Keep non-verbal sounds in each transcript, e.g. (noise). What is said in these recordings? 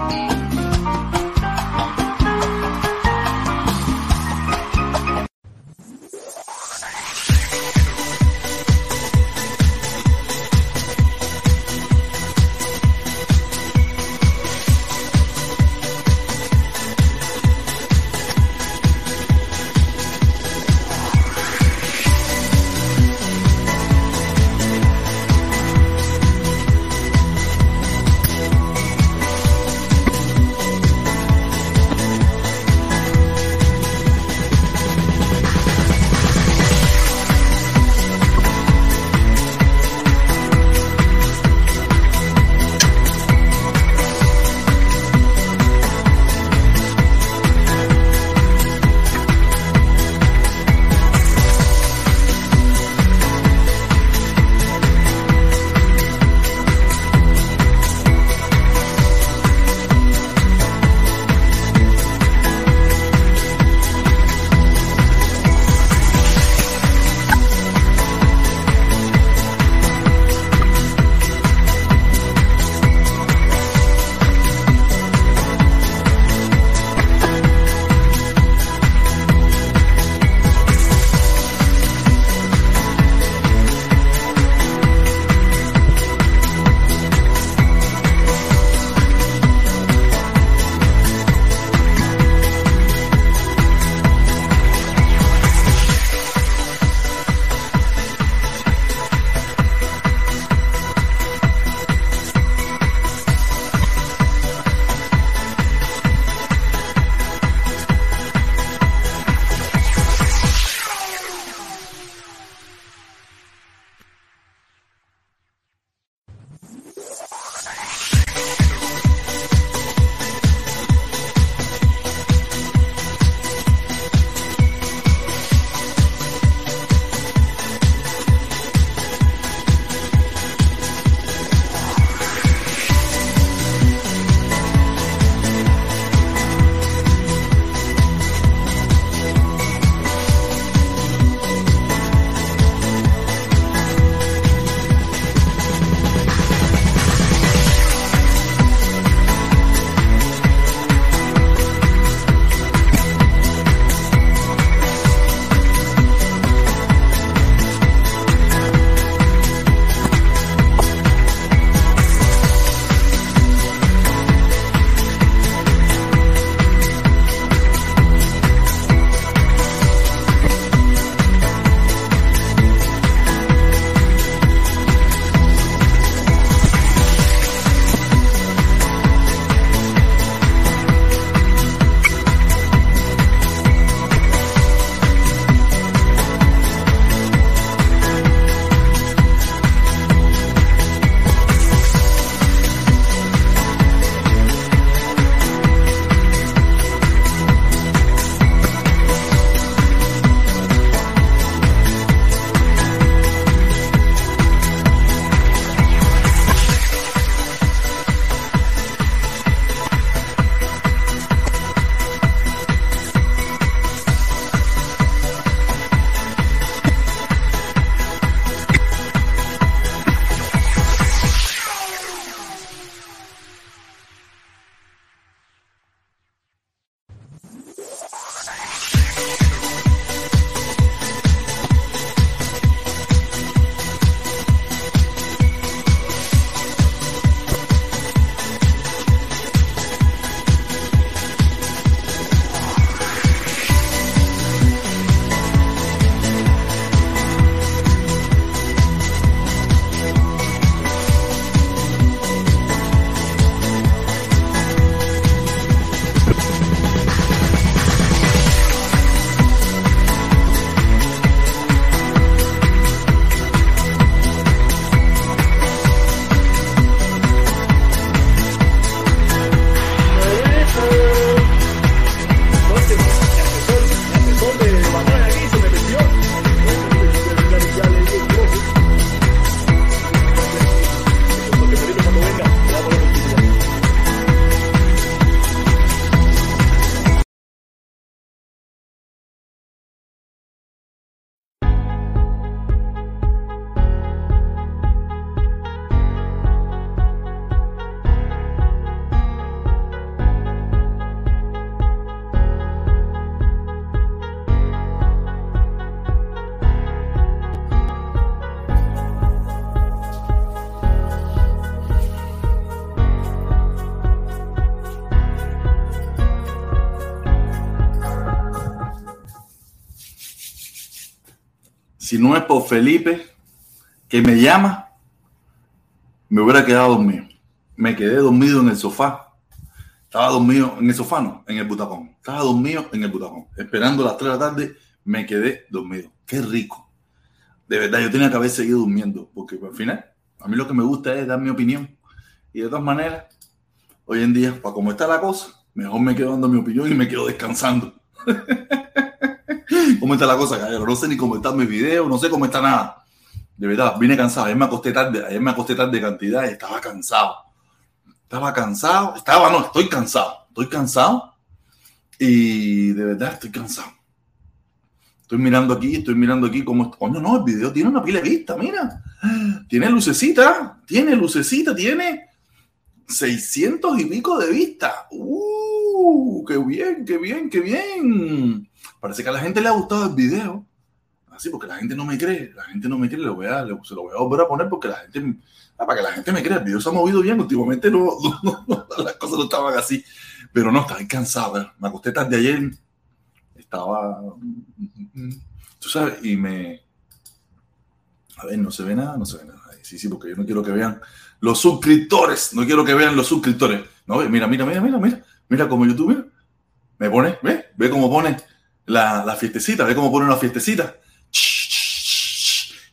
Bye. Si no es por Felipe que me llama, me hubiera quedado dormido. Me quedé dormido en el sofá. Estaba dormido en el sofá, no, en el butacón. Estaba dormido en el butacón. Esperando las 3 de la tarde, me quedé dormido. Qué rico. De verdad, yo tenía que haber seguido durmiendo, porque al final, a mí lo que me gusta es dar mi opinión. Y de todas maneras, hoy en día, para cómo está la cosa, mejor me quedo dando mi opinión y me quedo descansando. (laughs) ¿Cómo está la cosa, caballero? No sé ni cómo están mis videos, no sé cómo está nada. De verdad, vine cansado. Ayer me acosté tarde, ayer me acosté tarde de cantidad y estaba cansado. Estaba cansado, estaba, no, estoy cansado. Estoy cansado y de verdad estoy cansado. Estoy mirando aquí, estoy mirando aquí cómo. Coño, no, el video tiene una pila de vista, mira. Tiene lucecita, tiene lucecita, tiene 600 y pico de vista. ¡Uh! ¡Qué bien, qué bien, qué bien! Parece que a la gente le ha gustado el video. Así, porque la gente no me cree. La gente no me cree. Lo voy a, se lo voy a volver a poner porque la gente. Ah, para que la gente me crea. El video se ha movido bien. Últimamente no, (laughs) las cosas no estaban así. Pero no, estaba cansado. Me acosté tarde ayer. Estaba. Tú sabes, y me. A ver, no se ve nada, no se ve nada. Sí, sí, porque yo no quiero que vean los suscriptores. No quiero que vean los suscriptores. No, mira, mira, mira, mira, mira. Mira como YouTube, Me pone, ve, ve cómo pone la, fiestecita, ve cómo pone una fiestecita.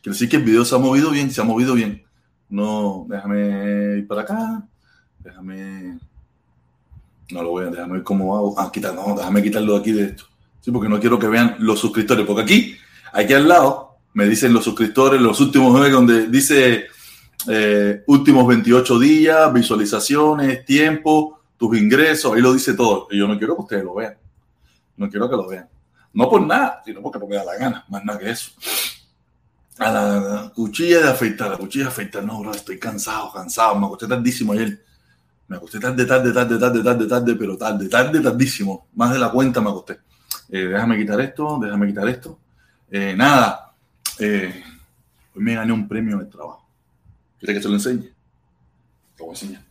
Quiero decir que el video se ha movido bien, se ha movido bien. No, déjame ir para acá. Déjame. No lo voy a, déjame ver cómo hago. Ah, quitar, no, déjame quitarlo de aquí de esto. Sí, porque no quiero que vean los suscriptores. Porque aquí, aquí al lado, me dicen los suscriptores, los últimos nueve, donde dice eh, últimos 28 días, visualizaciones, tiempo, tus ingresos, ahí lo dice todo. Y yo no quiero que ustedes lo vean. No quiero que lo vean. No por nada, sino porque no me da la gana, más nada que eso. A la, cuchilla de afeitar, la cuchilla de afeitar, no, bro, estoy cansado, cansado, me acosté tardísimo ayer. Me acosté tarde, tarde, tarde, tarde, tarde, tarde, pero tarde, tarde, tardísimo. Más de la cuenta me acosté. Eh, déjame quitar esto, déjame quitar esto. Eh, nada, eh, hoy me gané un premio en el trabajo. ¿Quieres que se lo enseñe? Lo voy a enseñar.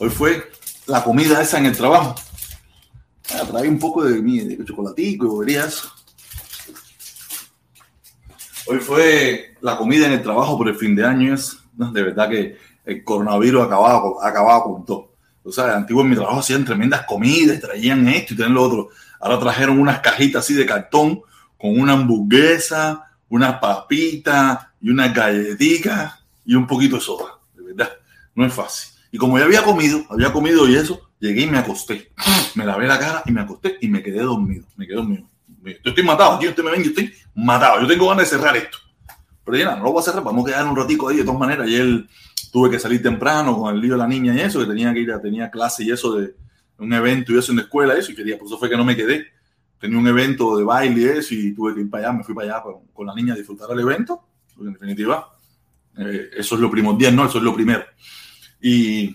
Hoy fue la comida esa en el trabajo. Ah, trae un poco de, de chocolatico y boberías. Hoy fue la comida en el trabajo por el fin de año. Es, de verdad que el coronavirus acababa, acababa con todo. O sea, antiguo en mi trabajo hacían tremendas comidas, traían esto y traían lo otro. Ahora trajeron unas cajitas así de cartón con una hamburguesa, unas papitas y unas galletitas y un poquito de soda. De verdad, no es fácil. Y como ya había comido, había comido y eso, llegué y me acosté. Me lavé la cara y me acosté y me quedé dormido. Me quedé dormido. Yo estoy matado, aquí usted me ven, yo estoy matado. Yo tengo ganas de cerrar esto. Pero ya no lo voy a cerrar, vamos a quedar un ratico ahí de todas maneras. Ayer tuve que salir temprano con el lío de la niña y eso, que tenía que ir, a, tenía clase y eso de un evento y eso en la escuela, eso, y quería, por eso fue que no me quedé. Tenía un evento de baile y eso, y tuve que ir para allá, me fui para allá con, la niña a disfrutar el evento, en definitiva, eh, eso es lo primordial, no, eso es lo primero. Y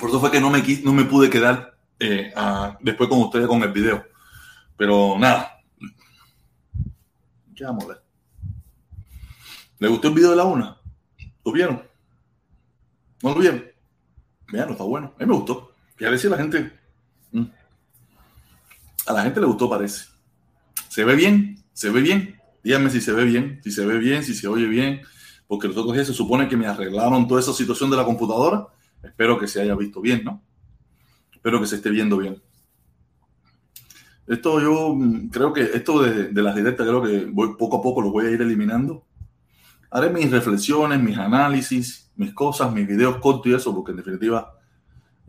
por eso fue que no me, no me pude quedar eh, después con ustedes con el video. Pero nada. ¿Qué vamos a ver? ¿Le gustó el video de la una? ¿Lo vieron? ¿No lo vieron? Vean, está bueno. A mí me gustó. Y a veces la gente. Mm, a la gente le gustó, parece. ¿Se ve bien? ¿Se ve bien? Díganme si se ve bien, si se ve bien, si se oye bien porque los otros días se supone que me arreglaron toda esa situación de la computadora. Espero que se haya visto bien, ¿no? Espero que se esté viendo bien. Esto yo mm, creo que esto de, las directas creo que voy poco a poco lo voy a ir eliminando. Haré mis reflexiones, mis análisis, mis cosas, mis videos cortos y eso, porque en definitiva,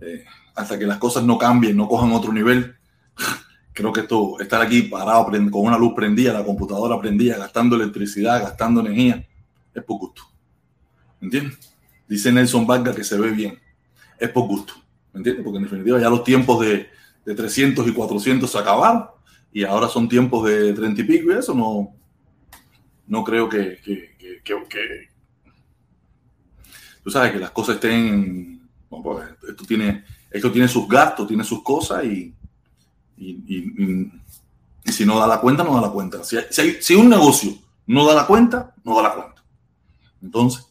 eh, hasta que las cosas no cambien, no cojan otro nivel, (laughs) creo que esto, estar aquí parado con una luz prendida, la computadora prendida, gastando electricidad, gastando energía, es por gusto. ¿Me entiendes? Dice Nelson Vargas que se ve bien. Es por gusto. ¿Me entiendes? Porque en definitiva ya los tiempos de, de 300 y 400 se acabaron y ahora son tiempos de 30 y pico y eso no, no creo que, que, tú sabes que las cosas estén pues, esto tiene esto tiene sus gastos tiene sus cosas y, y, si no da la cuenta no da la cuenta si, si un negocio no da la cuenta no da la cuenta entonces,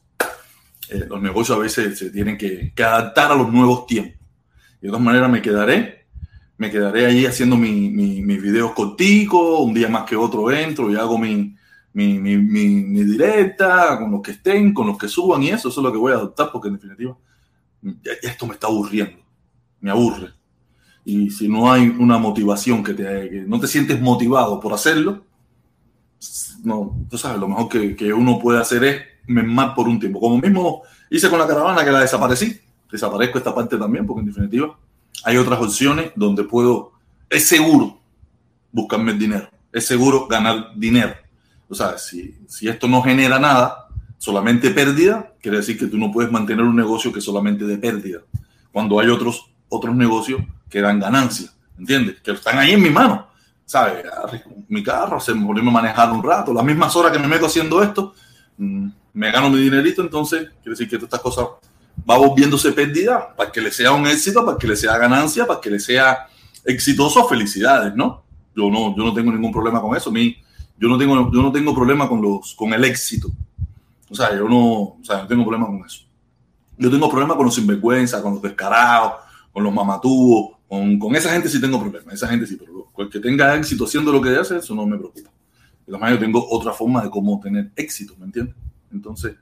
eh, los negocios a veces se tienen que, adaptar a los nuevos tiempos. De todas maneras, me quedaré, me quedaré ahí haciendo mi, mis videos corticos, un día más que otro entro y hago mi, mi, directa con los que estén, con los que suban y eso, eso es lo que voy a adoptar porque en definitiva esto me está aburriendo, me aburre. Y si no hay una motivación que, te, que no te sientes motivado por hacerlo, no, tú sabes, lo mejor que uno puede hacer es más por un tiempo. Como mismo hice con la caravana que la desaparecí, desaparezco esta parte también, porque en definitiva hay otras opciones donde puedo, es seguro buscarme el dinero, es seguro ganar dinero. O sea, si, si esto no genera nada, solamente pérdida, quiere decir que tú no puedes mantener un negocio que solamente de pérdida, cuando hay otros, otros negocios que dan ganancia, ¿entiendes? Que están ahí en mi mano, ¿sabes? Mi carro, se me a manejar un rato, las mismas horas que me meto haciendo esto, mm, me gano mi dinerito, entonces quiere decir que todas estas cosas va volviéndose pérdida para que le sea un éxito, para que le sea ganancia, para que le sea exitoso, felicidades, ¿no? Yo no, yo no tengo ningún problema con eso. Mi, yo no tengo, yo no tengo problema con los, con el éxito. O sea, yo no, o sea, no tengo problema con eso. Yo tengo problema con los sinvergüenza, con los descarados, con los mamatúos, con, con esa gente sí tengo problemas. Esa gente sí, pero el que tenga éxito haciendo lo que hace, eso no me preocupa. Además, yo tengo otra forma de cómo tener éxito, ¿me entiendes? Entonces,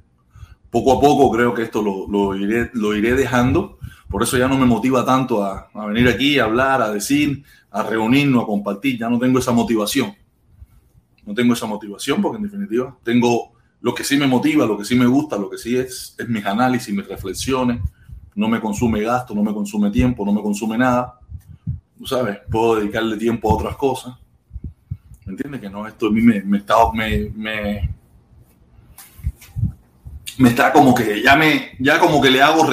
poco a poco creo que esto lo, lo, iré, lo iré dejando. Por eso ya no me motiva tanto a, a, venir aquí, a hablar, a decir, a reunirnos, a compartir. Ya no tengo esa motivación. No tengo esa motivación porque en definitiva tengo lo que sí me motiva, lo que sí me gusta, lo que sí es, es mis análisis, mis reflexiones. No me consume gasto, no me consume tiempo, no me consume nada. Tú sabes, puedo dedicarle tiempo a otras cosas. ¿Me entiendes? Que no, esto a mí me, me, me me está como que ya me, ya como que le hago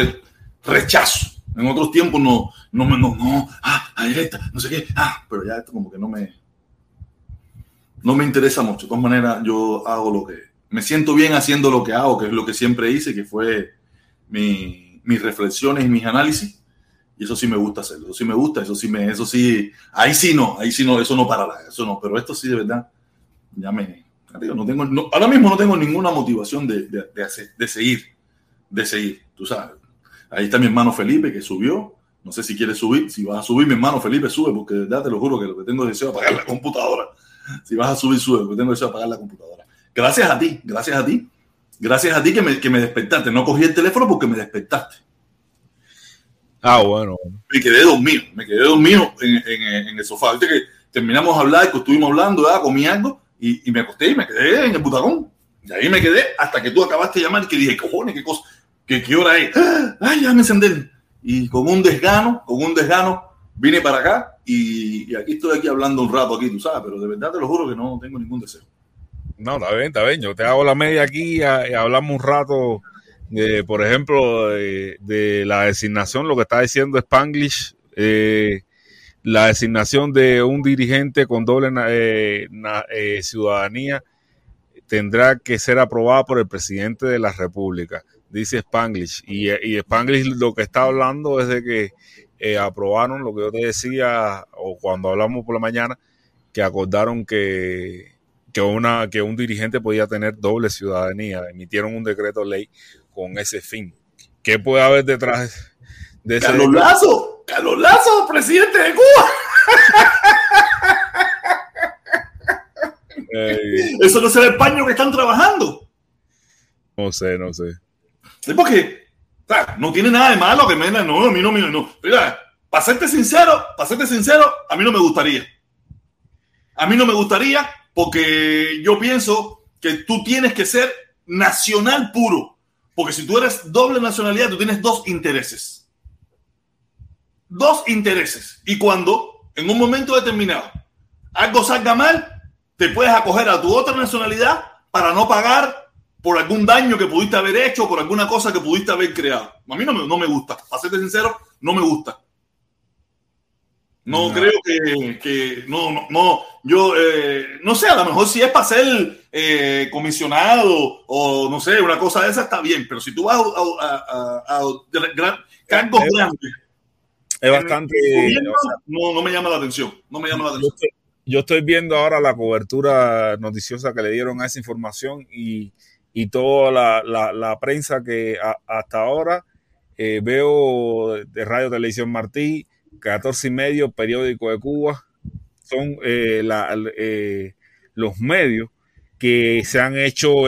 rechazo. En otros tiempos no, no me, no, no, ah, ahí está, no sé qué, ah, pero ya esto como que no me, no me interesa mucho. De todas maneras, yo hago lo que, me siento bien haciendo lo que hago, que es lo que siempre hice, que fue mi, mis reflexiones mis análisis. Y eso sí me gusta hacerlo, eso sí me gusta, eso sí me, eso sí, ahí sí no, ahí sí no, eso no para eso no, pero esto sí de verdad, ya me, no tengo, ahora mismo no tengo ninguna motivación de, de, hacer, de seguir, de seguir, tú sabes. Ahí está mi hermano Felipe que subió. No sé si quiere subir. Si vas a subir, mi hermano Felipe, sube, porque de verdad te lo juro que lo que tengo deseo es apagar la computadora. Si vas a subir, sube, porque tengo deseo de apagar la computadora. Gracias a ti, gracias a ti. Gracias a ti que me, que me despertaste. No cogí el teléfono porque me despertaste. Ah, bueno. Me quedé dormido, me quedé dormido en, en, en el sofá. Viste que terminamos de hablar, que estuvimos hablando, ¿verdad? comí algo y, me acosté y me quedé en el butacón. Y ahí me quedé hasta que tú acabaste de llamar y que dije, cojones, qué cosa, qué, hora es. Ay, ya me encendí. Y con un desgano, con un desgano, vine para acá y, aquí estoy aquí hablando un rato aquí, tú sabes, pero de verdad te lo juro que no tengo ningún deseo. No, está bien, está bien. Yo te hago la media aquí y hablamos un rato, de, por ejemplo, de, la designación, lo que está diciendo Spanglish. Eh, la designación de un dirigente con doble eh, eh, ciudadanía tendrá que ser aprobada por el presidente de la República, dice Spanglish. Y, y Spanglish lo que está hablando es de que eh, aprobaron lo que yo te decía, o cuando hablamos por la mañana, que acordaron que, que, una, que un dirigente podía tener doble ciudadanía. Emitieron un decreto ley con ese fin. ¿Qué puede haber detrás de ese? Carlos Lazo. Carlos Lazo, presidente de Cuba. Eso no es el paño que están trabajando. No sé, no sé. Es porque no tiene nada de malo que me no, a mí no, no, no. Mira, para serte sincero, para serte sincero, a mí no me gustaría. A mí no me gustaría porque yo pienso que tú tienes que ser nacional puro. Porque si tú eres doble nacionalidad, tú tienes dos intereses dos intereses. Y cuando en un momento determinado algo salga mal, te puedes acoger a tu otra nacionalidad para no pagar por algún daño que pudiste haber hecho, por alguna cosa que pudiste haber creado. A mí no me, no me gusta, para serte sincero, no me gusta. No, creo que, que, no, no, no, yo eh, no sé, a lo mejor si es para ser eh, comisionado o no sé, una cosa de esa está bien, pero si tú vas a, a, cargos grandes es bastante. no, no me llama la atención. No me llama la atención. Yo estoy, viendo ahora la cobertura noticiosa que le dieron a esa información y, y toda la, prensa que hasta ahora eh, veo de Radio Televisión Martí, 14 y medio, periódico de Cuba, son eh, eh, los medios que se han hecho,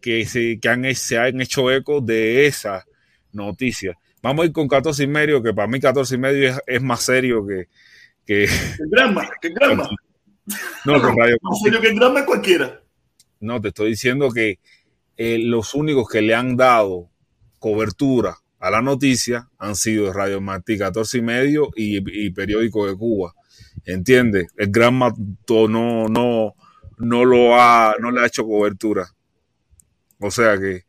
que, se, que han, se han hecho eco de esa noticia. Vamos a ir con 14 y medio, que para mí 14 y medio es, más serio que... que... drama, que drama. No, no, radio, más serio que drama cualquiera. No, te estoy diciendo que los únicos que le han dado cobertura a la noticia han sido Radio Martí 14 y medio y, Periódico de Cuba. ¿Entiendes? El Gran Mato no, no, no lo ha, no le ha hecho cobertura. O sea que,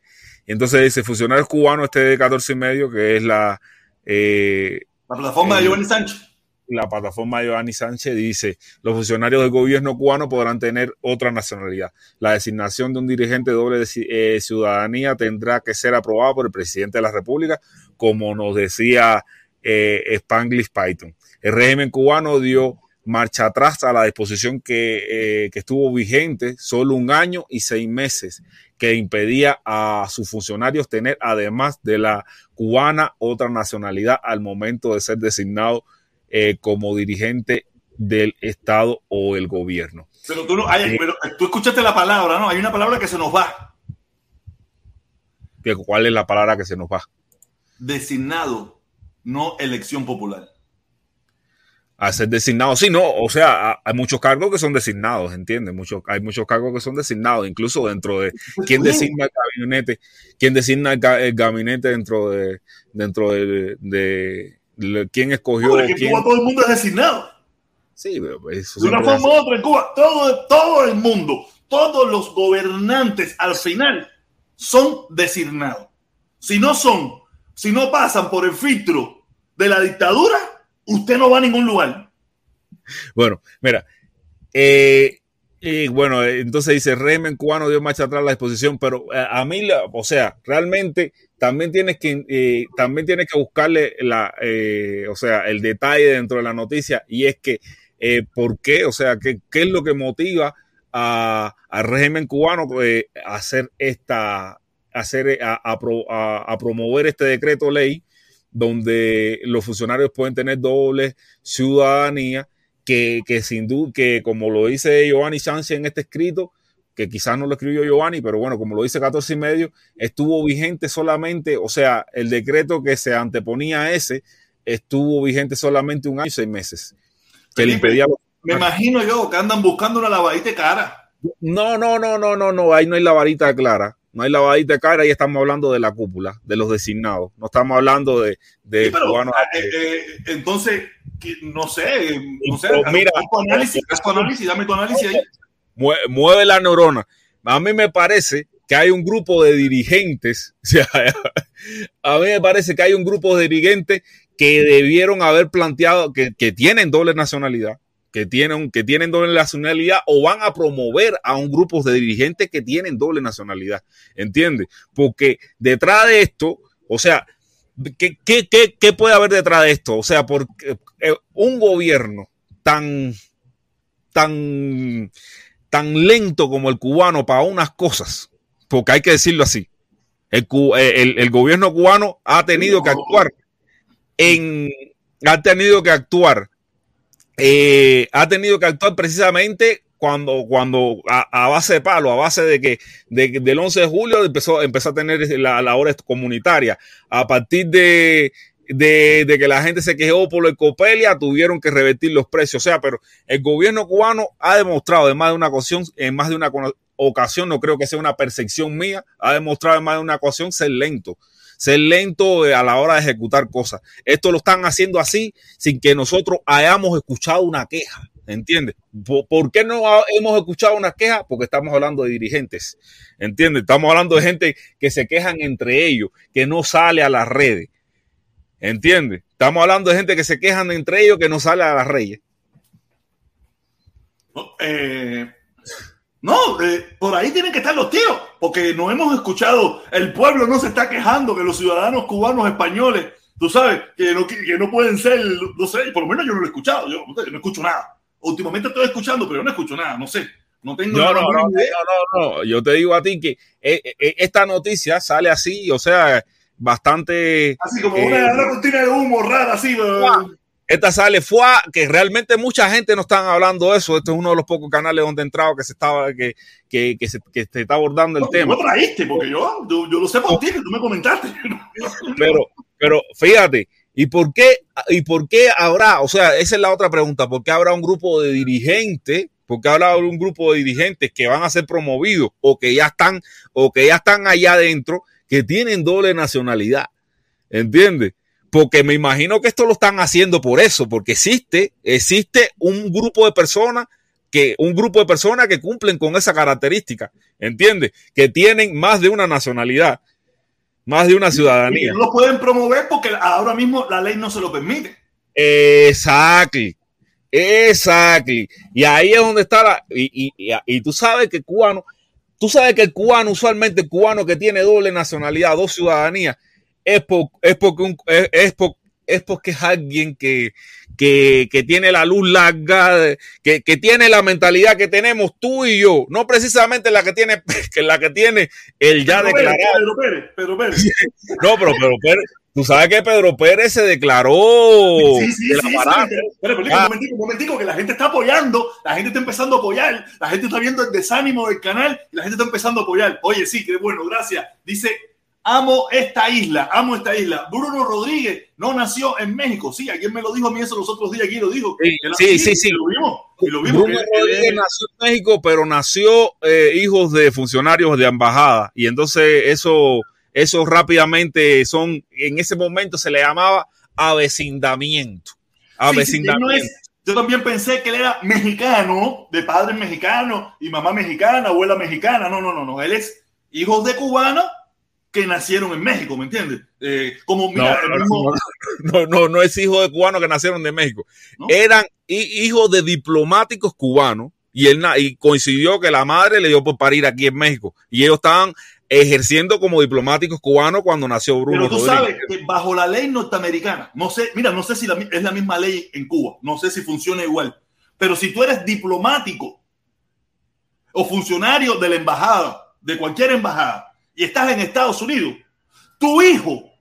entonces dice funcionarios cubanos este de 14 y medio, que es la... Eh, la plataforma de Giovanni Sánchez la plataforma de Giovanni Sánchez dice, los funcionarios del gobierno cubano podrán tener otra nacionalidad. La designación de un dirigente de doble eh, ciudadanía tendrá que ser aprobada por el presidente de la República, como nos decía eh, Spanglish Python. El régimen cubano dio marcha atrás a la disposición que, eh, que estuvo vigente solo un año y seis meses, que impedía a sus funcionarios tener, además de la cubana, otra nacionalidad al momento de ser designado eh, como dirigente del Estado o el gobierno. Pero tú, no, hay, pero tú escuchaste la palabra, ¿no? Hay una palabra que se nos va. ¿Cuál es la palabra que se nos va? Designado, no elección popular. A ser designado, sí, no, o sea, hay muchos cargos que son designados, ¿entiendes? Muchos, hay muchos cargos que son designados, incluso dentro de quién designa el gabinete, quién designa el, gabinete dentro de, dentro de quién escogió. Porque en Cuba todo el mundo es designado. Sí, pero pues, De una forma u otra en Cuba, todo, todo el mundo, todos los gobernantes al final son designados. Si no son, si no pasan por el filtro de la dictadura, usted no va a ningún lugar. Bueno, mira, eh, y bueno, entonces dice, régimen cubano dio marcha atrás la exposición, pero eh, a, mí, o sea, realmente también tienes que, eh, también tienes que buscarle la, eh, o sea, el detalle dentro de la noticia y es que, ¿por qué? O sea, ¿qué, qué es lo que motiva a, al régimen cubano a hacer esta, hacer, a, a promover este decreto ley donde los funcionarios pueden tener doble ciudadanía? que, sin duda, que como lo dice Giovanni Sánchez en este escrito, que quizás no lo escribió Giovanni, pero bueno, como lo dice 14 y medio, estuvo vigente solamente, o sea, el decreto que se anteponía a ese estuvo vigente solamente un año y seis meses. Que le impedía me imagino yo que andan buscando una lavadita cara. No, no, no, no, no, no, ahí no hay lavadita clara. No hay lavadita de cara, ahí estamos hablando de la cúpula, de los designados. No estamos hablando de, de cubanos. Eh, eh, entonces, no sé, no sé, mira, tu análisis, tu análisis, dame tu análisis ahí. Mueve, la neurona. A mí me parece que hay un grupo de dirigentes, (laughs) a mí me parece que hay un grupo de dirigentes que debieron haber planteado que, que tienen doble nacionalidad, que tienen, que tienen doble nacionalidad o van a promover a un grupo de dirigentes que tienen doble nacionalidad. ¿Entiendes? Porque detrás de esto, o sea, ¿Qué, qué, qué, puede haber detrás de esto? O sea, porque eh, un gobierno tan, tan, tan lento como el cubano para unas cosas, porque hay que decirlo así, el, el, gobierno cubano ha tenido que actuar en, ha tenido que actuar, eh, ha tenido que actuar precisamente cuando, cuando a, base de palo, a base de que del 11 de julio empezó, a tener la, la hora comunitaria. A partir de, de, que la gente se quejó por la Ecopelia, tuvieron que revertir los precios. O sea, pero el gobierno cubano ha demostrado en más de una ocasión, en más de una ocasión, no creo que sea una percepción mía, ha demostrado en más de una ocasión ser lento ser lento a la hora de ejecutar cosas. Esto lo están haciendo así sin que nosotros hayamos escuchado una queja. ¿Entiendes? ¿Por, qué no hemos escuchado una queja? Porque estamos hablando de dirigentes. ¿Entiendes? Estamos hablando de gente que se quejan entre ellos, que no sale a las redes. ¿Entiendes? Estamos hablando de gente que se quejan entre ellos, que no sale a las redes. Eh, no, eh, por ahí tienen que estar los tíos, porque no hemos escuchado, el pueblo no se está quejando que los ciudadanos cubanos españoles, tú sabes, que no, que no pueden ser, no sé, por lo menos yo no lo he escuchado, yo no escucho nada. Últimamente estoy escuchando, pero no escucho nada, no sé. No tengo No, no, no. Yo te digo a ti que eh, eh, esta noticia sale así, o sea, bastante. Así como Eh, una, una cortina de humo rara, así. Guau. Esta sale fue que realmente mucha gente no están hablando de eso. Este es uno de los pocos canales donde he entrado que se estaba, que, que, que se, que se está abordando el No, tema. Lo traíste, porque yo, yo, yo lo sé por ti, que tú me comentaste. (laughs) Pero, pero fíjate, ¿y por qué, y por qué habrá, o sea, esa es la otra pregunta, ¿por qué habrá un grupo de dirigentes? ¿Por qué habrá un grupo de dirigentes que van a ser promovidos o que ya están, o que ya están allá adentro, que tienen doble nacionalidad? ¿Entiendes? Porque me imagino que esto lo están haciendo por eso, porque existe, existe un grupo de personas que, un grupo de personas que cumplen con esa característica, ¿entiendes? Que tienen más de una nacionalidad, más de una Y ciudadanía. no lo pueden promover porque ahora mismo la ley no se lo permite. Exactly. Exactly. Y ahí es donde está la. Y, y, y, y tú sabes que el cubano, tú sabes que el cubano, usualmente el cubano que tiene doble nacionalidad, dos ciudadanías, es, por, es porque un, es, es, por, es porque es alguien que, que, que tiene la luz larga, que, que, tiene la mentalidad que tenemos tú y yo, no precisamente la que tiene, (laughs) que la que tiene el ya Pedro declarado. Pérez, Pedro Pérez, Pedro Pérez. (laughs) No, pero Pedro Pérez, tú sabes que Pedro Pérez se declaró Sí, sí, del sí, sí. Pero, pero, Ah. un momentico, un momentico, que la gente está apoyando, la gente está empezando a apoyar, la gente está viendo el desánimo del canal y la gente está empezando a apoyar. Oye, sí, qué bueno, gracias. Dice, amo esta isla, amo esta isla. Bruno Rodríguez no nació en México. Sí, alguien me lo dijo a mí eso los otros días, aquí lo dijo. Sí, sí, sí, Lo vimos, y lo vimos. Bruno Rodríguez nació en México, pero nació eh, hijos de funcionarios de embajada. Y entonces eso, eso rápidamente son, en ese momento se le llamaba avecindamiento. Sí, sí, él no Avecindamiento. yo también pensé que él era mexicano, de padres mexicanos y mamá mexicana, abuela mexicana. No, no, no, no. Él es hijo de cubanos que nacieron en México, ¿me entiendes? Eh, como No, el no, mismo- no, no, no es hijo de cubanos que nacieron de México. ¿No? Eran hi- hijos de diplomáticos cubanos y él y coincidió que la madre le dio por parir aquí en México y ellos estaban ejerciendo como diplomáticos cubanos cuando nació Bruno Pero tú Rodríguez. sabes que bajo la ley norteamericana, no sé, mira, no sé si la es la misma ley en Cuba, no sé si funciona igual, pero si tú eres diplomático o funcionario de la embajada, de cualquier embajada, y estás en Estados Unidos, tu hijo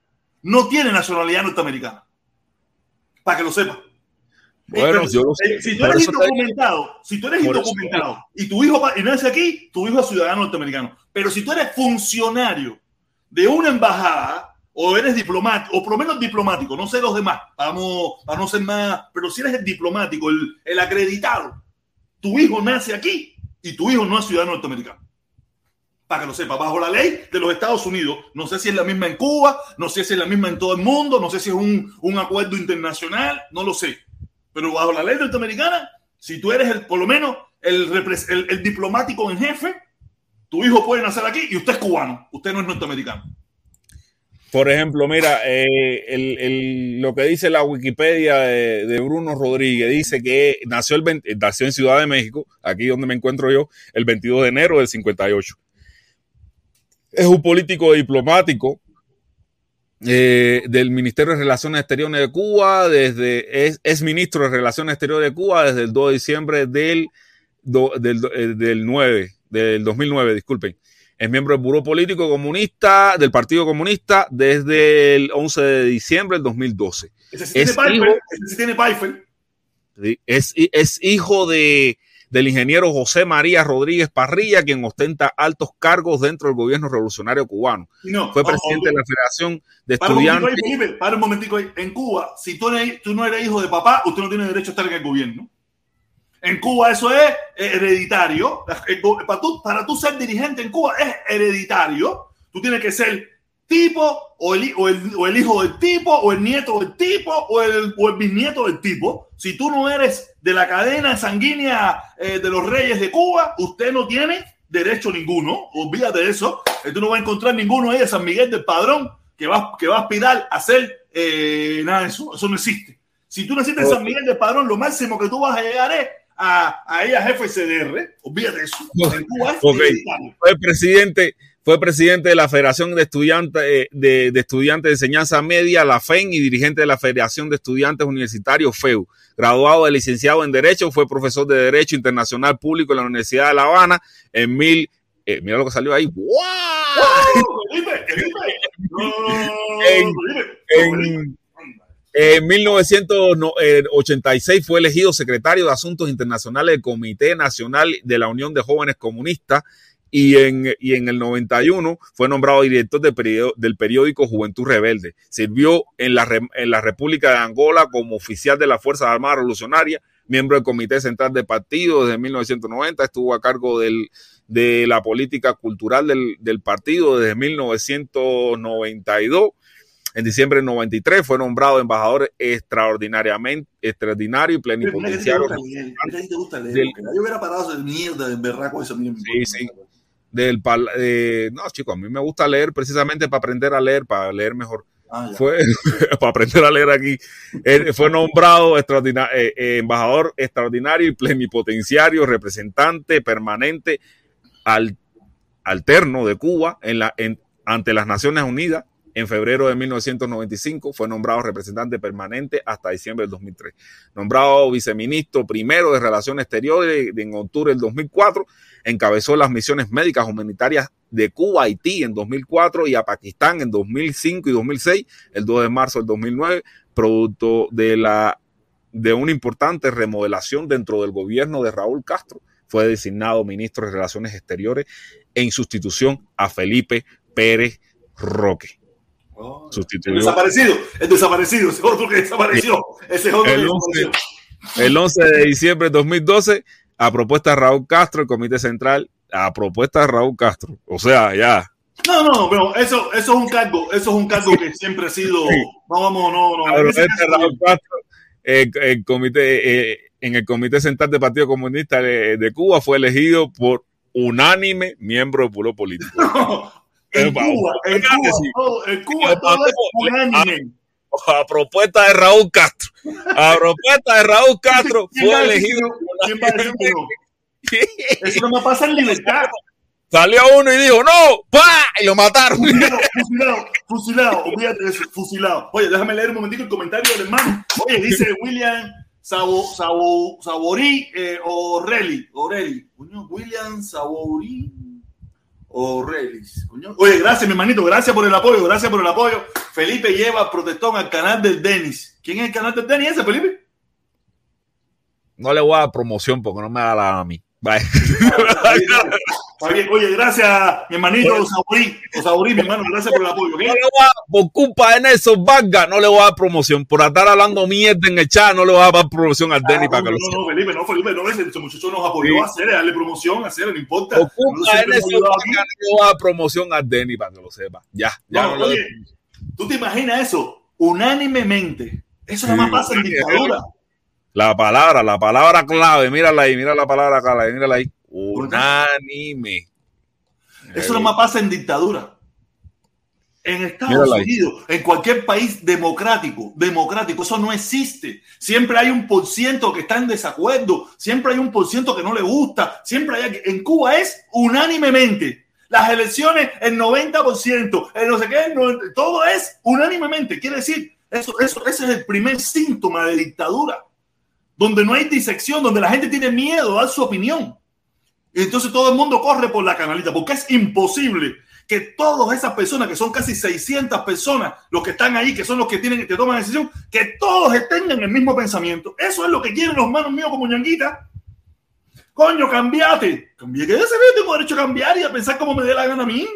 no tiene nacionalidad norteamericana. Para que lo sepas. Bueno, Eh, yo lo sé. eh, Si tú eres indocumentado, si tú eres Por eso indocumentado y tu hijo y nace aquí, tu hijo es ciudadano norteamericano. Pero si tú eres funcionario de una embajada o eres diplomático, o por lo menos diplomático, no sé los demás, vamos, para no ser más, pero si eres el diplomático, el, el acreditado, tu hijo nace aquí y tu hijo no es ciudadano norteamericano. Para que lo sepa, bajo la ley de los Estados Unidos, no sé si es la misma en Cuba, no sé si es la misma en todo el mundo, no sé si es un, un acuerdo internacional, no lo sé. Pero bajo la ley norteamericana, si tú eres el, por lo menos el, el, el diplomático en jefe, tu hijo puede nacer aquí y usted es cubano, usted no es norteamericano. Por ejemplo, mira, eh, el- el- lo que dice la Wikipedia de, Bruno Rodríguez dice que nació, el 20 nació en Ciudad de México, aquí donde me encuentro yo, el 22 de enero del 58. Es un político diplomático eh, del Ministerio de Relaciones Exteriores de Cuba, desde es, es, ministro de Relaciones Exteriores de Cuba desde el 2 de diciembre del, do, del, eh, del 9, del 2009, disculpen. Es miembro del Buró Político Comunista, del Partido Comunista, desde el 11 de diciembre del 2012. Ese sí tiene Es Pfeiffer, hijo- ese sí tiene Pfeiffer. es hijo de, del ingeniero José María Rodríguez Parrilla, quien ostenta altos cargos dentro del gobierno revolucionario cubano. No, Fue ojo, presidente de la Federación de Para un ahí, Estudiantes. Felipe, para un momentico ahí. En Cuba, si tú, eres- tú no eres hijo de papá, usted no tiene derecho a estar en el gobierno. En Cuba eso es hereditario. Para tú, para tú ser dirigente en Cuba es hereditario. Tú tienes que ser tipo o el, o el- o el hijo del tipo o el nieto del tipo o el, o el bisnieto del tipo. Si tú no eres de la cadena sanguínea eh, de los reyes de Cuba, usted no tiene derecho ninguno. Olvídate de eso. Eh, Tú no vas a encontrar ninguno ahí de San Miguel del Padrón que va, que va a aspirar a ser eh, nada de eso. Eso no existe. Si tú naciste en San Miguel del Padrón, lo máximo que tú vas a llegar es a, a ella jefe CDR. Olvídate de eso. En Cuba es. Fue presidente, Fue presidente de la Federación de Estudiantes eh, de, de, Estudiantes de Enseñanza Media, la FEN, y dirigente de la Federación de Estudiantes Universitarios, FEU. Graduado de licenciado en Derecho, fue profesor de Derecho Internacional Público en la Universidad de La Habana en mil. Eh, mira lo que salió ahí. ¡Wow! en, en 1986 fue elegido secretario de Asuntos Internacionales del Comité Nacional de la Unión de Jóvenes Comunistas y en, y en el 91 fue nombrado director del, periódico, del periódico Juventud Rebelde. Sirvió en la, en la República de Angola como oficial de las Fuerzas Armadas Revolucionarias, miembro del Comité Central del Partido desde 1990, estuvo a cargo del, de la política cultural del, del partido desde 1992 en diciembre del 93 fue nombrado embajador extraordinariamente extraordinario y plenipotenciario. Yo hubiera parado de mierda de berraco eso. Sí, sí. Del, eh, no, chicos, a mí me gusta leer precisamente para aprender a leer, para leer mejor. Ah, fue (laughs) para aprender a leer aquí. fue nombrado extraordinario, eh, eh, embajador extraordinario y plenipotenciario, representante permanente al, alterno de Cuba en la, en, ante las Naciones Unidas en febrero de 1995 fue nombrado representante permanente hasta diciembre del 2003. Nombrado viceministro primero de Relaciones Exteriores en octubre del 2004, encabezó las misiones médicas humanitarias de Cuba a Haití en 2004 y a Pakistán en 2005 y 2006, el 2 de marzo del 2009, producto de la de una importante remodelación dentro del gobierno de Raúl Castro. Fue designado ministro de Relaciones Exteriores en sustitución a Felipe Pérez Roque. Oh, el desaparecido, el desaparecido, ese otro que desapareció. Ese otro el, 11, el 11 de diciembre de 2012, a propuesta de Raúl Castro, el Comité Central, a propuesta de Raúl Castro. O sea, ya. No, no, pero eso, eso es un cargo, eso es un cargo que siempre ha sido. No, vamos, no, no. Este Raúl Castro, el, el comité, eh, en el Comité Central del Partido Comunista de, de, Cuba fue elegido por unánime miembro del pueblo político. (laughs) En Cuba, en Cuba, todo, en Cuba todo es unánime. A, propuesta de Raúl Castro. A (laughs) propuesta de Raúl Castro fue elegido. Eso no me pasa en libertad. (laughs) Salió uno y dijo, no, ¡pa! Y lo mataron. Fusilado, fusilado, olvídate de eso, fusilado. Oye, déjame leer un momentito el comentario del hermano. Oye, dice William Sabo, Sabo, Saborí eh, O'Reilly. O'Reilly. William Saborí O'Reilly. Oye, gracias, mi hermanito. Gracias por el apoyo. Gracias por el apoyo. Felipe lleva protestón al canal del Denis. ¿Quién es el canal del Denis ese, Felipe? No le voy a dar promoción porque no me da la a mí. (laughs) (laughs) Bye. Oye, gracias, mi hermanito Osaburí. Osaburí, mi hermano, gracias por el apoyo. ¿okay? No le voy a, por culpa de Nelson Vargas, no le voy a dar promoción. Por estar hablando mierda en el chat, no le voy a dar promoción al Denny ah, para no, que no, lo no, Felipe, no, Felipe, no, ese muchacho nos apoyó sí. a hacer, a darle promoción, a hacer, no importa. Por culpa de Nelson Vargas, no le voy a dar promoción al Denny para que lo sepa. Ya, ya. No, oye, ¿tú te imaginas eso? Unánimemente. Eso sí, nada más pasa en dictadura. La palabra, la palabra clave, mírala ahí, mira la palabra clave, mírala ahí. Unánime. Eso no más pasa en dictadura. En Estados Mírala Unidos, ahí. en cualquier país democrático, democrático, eso no existe. Siempre hay un por ciento que está en desacuerdo, siempre hay un por ciento que no le gusta, siempre hay. En Cuba es unánimemente. Las elecciones, el 90%, el no sé qué, no, todo es unánimemente. Quiere decir, eso, eso, ese es el primer síntoma de dictadura, donde no hay disección, donde la gente tiene miedo a dar su opinión. Entonces todo el mundo corre por la canalita, porque es imposible que todas esas personas, que son casi 600 personas, los que están ahí, que son los que tienen que toman decisión, que todos tengan el mismo pensamiento. Eso es lo que quieren los hermanos míos como ñanguita. Coño, cambiate. Cambié, que ese tengo derecho a cambiar y a pensar como me dé la gana a mí.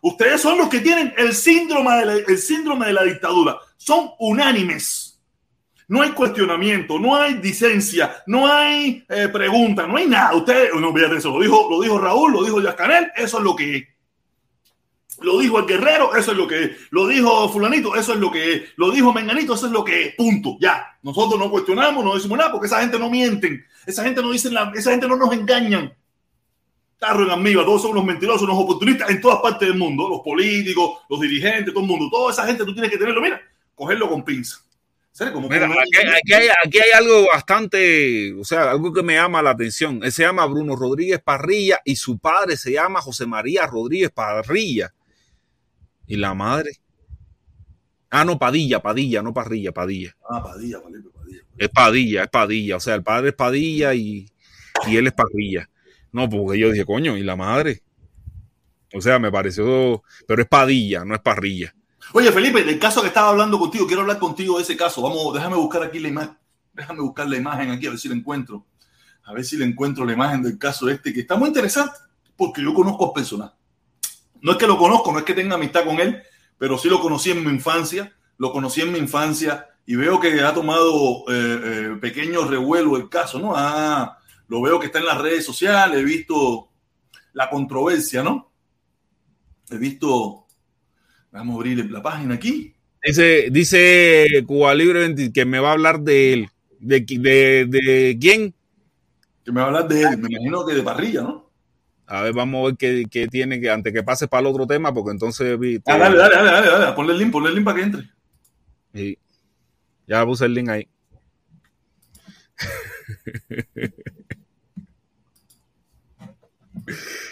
Ustedes son los que tienen el síndrome de la, el síndrome de la dictadura. Son unánimes. No hay cuestionamiento, no hay dicencia, no hay eh, pregunta, no hay nada. Usted, no olvídate eso, lo dijo, lo dijo Raúl, lo dijo Yascanel, eso es lo que es. Lo dijo el guerrero, eso es lo que es. Lo dijo fulanito, eso es lo que es. Lo dijo Menganito, eso es lo que es. Punto. Ya. Nosotros no cuestionamos, no decimos nada, porque esa gente no mienten. Esa gente no dice la, esa gente no nos engañan. Tarro en amiga, todos son unos mentirosos, unos oportunistas en todas partes del mundo. Los políticos, los dirigentes, todo el mundo. Toda esa gente tú tienes que tenerlo, mira, cogerlo con pinza Mira, aquí, hay, aquí, hay, algo bastante, o sea, algo que me llama la atención. Él se llama Bruno Rodríguez Parrilla y su padre se llama José María Rodríguez Parrilla. ¿Y la madre? Ah, no, Padilla, Padilla, no Parrilla, Padilla. Ah, Padilla, Padilla. Es Padilla, es Padilla. O sea, el padre es Padilla y, y él es Parrilla. No, porque yo dije, coño, ¿y la madre? O sea, me pareció, pero es Padilla, no es Parrilla. Oye, Felipe, del caso que estaba hablando contigo, quiero hablar contigo de ese caso. Vamos, déjame buscar aquí la imagen. Déjame buscar la imagen aquí, a ver si la encuentro. A ver si le encuentro la imagen del caso este, que está muy interesante, porque yo conozco al personal. No es que lo conozco, no es que tenga amistad con él, pero sí lo conocí en mi infancia, lo conocí en mi infancia y veo que ha tomado eh, eh, pequeño revuelo el caso, ¿no? Ah, lo veo que está en las redes sociales, he visto la controversia, ¿no? He visto Vamos a abrir la página aquí. Dice, dice Cuba Libre que me va a hablar de él. ¿De, de, de quién? Que me va a hablar de él. Me imagino que de parrilla, ¿no? A ver, vamos a ver qué, qué tiene que, antes que pase para el otro tema, porque entonces. Ah, dale, dale, dale, dale, ponle el link, ponle el link para que entre. Sí. Ya puse el link ahí. (laughs)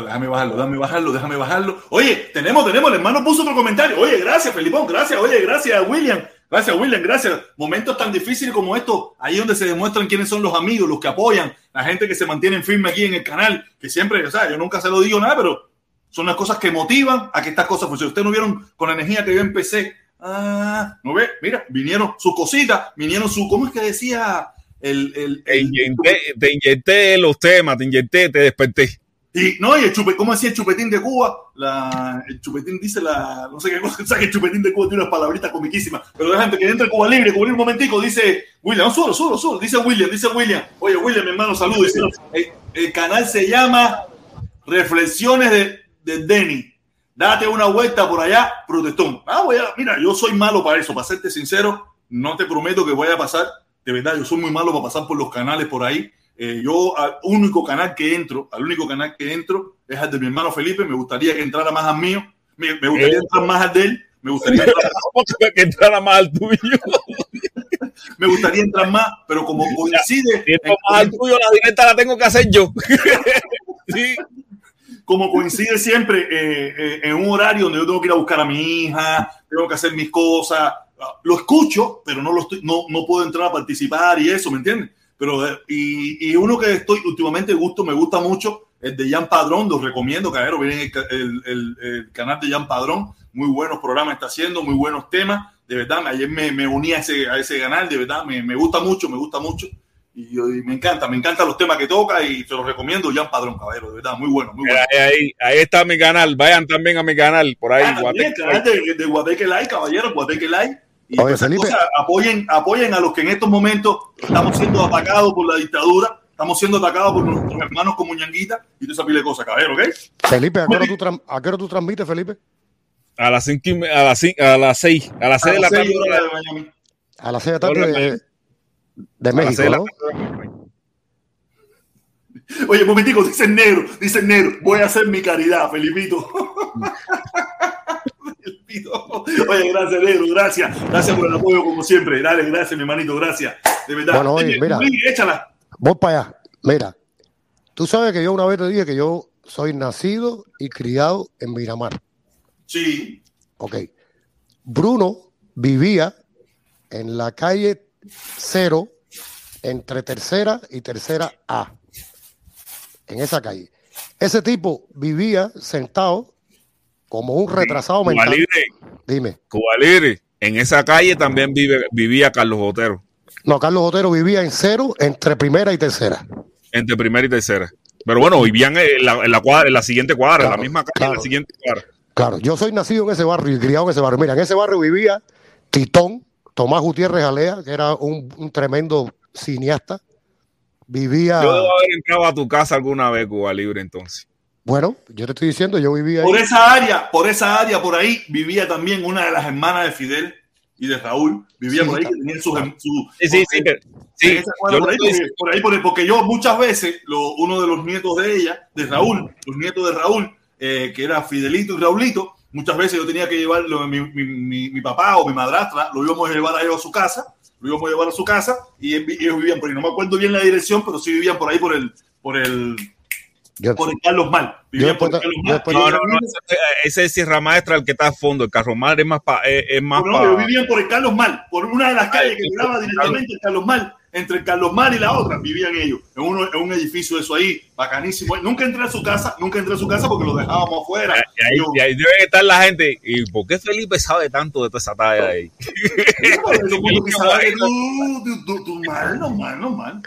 déjame bajarlo, déjame bajarlo, déjame bajarlo. Oye, tenemos, tenemos, el hermano puso otro comentario. Oye, gracias, Felipón, gracias, oye, gracias, William. Gracias, William, gracias. Momentos tan difíciles como estos, ahí donde se demuestran quiénes son los amigos, los que apoyan, la gente que se mantiene firme aquí en el canal, que siempre, o sea, yo nunca se lo digo nada, pero son las cosas que motivan a que estas cosas funcionen. Ustedes no vieron con la energía que yo empecé. Ah, no ve, mira, vinieron sus cositas, vinieron su, ¿cómo es que decía? El, el, inyecté, te inyecté los temas, te inyecté, te desperté. Y no, y el chupetín, ¿cómo decía el chupetín de Cuba? La, el chupetín dice la, no sé qué cosa, (laughs) el chupetín de Cuba tiene unas palabritas comiquísimas, pero déjame que entre Cuba Libre, Cuba un momentico, dice William, no, solo, solo, solo, dice William, dice William, oye William, mi hermano, saludos, el, canal se llama Reflexiones de, de Denny, date una vuelta por allá, protestón. Ah, voy a, mira, yo soy malo para eso, para serte sincero, no te prometo que voy a pasar, de verdad, yo soy muy malo para pasar por los canales por ahí, eh, yo al único canal que entro, al único canal que entro es al de mi hermano Felipe. Me gustaría que entrara más al mío. Me, gustaría eh. entrar más al de él. Me gustaría entrar, (laughs) que entrara más al tuyo. (laughs) me gustaría entrar más, pero como coincide. más al tuyo, la directa la tengo que hacer yo. (laughs) sí. Como coincide siempre eh, en un horario donde yo tengo que ir a buscar a mi hija, tengo que hacer mis cosas. Lo escucho, pero no, lo estoy, no, no puedo entrar a participar y eso, ¿me entiendes? Pero, eh, y, uno que estoy últimamente gusto, me gusta mucho, es de Jan Padrón, los recomiendo, caballero, miren el, el, canal de Jan Padrón, muy buenos programas está haciendo, muy buenos temas, de verdad, ayer me, me uní a ese, a ese canal, de verdad, me, me gusta mucho, me gusta mucho. Y, me encanta, me encantan los temas que toca y se los recomiendo, Jan Padrón, caballero, de verdad, muy bueno, muy bueno. Ahí, ahí, está mi canal, vayan también a mi canal, por ahí. Ah, el canal de, de Guateque Like, caballero, Guateque Like apoyen, apoyen a los que en estos momentos estamos siendo atacados por la dictadura, estamos siendo atacados por nuestros hermanos como Ñanguita y toda esa pila de cosas, cabrón, ¿ok? Felipe, ¿a qué hora tú, a qué hora tú transmites, Felipe? A las, cinco a las, a las seis, a las seis de la tarde. A las seis de la tarde de, de México, ¿no? Oye, momentico, dice negro, dice negro, voy a hacer mi caridad, Felipito. (laughs) Oye, gracias, Negro, gracias. Gracias por el apoyo, como siempre. Dale, gracias, mi hermanito, gracias. De verdad. Bueno, oye, mira. Échala. Vos para allá. Mira, tú sabes que yo una vez te dije que yo soy nacido y criado en Miramar. Sí. Ok. Bruno vivía en la calle Cero, entre tercera y tercera A. En esa calle. Ese tipo vivía sentado como un retrasado mental. Cuba Libre, Dime. Cuba Libre. En esa calle también vive, vivía Carlos Otero. No, Carlos Otero vivía en cero entre primera y tercera. Entre primera y tercera. Pero bueno, vivían en la, en la, cuadra, en la siguiente cuadra, en la misma calle, en la siguiente cuadra. Claro, yo soy nacido en ese barrio y criado en ese barrio. Mira, en ese barrio vivía Titón, Tomás Gutiérrez Alea, que era un, un tremendo cineasta. Vivía. Yo debo haber entrado a tu casa alguna vez, Cuba Libre, entonces. Bueno, yo te estoy diciendo, yo vivía ahí. Por esa área, por esa área, por ahí, vivía también una de las hermanas de Fidel y de Raúl. Vivía por ahí, que tenían sus... Su, sí, sí, sí. sí por, ahí, por, ahí, porque, yo muchas veces, uno de los nietos de ella, de Raúl, los nietos de Raúl, eh, que era Fidelito y Raulito, Muchas veces yo tenía que llevarlo, mi, mi, mi, mi papá o mi madrastra, lo íbamos a llevar a ellos a su casa, lo íbamos a llevar a su casa y ellos vivían por ahí. No me acuerdo bien la dirección, pero sí vivían por ahí, por el, por el, Yo- por el Carlos Mal. Vivían por el Carlos yo Mal. No, no, no, ese, es Sierra Maestra el que está a fondo. El Carro Mar es más para. Es, es más No, no, pa- ellos vivían por el Carlos Mal, por una de las calles que sí, directamente el Carlos Mal. Entre Carlos Mal y la otra vivían ellos, en, uno, en un edificio eso ahí, bacanísimo. Nunca entré a su casa, nunca entré a su casa porque lo dejábamos afuera. Y ahí, Yo- y ahí debe estar la gente. ¿Y por qué Felipe sabe tanto de toda esa talla ahí?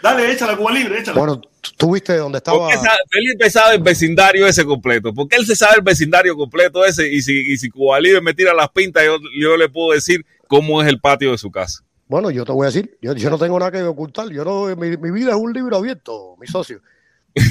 Dale, échala, Cuba Libre, échala. Bueno, tú- viste dónde ¿Por estaba. qué sabe- Felipe sabe el vecindario ese completo. Porque él se sabe el vecindario completo ese. Y si, y si Cuba Libre me tira las pintas, yo, yo le puedo decir cómo es el patio de su casa. Bueno, yo te voy a decir, yo, yo no tengo nada que ocultar. Yo no, mi, mi vida es un libro abierto, mi socio.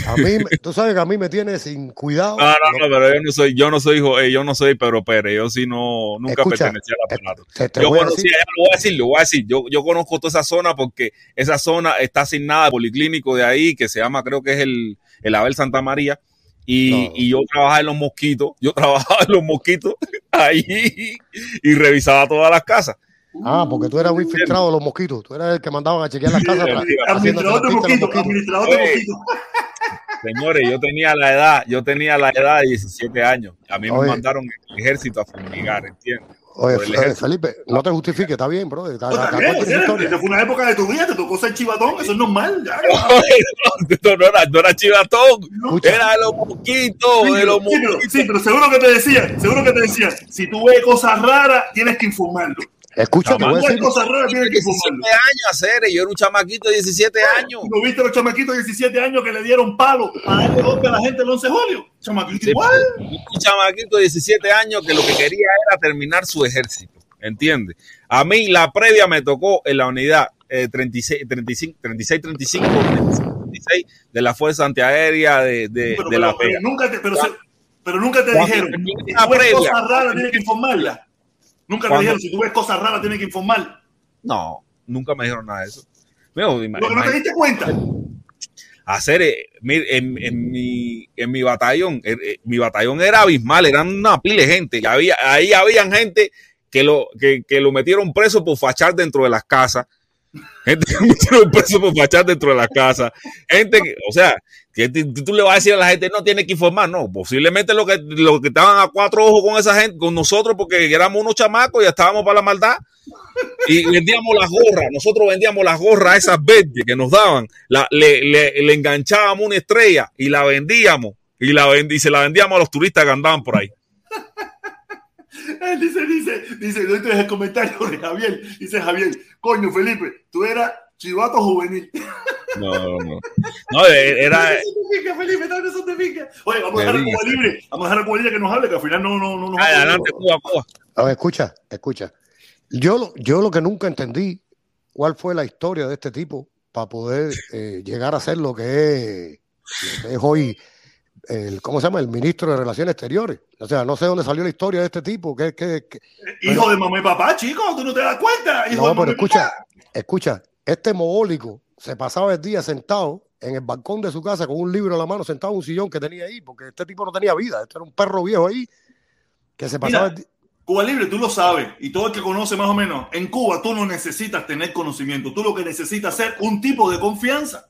A mí, tú sabes que a mí me tiene sin cuidado. No, no, no, pero yo no soy, yo no soy hijo, eh, yo no soy Pedro Pérez, yo sí no, nunca Escucha, pertenecí al aparato. Te, te Yo voy a conocí, decir, ya lo voy a decir, lo voy a decir, yo, yo conozco toda esa zona porque esa zona está asignada al policlínico de ahí, que se llama, creo que es el, el Abel Santa María, y, No. y yo trabajaba en los mosquitos, yo (laughs) trabajaba en los mosquitos ahí y revisaba todas las casas. Ah, porque tú eras un infiltrado de los mosquitos. Tú eras el que mandaban a chequear las casas. Administrador de mosquitos, mosquitos. administrador de Oye. mosquitos. Señores, yo tenía la edad, yo tenía la edad de 17 años. A mí me mandaron el ejército a fumigar, ¿entiendes? Oye. Felipe, no te justifiques, está bien, bro. Está, No, fue una época de tu vida, te tocó ser chivatón, eso es normal. ya. (laughs) no, no era, no era chivatón, era de los mosquitos, Sí, de los sí, pero- mosquitos. sí, pero seguro que te decían, seguro que te decían, si tú ves cosas raras, tienes que informarlo. Escucha, ves decir, cosas raras, tienes que 17 informarlo. años hacer, yo era un chamaquito de 17 años. ¿No viste los chamaquitos de 17 años que le dieron palo a darle golpe a la gente el 11 de julio? Chamaquito Sí, igual. Un chamaquito de 17 años que lo que quería era terminar su ejército, ¿entiendes? A mí la previa me tocó en la unidad eh, 36, 35, 36, 35, 36 de la Fuerza Antiaérea de, de, Pero, de la pero- pero PEA. nunca te, pero, se- pero nunca te dijeron, la tú ves previa. cosas raras, tienes que informarla. Nunca te Cuando- dijeron, si tú ves cosas raras, tienes que informar. No, nunca me dijeron nada de eso. Lo que no te diste cuenta. hacer eh, mire, en, en mi en mi batallón eh, eh, mi batallón era abismal eran una pila de gente y había ahí habían gente que lo que, que lo metieron preso por fachar dentro de las casas gente que lo metieron preso por fachar dentro de las casas gente que, o sea que tú le vas a decir a la gente no tiene que informar no posiblemente lo que lo que estaban a cuatro ojos con esa gente con nosotros porque éramos unos chamacos y estábamos para la maldad. Y vendíamos las gorras, nosotros vendíamos las gorras esas verdes que nos daban, le, le- enganchábamos una estrella y la vendíamos y, la vend- y se la vendíamos a los turistas que andaban por ahí. Él (laughs) dice, dice, dice, dentro del comentario de Javier, dice Javier, coño Felipe, tú eras chivato juvenil. No, no, no. No, eh, era, Felipe, no, te pica. Oye, vamos a dejar a. Cuba libre, vamos a dejar a Cuba libre que nos hable, que al final no, no, no nos Ay, adelante, Cuba, Cuba. A ver, escucha, escucha. Yo, lo- yo lo que nunca entendí, cuál fue la historia de este tipo para poder eh, llegar a ser lo que es, lo que es hoy, el, ¿cómo se llama? El ministro de Relaciones Exteriores. O sea, no sé dónde salió la historia de este tipo. Que, que, que- Hijo de mamá y papá, chico, tú no te das cuenta. Hijo de No, mamá pero y escucha, papá. escucha, este mogólico se pasaba el día sentado en el balcón de su casa con un libro en la mano, sentado en un sillón que tenía ahí, porque este tipo no tenía vida, este era un perro viejo ahí que se pasaba Mira, el Cuba Libre, tú lo sabes, y todo el que conoce más o menos, en Cuba tú no necesitas tener conocimiento, tú lo que necesitas es ser un tipo de confianza.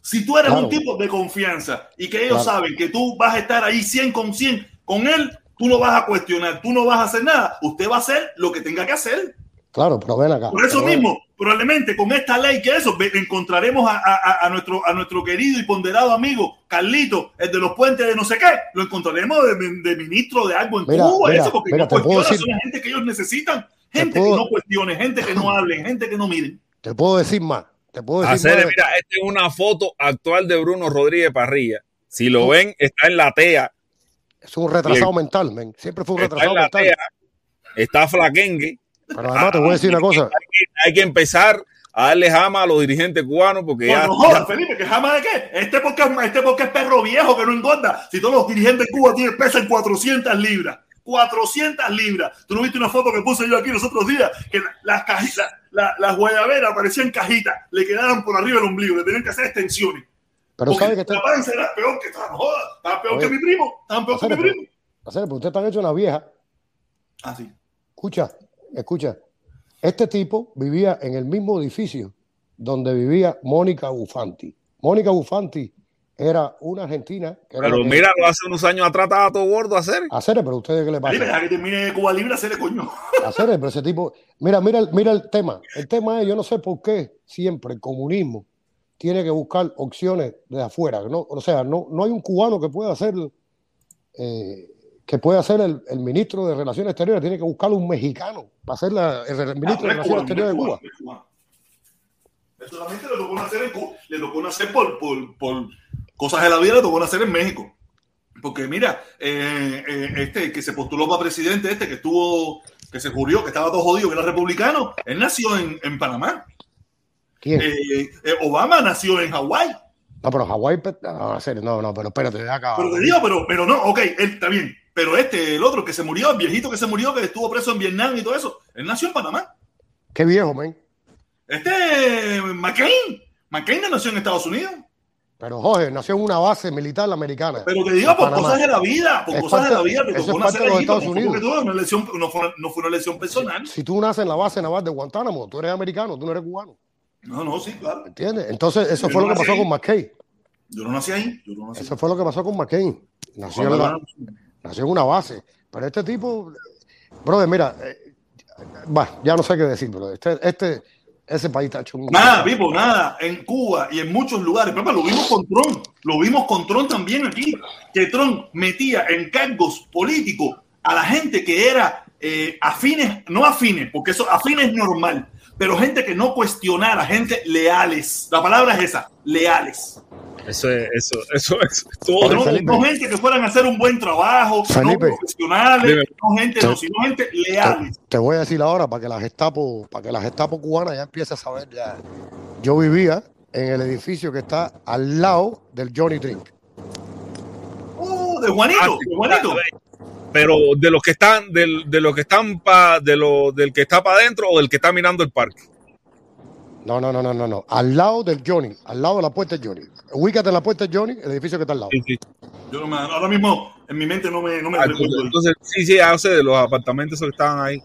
Si tú eres Claro. un tipo de confianza y que ellos Claro. saben que tú vas a estar ahí 100 con 100 con él, tú no vas a cuestionar, tú no vas a hacer nada, usted va a hacer lo que tenga que hacer. Claro, pero ven acá. Por eso pero ven- mismo, probablemente con esta ley que eso, encontraremos a, a- a nuestro, a nuestro querido y ponderado amigo Carlito, el de los puentes de no sé qué, lo encontraremos de, de ministro de algo en Mira, Cuba, mira, eso, porque mira, no te puedo cuestiona, decir- son la gente que ellos necesitan, Te gente puedo- que no cuestione, gente que no hablen, gente que no miren. Te puedo decir más. Te puedo decir Hacer, más. mira, esta es una foto actual de Bruno Rodríguez Parrilla. Si lo ven, está en la TEA. Es un retrasado mental, men. Siempre fue un Está en retrasado la mental. TEA. Está flaquengue. Pero además te voy a decir una cosa. Hay que empezar a darle jama a los dirigentes cubanos porque ya, no jodas, Felipe, que jamás de qué. Este porque, este porque es perro viejo que no engorda. Si todos los dirigentes de Cuba tienen, pesan 400 libras. 400 libras. Tú no viste una foto que puse yo aquí los otros días, que la- las cajitas, la- las guayaberas parecían cajitas, le quedaban por arriba del ombligo, le tenían que hacer extensiones. Pero sabe que la panza era peor que, no jodas, estaba peor Oye, que mi primo, estaba peor que mi Hacer, primo. hacer, porque ustedes están hechos una vieja Ah, sí. Escucha, escucha. Este tipo vivía en el mismo edificio donde vivía Mónica Bufanti. Mónica Bufanti era una argentina. Que era Pero la que- hace unos años atrás estaba todo gordo a hacer. Hacer, pero ustedes qué le Dime, pasa? deja que termine Cuba Libre, hacerle coño. Hacer, pero ese tipo. Mira, mira, el- mira el tema. El tema es, yo no sé por qué siempre el comunismo tiene que buscar opciones de afuera. ¿no? O sea, no, no hay un cubano que pueda hacer, eh, que pueda ser el, el ministro de Relaciones Exteriores, tiene que buscar un mexicano para ser la- el, el ministro de Ah, Relaciones Exteriores de Cuba. Eso solamente le tocó nacer en Cuba, le tocó nacer por, por, por cosas de la vida, le tocó nacer en México. Porque mira, eh, eh, este que se postuló para presidente, este que estuvo, que se murió, que estaba todo jodido, que era republicano, él nació en, en Panamá. ¿Quién? Eh, Obama nació en Hawái. No, pero Hawái. No, no, pero espérate, acá. Pero te digo, pero, pero no, ok, él está bien. Pero este, el otro que se murió, el viejito que se murió, que estuvo preso en Vietnam y todo eso, él nació en Panamá. Qué viejo, men. Este McCain, McCain no nació en Estados Unidos. Pero Jorge nació en una base militar americana. Pero te digo, por Panamá. cosas de la vida, por Es cosas de parte- la vida, eso tocó nacer de allí, Estados Unidos. tú- una elección, no, fue, no fue una elección personal. Si tú naces en la base naval de Guantánamo, tú eres americano, tú no eres cubano. No, no, sí, claro. ¿Entiendes? Entonces, eso Yo fue no lo que pasó ahí. con McCain. Yo no nací ahí, yo no nací Eso fue lo que pasó con McCain. Nació, en, la- nació en una base. Pero este tipo, brother, mira, eh, bah, ya no sé qué decir, bro. Este, este, ese país está hecho un. Nada, Pipo, nada. En Cuba y en muchos lugares. Papá, lo vimos con Trump. Lo vimos con Trump también aquí. Que Trump metía en cargos políticos a la gente que era eh, afines, no afines, porque eso afines es normal, pero gente que no cuestionara, gente leales. La palabra es esa, leales. Eso es, eso, eso es todo. No, gente que fueran a hacer un buen trabajo, Felipe. no profesionales, Dime. no gente, no, sino gente leales. Te voy a decir ahora para que la Gestapo, para que la Gestapo cubana ya empiece a saber ya. Yo vivía en el edificio que está al lado del Johnny Drink. Oh, de Juanito, Ah, de Juanito. Pero de los que están, del, de los que están pa, de lo, del que está para adentro o del que está mirando el parque. No, no, no, no, no, no. Al lado del Johnny, al lado de la puerta de Johnny. Ubícate en la puerta de Johnny, el edificio que está al lado. Sí, sí. Yo no me, ahora mismo en mi mente no me, no me Ah, recuerdo. entonces, entonces, sí, sí, sé de los apartamentos que estaban ahí.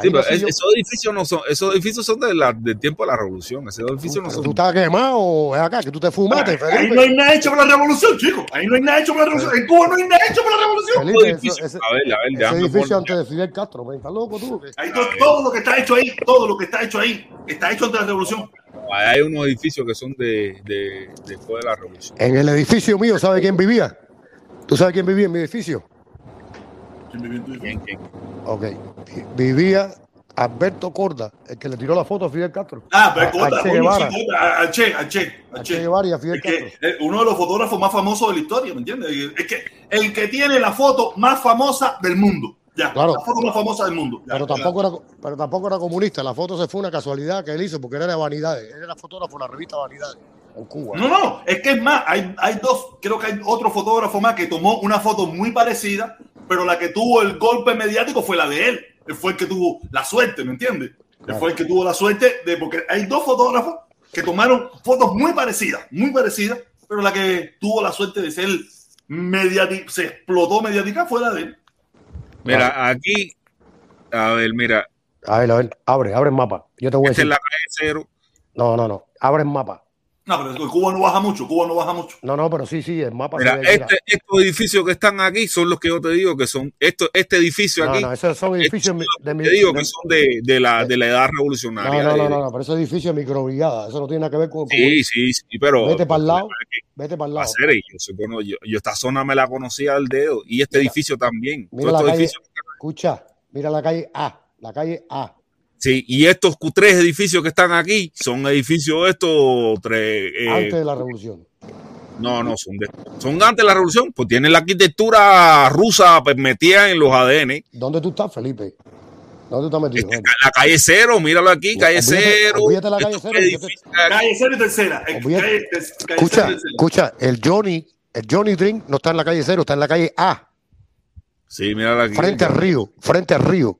Sí, pero es- esos edificios no son, esos edificios son de la, del tiempo de la revolución. Esos edificios no son. tú estás quemado, es acá, que tú te fumaste, Ahí no hay nada hecho por la revolución, chicos. Ahí no hay nada hecho por la revolución. En Cuba no hay nada hecho por la revolución. Felipe, eso- ese, a ver, a ver, ese edificio antes de Fidel Castro, men, ¿estás loco tú? Ahí todo, todo lo que está hecho ahí, todo lo que está hecho ahí, está hecho antes de la revolución. Ahí hay unos edificios que son de, de, después de la revolución. En el edificio mío, ¿sabe quién vivía? ¿Tú sabes quién vivía en mi edificio? ¿Quién, quién? Ok. Vivía Alberto Corda, el que le tiró la foto a Fidel Castro. Ah, pero A- corta, a Che Guevara. a- Che, a Che, a A Che Che. Guevara y a Fidel que Castro. uno de los fotógrafos más famosos de la historia, ¿me entiendes? Es que el que tiene la foto más famosa del mundo. Ya, Claro. la foto más famosa del mundo. Ya, Pero tampoco, era, pero tampoco era comunista. La foto se fue una casualidad que él hizo porque era de Vanidades. Él era fotógrafo de la revista Vanidades en Cuba. No, no, es que es más, hay, hay dos, creo que hay otro fotógrafo más que tomó una foto muy parecida, pero la que tuvo el golpe mediático fue la de él. Él fue el que tuvo la suerte, ¿me entiendes? Él fue el que tuvo la suerte de, porque hay dos fotógrafos que tomaron fotos muy parecidas, muy parecidas, pero la que tuvo la suerte de ser mediática, se explotó mediática fue la de él. Mira, aquí, a ver, mira, A ver, a ver, abre, abre el mapa. Yo te voy a es decir. la calle cero. No, no, no. Abre el mapa. No, pero Cuba no baja mucho, Cuba no baja mucho. No, no, pero sí, sí, el mapa. se Mira, mira. este, estos edificios que están aquí son los que yo te digo que son, esto, este edificio No, aquí, no, esos son estos edificios los de mi. te digo de- que son de, de la, de la edad no, revolucionaria. no, no, de- no, no, pero esos edificios de microbrigada. Eso no tiene nada que ver con. Sí, sí, sí, pero. Vete pa'l lado. que Vete para el lado. yo, supongo, yo, yo esta zona me la conocía al dedo y este Mira, edificio también. Mira la estos calle. edificios- Escucha, mira la calle A. La calle A. sí, y estos tres edificios que están aquí son edificios estos tres. eh, Antes de la revolución. No, no, son, de, son antes de la revolución, pues tienen la arquitectura rusa pues, metida en los ADN. ¿Dónde tú estás, Felipe? ¿Dónde tú estás metido? Este, la calle cero, míralo aquí, calle Olvídate- cero. olvídate la calle cero, te- aquí. Calle cero y tercera. eh, calle- cero Escucha, y escucha, el Johnny, el Johnny Drink no está en la calle cero, está en la calle A, Sí, míralo aquí. frente al río, frente al río.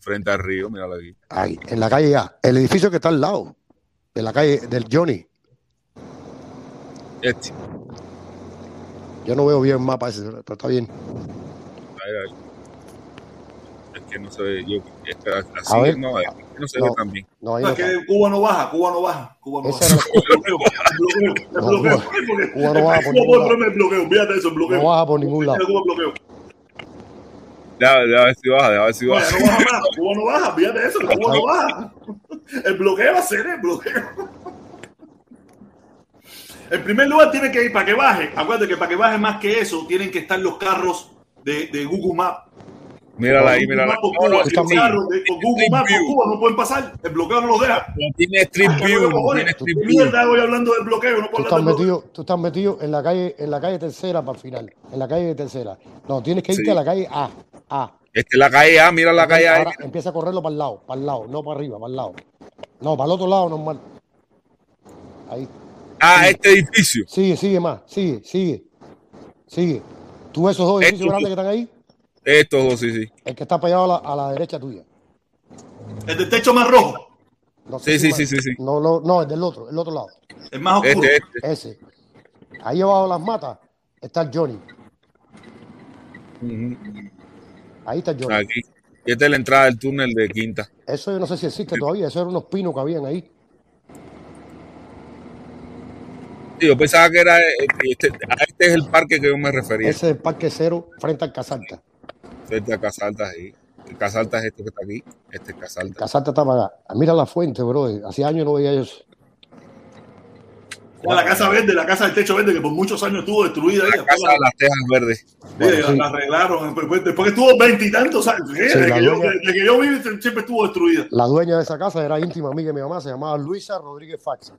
Frente al río, míralo aquí. Ahí, en la calle A. El edificio que está al lado de la calle del Johnny. Este. Yo no veo bien el mapa ese, pero está bien. Ahí, ahí. que no se ve. Yo, así, A ver, no, es que no se ve no. tan bien. No, ahí No, no es está. que Cuba no baja, Cuba no baja, Cuba no Ese baja. (laughs) Cuba- no baja por ningún lado. No baja por ningún lado. Cuba bloqueo. Ya, ya a ver si baja, ya a ver si baja. no baja más, Cuba no baja, fíjate eso, Cuba no baja. El bloqueo va a ser el bloqueo. En primer lugar, tiene que ir para que baje. Acuérdate que para que baje más que eso, tienen que estar los carros de, de Google Maps. Mírala ahí, mírala. No, está de- con Google Maps por View. Cuba no pueden pasar. El bloqueo no los deja. tiene Street ¿Qué View, mierda voy hablando del bloqueo? No Tú estás bloqueo. metido, tú estás metido en la calle, en la calle tercera para el final. En la calle tercera. No, tienes que irte Sí. a la calle A. A. Este es la calle A, mira la calle A. Ahora empieza a correrlo para el lado, para el lado, no para arriba, para el lado. No, para el otro lado normal. Ahí. Ah, este edificio. Sigue, sigue más. Sigue, sigue. Sigue. ¿Tú ves esos dos edificios grandes que están ahí? Estos dos, sí, sí. El que está pegado a la, a la derecha tuya. El del techo más rojo, No Sí, si sí, más- sí, sí, sí. No, no, no, el del otro, el otro lado. el más oscuro. Este, este. Ese. Ahí abajo de las matas está el Johnny. Ahí está el Johnny. Aquí. Y esta es la entrada del túnel de Quinta. Eso yo no sé si existe todavía. Eso eran unos pinos que habían ahí. Sí, yo pensaba que era. eh, Este, a este es el parque que yo me refería. Ese es el Parque Cero frente al Casalta. Frente a Casaltas ahí. El Casaltas es esto que está aquí. Este es Casaltas. Casalta está para acá. Mira la fuente, bro. Hace años no veía eso. La casa verde, la casa del techo verde, que por muchos años estuvo destruida. La casa de las tejas verdes. Bueno, Sí, sí. la arreglaron. Después, que estuvo veintitantos años. Sí, desde, la que yo, dueña- desde que yo viví siempre estuvo destruida. La dueña de esa casa era íntima amiga de mi mamá. Se llamaba Luisa Rodríguez Faxa.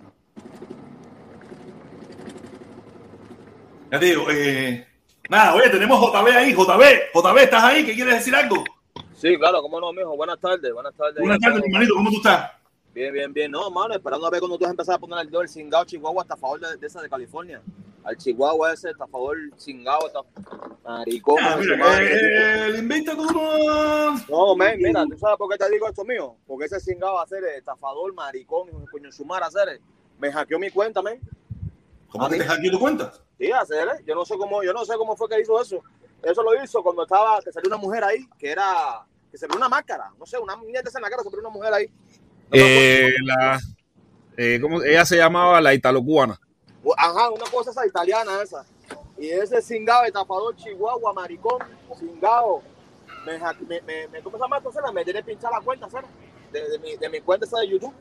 Ya te digo, eh, nada, oye, tenemos JB ahí. JB, JB, ¿estás ahí? ¿Qué quieres decir algo? Sí, claro, cómo no, mijo. Buenas tardes, buenas tardes. Buenas tardes, estamos. hermanito, ¿cómo tú estás? Bien, bien, bien. No, mano, esperando a ver cuando tú vas a empezar a poner el dedo del cingado Chihuahua hasta a favor de, de esa de California. Al Chihuahua ese, está a favor cingado, está maricón. Ah, mira, eh, el invento tú no... Men, mira, ¿tú sabes por qué te digo esto mío? Porque ese cingado va a ser estafador, maricón, hijo de coño su madre, hacer. Me hackeó mi cuenta, men. ¿Cómo A que mí- te hackeó tu cuenta? Hacer, yo no sé cómo, yo no sé cómo fue que hizo eso. Eso lo hizo cuando estaba, que salió una mujer ahí, que era, que se una máscara, no sé, una mierda esa en la cara, se una mujer ahí. No. Eh, la, eh, ¿cómo? Ella se llamaba la italo-cubana. Ajá, una cosa esa italiana esa. Y ese cingado estafador chihuahua, maricón, cingado. Me, me, me, ¿cómo se llama esto, Cena? Me tiene pinchar la cuenta, Cena, de, de, mi, de mi cuenta esa de YouTube.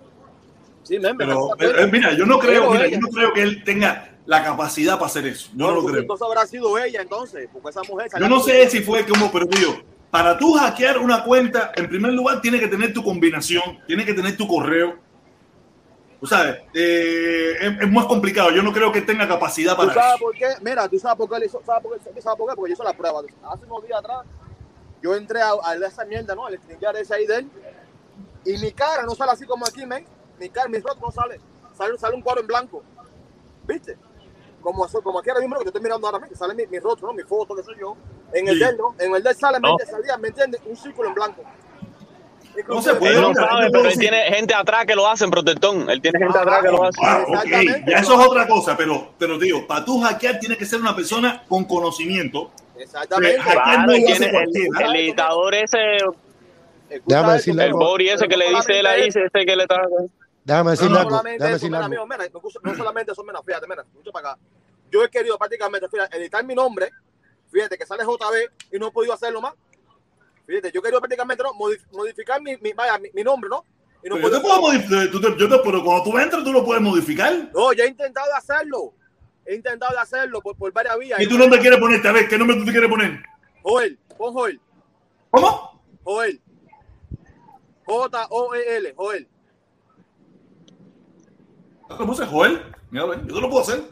Sí, men, me Pero, eh, cuenta. mira, yo no creo, mira, yo no creo que él tenga la capacidad para hacer eso. Yo no lo creo. Entonces habrá sido ella entonces, porque esa mujer Yo no sé si fue como, pero tío, para tú hackear una cuenta, en primer lugar tiene que tener tu combinación, tiene que tener tu correo. Tú sabes, eh, es, es más complicado. Yo no creo que tenga capacidad ¿Tú para sabes eso. por qué? Mira, tú sabes por qué le hizo, sabes por qué, sabes por qué? Porque yo hice la prueba. Hace unos días atrás, yo entré a, a esa mierda, ¿no? Al ese ahí de él. Y mi cara no sale así como aquí, men. Mi cara, mi rostro no sale. Sale, sale un cuadro en blanco. ¿Viste? Como, como aquí ahora mismo que te estoy mirando ahora mismo, que sale mi, mi rostro, ¿no? Mi foto, que soy yo. En el Sí. del, ¿no? En el del sale, No. mente, salía, ¿me entiendes? Un círculo en blanco. No se puede, Él no sabe, pero él tiene gente atrás que lo hacen, protectón. Él tiene gente atrás que lo hace. Ah, ok, Exactamente. ya eso es otra cosa, pero, pero tío, para tú hackear tiene que ser una persona con conocimiento. Exactamente. Hackear Claro, no tiene el, el editador ese, Déjame decirle el. Bori ese que le dice él ahí, ese que le está. Déjame No, decirle no algo. solamente Déjame eso, mira, algo. amigo, mira, no, no solamente eso, mira, fíjate, mira, escucha para acá. Yo he querido prácticamente, fíjate, editar mi nombre, fíjate que sale JB y no he podido hacerlo más. Fíjate, yo he querido prácticamente no, modif- modificar mi, mi, vaya, mi, mi nombre, ¿no? Y no, Pero yo puedo te puedo modificar, tú te- yo te- pero cuando tú entras, tú lo puedes modificar. No, ya he intentado hacerlo. He intentado hacerlo por, por varias vías. ¿Y tu nombre quieres ponerte? A ver, ¿qué nombre tú te quieres poner? Joel, pon Joel, ¿Cómo? Joel. J-O-E-L, Joel. ¿Lo puse Joel? Ven, yo te lo puedo hacer.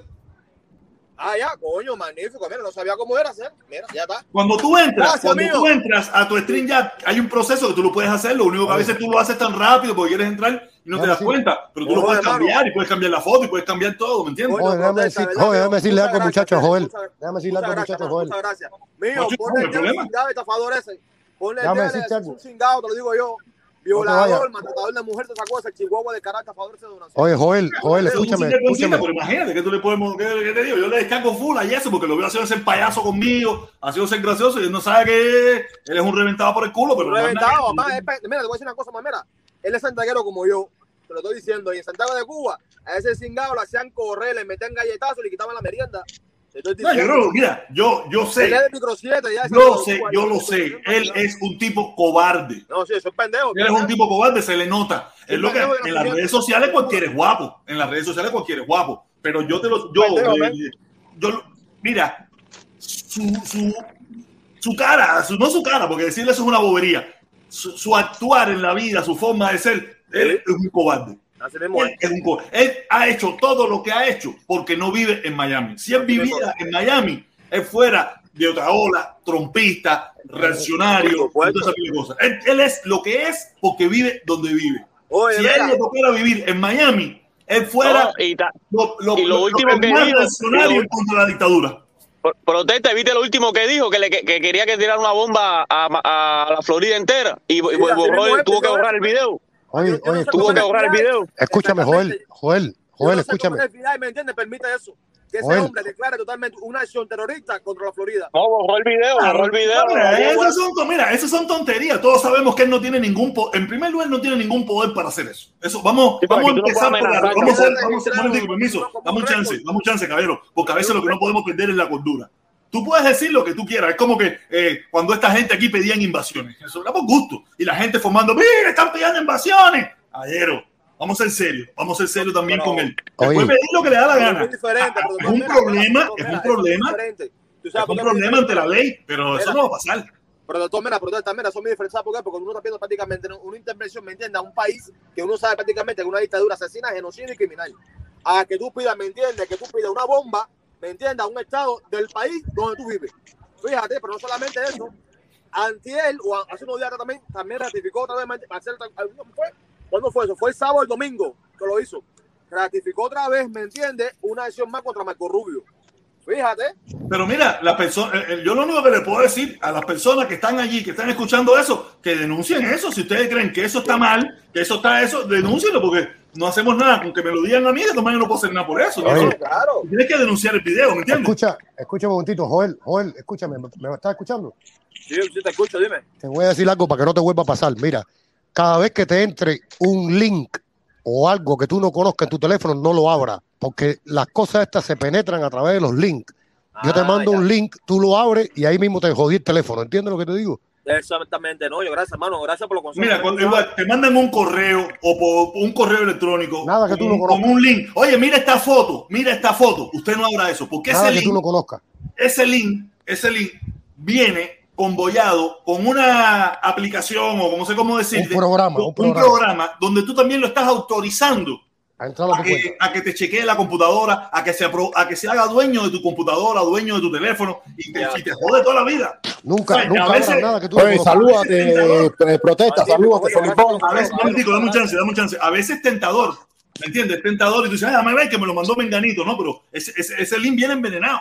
Ah, ya, coño, magnífico. Mira, no sabía cómo era hacer. Mira, ya está. Cuando tú entras, Gracias, cuando amigo. tú entras a tu stream ya hay un proceso que tú lo puedes hacer. Lo único que a veces tú lo haces tan rápido porque quieres entrar y no te das sí. cuenta. Pero tú No, lo puedes hermano. cambiar y puedes cambiar la foto y puedes cambiar todo, ¿me entiendes? Déjame decir- ¿verdad, joder, amigo? déjame decirle algo, gracias, muchacho, muchas Joel. gracias. Déjame decirle algo, gracias, muchacho, mano, Joel. Muchas gracias. Mío, ponle el cingado estafador ese. Ponle el cingado, te lo digo yo. Violador, matador de mujer, todas esas cosas, chihuahua de carácter, favor de donación. Oye, Joel, Joel, escúchame, escúchame. Pero imagínate que tú le podemos, que, que te digo, yo le descargo full a eso porque lo veo haciendo ser payaso conmigo, haciendo ser gracioso y él no sabe que él es un reventado por el culo, pero no Reventado, nada. mamá, mira, te voy a decir una cosa más, mira, él es santiaguero como yo, te lo estoy diciendo, y en Santiago de Cuba, a ese cingado lo hacían correr, le metían galletazos y le quitaban la merienda. No, yo creo, mira, yo, yo sé, es de micro 7, ya de yo sé, yo lo sé, él es un tipo cobarde. No, sí, eso es pendejo. Él es un tipo cobarde, se le nota. Es lo que en las redes sociales cualquiera es guapo. En las redes sociales cualquiera es guapo. Pero yo te lo. Yo, eh, yo mira, su, su, su cara, su- no su cara, porque decirle eso es una bobería. Su, su actuar en la vida, su forma de ser, él es un cobarde. Él, es. un él ha hecho todo lo que ha hecho porque no vive en Miami. Si él viviera en Miami, él fuera de otra ola, trompista, reaccionario, Por supuesto. toda esa pila de cosas. Él, él es lo que es porque vive donde vive. Oye, Si mira, él le tocara vivir en Miami, él fuera No, y ta- lo, lo- y lo lo- último que más reaccionario y contra de la dictadura. pro- protesta, ¿viste lo último que dijo? Que, le, que, que quería que tirara una bomba a, a la Florida entera y, y borró- es, tuvo que borrar el video. Oye, Yo- yo no sé Tuvo cómo que escúchame, borrar el video. escúchame, Joel. Joel, Yo Joel, no sé cómo escúchame. el FBI, ¿me entiendes? Permite eso. Que ese Joel. hombre declare totalmente una acción terrorista contra la Florida. No, borró el video, borró el video. Mira, esas son, mira, esas son tonterías. Todos sabemos que él no tiene ningún po- en primer lugar no tiene ningún poder para hacer eso. Eso vamos, Sí, vamos a no empezar puedes por la- vamos a hacer, vamos a permiso, dame un chance, dame un chance, caballero, porque a veces lo que no podemos perder es la cordura. Tú puedes decir lo que tú quieras, es como que eh, cuando esta gente aquí pedían invasiones, eso era por gusto, y la gente formando, mira, están pidiendo invasiones. Ayer, vamos a ser serios, vamos a ser serios también Pero- con él. Después pedir lo que le da la Pero gana. Es diferente, Ah, pero es un problema, es un problema, es un problema ante la ley, pero eso no va a pasar. Pero doctor, mira, protesta, mira, son muy diferentes. ¿Sabes por qué? Porque uno está viendo prácticamente una intervención, ¿me entiendes? A un país que uno sabe prácticamente que una dictadura asesina, genocida y criminal. A que tú pidas, ¿me entiendes? Que tú pidas una bomba, ¿me entiendes? Un estado del país donde tú vives. Fíjate, pero no solamente eso. Antiel, o hace unos días también, también ratificó otra vez, ¿cuándo fue? ¿Cuándo fue eso? Fue el sábado el domingo que lo hizo. Ratificó otra vez, ¿me entiendes? Una acción más contra Marco Rubio. Fíjate. Pero mira, la persona, eh, eh, yo lo único que le puedo decir a las personas que están allí, que están escuchando eso, que denuncien eso. Si ustedes creen que eso está mal, que eso está eso, denúncienlo porque no hacemos nada. Con que me lo digan a mí, de todas maneras no puedo hacer nada por eso. ¿no? Oye. Eso- Claro. Tienes que denunciar el video, ¿me entiendes? Escucha, escucha un momentito, Joel, Joel, escúchame, ¿me, me estás escuchando? Sí, sí, te escucho, dime. Te voy a decir algo para que no te vuelva a pasar. Mira, cada vez que te entre un link o algo que tú no conozcas en tu teléfono, no lo abras, porque las cosas estas se penetran a través de los links. Yo te Ah, mando ya. un link, tú lo abres y ahí mismo te jodí el teléfono. ¿Entiendes lo que te digo? Exactamente, no, yo gracias, hermano, gracias por los consejos. Mira, cuando igual te mandan un correo o por un correo electrónico Nada que tú con, no conozcas. con un link. Oye, mira esta foto, mira esta foto. Usted no abra eso, porque Nada ese que link tú no conozcas. ese link, ese link viene convoyado con una aplicación o como sé cómo decirte, Un programa, un un programa. programa donde tú también lo estás autorizando A a que, a que te chequee la computadora, a que, se a que se haga dueño de tu computadora, dueño de tu teléfono y te, y te jode toda la vida. Nunca, Oye, nunca a veces- nada que tú Oye, salúdate, eh, protesta, salúdate, Felipón. A veces, momentico, dame un chance, dame un chance. A veces es tentador, ¿me entiendes? Es tentador y tú dices, ah, dame ver que me lo mandó Menganito, ¿no? Pero ese, ese, ese link viene envenenado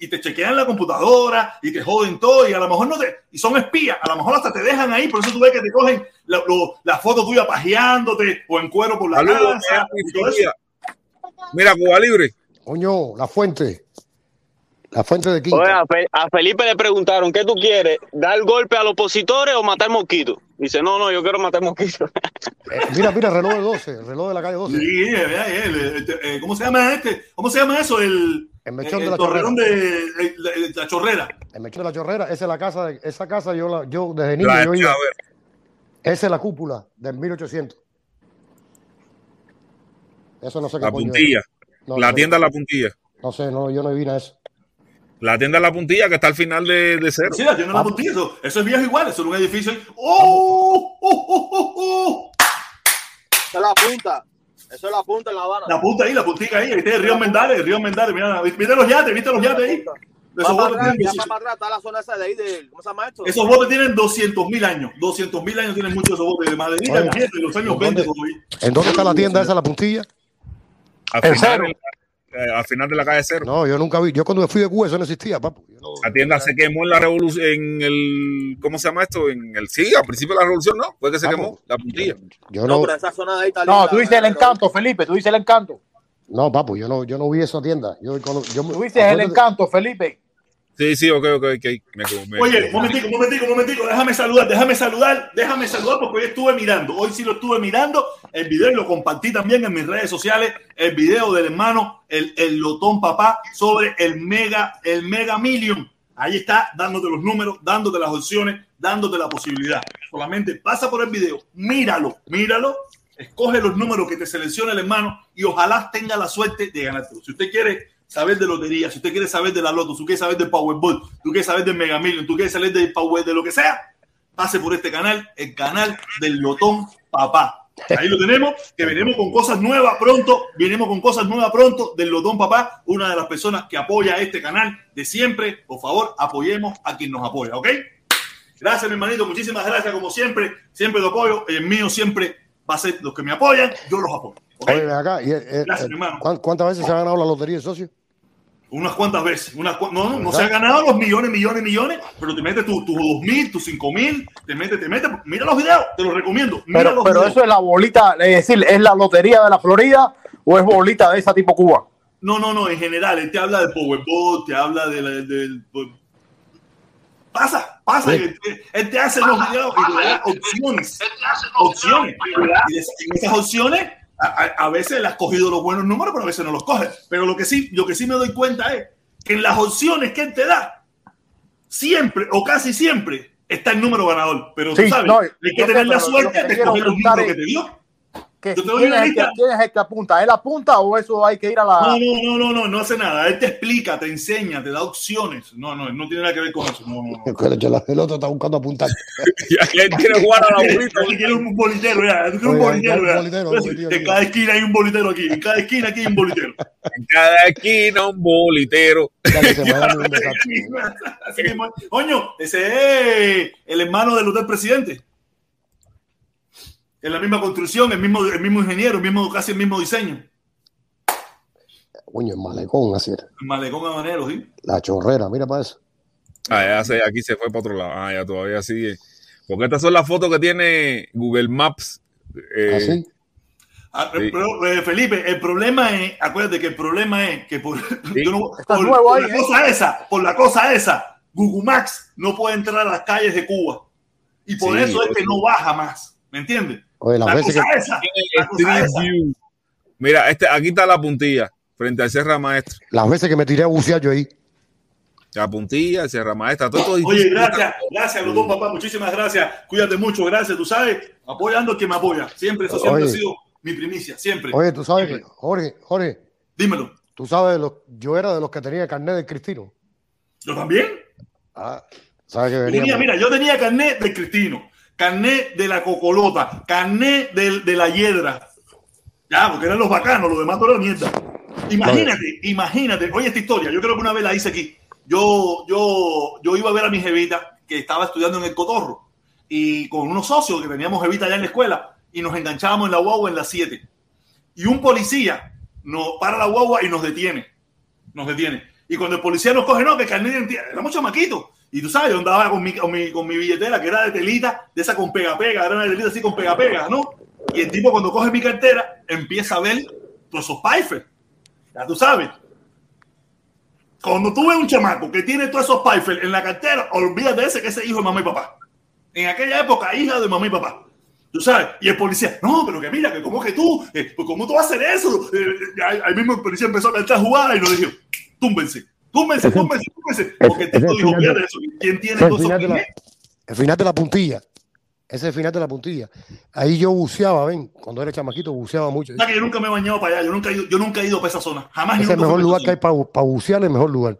y te chequean la computadora y te joden todo y a lo mejor no te, y son espías, a lo mejor hasta te dejan ahí, por eso tú ves que te cogen la, lo- la foto tuya pajeándote o en cuero por la Saludos, casa. Mira, Cuba Libre. Coño, la fuente. La fuente de Quinta. Oye, a, Fe- a Felipe le preguntaron, ¿qué tú quieres? ¿Dar golpe a los opositores o matar mosquitos? Dice, no, no, yo quiero matar mosquitos. (laughs) Eh, mira, mira, el reloj de 12, el reloj de la calle 12. Sí, eh, eh, eh, ¿cómo se llama este? ¿Cómo se llama eso? El, El mechón el de la torreón chorrera. de la, la chorrera. El mechón de la chorrera, esa es la casa, de- esa casa yo, la, yo desde niño La yo iba. Esa es la cúpula del 1800. Eso no sé qué La puntilla. No, La no, tienda La Puntilla. No sé, no, yo no vine a eso. La tienda La Puntilla que está al final de, de cero. Sí, la tiene la puntilla. Eso, eso es viejo igual, eso es un edificio. ¡Oh! ¡Oh, oh, oh, oh! Esa es la punta. Eso es la punta en La Habana. La punta ahí, la puntica ahí. Ahí está el río Mendales, el río Mendales. Mira, ¿viste los yates? ¿Viste los yates ahí? Esos botes, tienen, esos botes tienen 200 mil años. 200 mil años tienen muchos esos botes de maderita, de los años ¿dónde? 20. como hoy. ¿En dónde está la tienda esa, la puntilla? Al El final, eh, al final de la calle cero. No, yo nunca vi. Yo cuando me fui de Cuba eso no existía, papu. No- La tienda se quemó en la revolución, en el, ¿cómo se llama esto? En el, sí, al principio de la revolución, ¿no? Fue que se Papu, quemó la puntilla. Yo No, no, pero esa zona de ahí está No, tú dices el encanto, Felipe, tú dices el encanto. no, papu, yo no, yo no vi esa tienda. Yo, cuando- yo, Tú dices el encanto, Felipe. Sí, sí, ok, ok, ok. Me, me- Oye, momentico, momentico, momentico, déjame saludar, déjame saludar, déjame saludar porque hoy estuve mirando, hoy sí lo estuve mirando el video y lo compartí también en mis redes sociales, el video del hermano, el, el Lotón Papá sobre el Mega, el Mega Million. Ahí está, dándote los números, dándote las opciones, dándote la posibilidad. Solamente pasa por el video, míralo, míralo, escoge los números que te selecciona el hermano y ojalá tenga la suerte de ganar. Si usted quiere saber de lotería, si usted quiere saber de la loto, si usted quiere saber del Powerball, tú quieres saber del Mega Million, tú quieres saber del Power, de lo que sea, pase por este canal, el canal del Lotón Papá. Ahí lo tenemos, que venimos con cosas nuevas pronto, venimos con cosas nuevas pronto del Lotón Papá, una de las personas que apoya este canal de siempre. Por favor, apoyemos a quien nos apoya, ¿ok? Gracias, mi hermanito, muchísimas gracias como siempre, siempre lo apoyo, el mío siempre va a ser los que me apoyan, yo los apoyo. y, eh, Gracias, eh, mi hermano. ¿cuán- ¿cuántas veces se ha ganado la lotería, socio? Unas cuantas veces. Unas cua- no, no, no se ha ganado los millones, millones, millones, pero te metes tus tus dos mil, tus cinco mil, te metes, te metes. Mira los videos, te los recomiendo. Mira Pero, los pero videos. eso es la bolita, es decir, ¿es la lotería de la Florida o es bolita de esa tipo Cuba? No, no, no, en general, él te habla del Powerball, te habla del. del- del- pasa, pasa, Sí. él, te- él te hace los videos y te da opciones. Opciones. Y de en esas opciones, a, veces le has cogido los buenos números, pero a veces no los coges. Pero lo que sí, lo que sí me doy cuenta es que en las opciones que él te da, siempre o casi siempre está el número ganador. Pero tú Sí, sabes, no, hay que tener la suerte de quiero coger los números que te dio. ¿Qué- Yo te doy ¿Quién, una es el que, quién es el que apunta? ¿Él apunta o eso hay que ir a la... No, no, no, no, no, no hace nada. Él te explica, te enseña, te da opciones. No, no, no tiene nada que ver con eso. No, no, no. La pelota está buscando apuntar. (laughs) Él quiere jugar a la bolita. Él quiere un bolitero, ya. Él quiere un bolitero, ya. bolitero, Entonces, metido En cada esquina hay un bolitero aquí. En cada esquina aquí hay un bolitero. En cada esquina un bolitero. (laughs) Coño, ese es el hermano del hotel presidente. En la misma construcción, el mismo, el mismo ingeniero, el mismo, casi el mismo diseño. Coño, el malecón, así era. El malecón habanero, ¿sí? La chorrera, mira para eso. Ah, ya se- aquí se fue para otro lado. Ah, ya todavía sigue. Porque estas son las fotos que tiene Google Maps. eh, Así. Ah, Sí. pero, eh, Felipe, el problema es, acuérdate que el problema es que por, (laughs) yo no- Está por- nuevo por ahí, la ¿eh? cosa esa, por la cosa esa, Google Maps no puede entrar a las calles de Cuba. Y por Sí, eso es que sí. no baja más. ¿Me entiendes? Oye, las La veces que. esa. La. Mira, este, aquí está la puntilla, frente al Serra Maestra. Las veces que me tiré a bucear yo ahí. La puntilla, el Serra Maestra, todo esto Oye, difícil. gracias, gracias, los dos papás, muchísimas gracias. Cuídate mucho, gracias. Tú sabes, apoyando que me apoya. Siempre, eso siempre Oye. ha sido mi primicia, siempre. Oye, tú sabes que, Jorge, Jorge, Dímelo. tú sabes, de los, yo era de los que tenía carnet de Cristino. ¿Yo también? Ah, sabes que venía. tenía, mira, yo tenía carnet de Cristino, carnet de la Cocolota, carnet de, de la Hiedra. Ya, porque eran los bacanos, los demás eran mierda. Imagínate, imagínate. Oye, esta historia, yo creo que una vez la hice aquí. Yo, yo, yo iba a ver a mi jevita que estaba estudiando en el Cotorro y con unos socios que teníamos jevita allá en la escuela y nos enganchábamos en la guagua en las 7. Y un policía nos para la guagua y nos detiene. Nos detiene. Y cuando el policía nos coge, no, que carnet de identidad, éramos chamaquitos. Y tú sabes, yo andaba con mi, con, mi, con mi billetera, que era de telita, de esa con pega-pega, era una telita así con pega-pega, ¿no? Y el tipo cuando coge mi cartera, empieza a ver todos esos pifes. Ya tú sabes. Cuando tú ves un chamaco que tiene todos esos pifes en la cartera, olvídate de ese que ese hijo de mamá y papá. En aquella época, hija de mamá y papá. Tú sabes, y el policía, no, pero que mira, que como que tú, eh, pues cómo tú vas a hacer eso. Eh, eh, ahí, mismo el policía empezó a cantar jugada y nos dijo, túmbense, túmbense, túmbense, túmbense. Porque ese dijo, de- eso, ¿quién tiene el final, de la, pines? el final de la puntilla. Ese es el final de la puntilla. Ahí yo buceaba, ven. Cuando era chamaquito buceaba mucho. Que yo nunca me he bañado para allá, yo nunca he ido, yo nunca he ido para esa zona. Jamás Ese ni es el mejor lugar para que hay zona. para bucear, el mejor lugar.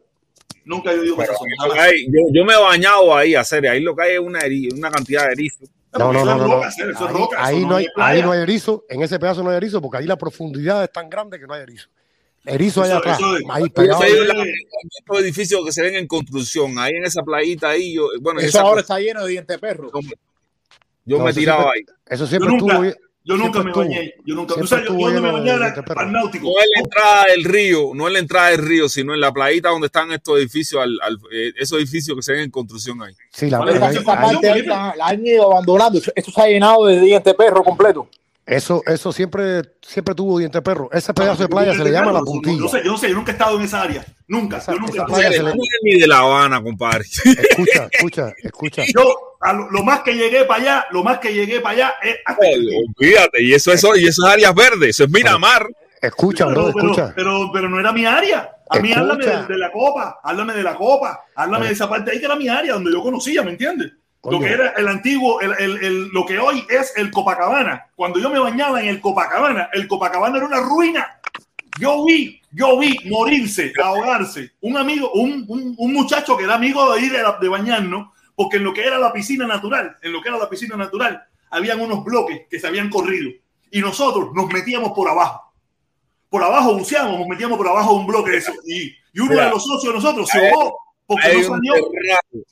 Nunca he ido para esa zona. yo, yo me he bañado ahí, a hacer, ahí lo que hay es una, eri- una cantidad de erizos. No, no, no, Ahí, no hay, ahí no hay erizo. En ese pedazo no hay erizo porque ahí la profundidad es tan grande que no hay erizo. Erizo allá Eso- atrás. eso es- ahí Yo pegado. la- en estos edificios que se ven en construcción, ahí en esa playita ahí, yo, bueno, en Eso esa- ahora está lleno de dientes de perro. yo No, me tiraba siempre- ahí. Eso siempre Yo nunca- estuvo. Yo nunca me bañé. Yo nunca. Tú sabes, yo, donde me era para el náutico. No en la entrada del río, no en la entrada del río, sino en la playita donde están estos edificios, al, al- eh, esos edificios que se ven en construcción ahí. Sí, la, ¿Cuál es parte ahí la, la han ido abandonando. Eso, eso se ha llenado de diente perro completo. Eso, eso siempre, siempre tuvo diente perro. Ese pedazo de playa se le llama la Yo puntilla. no sé, yo no sé, yo nunca he estado en esa área. Nunca, Esa- yo nunca. esa yo playa se le- ni de La Habana, compadre. (laughs) Escucha, escucha, escucha. Yo, a lo, lo más que llegué para allá, lo más que llegué para allá es hasta Olvídate, y eso, eso, y eso es áreas verdes, eso es Miramar. Escucha, pero, bro, pero, escucha. pero, pero no era mi área. A mí Escucha. háblame de, de la copa, háblame de la copa, háblame Pero- de esa parte ahí que era mi área, donde yo conocía, ¿me entiendes? Lo que era el antiguo, el, el- el- lo que hoy es el Copacabana. Cuando yo me bañaba en el Copacabana, el Copacabana era una ruina. Yo vi, yo vi morirse, ahogarse. Un amigo, un, un- un muchacho que era amigo de ir de, de bañarnos, porque en lo que era la piscina natural, en lo que era la piscina natural, habían unos bloques que se habían corrido. Y nosotros nos metíamos por abajo. Por abajo buceábamos, nos metíamos por abajo un bloque de eso. Y, y uno Mira. de los socios de nosotros se ahogó porque Hay no un, berraco,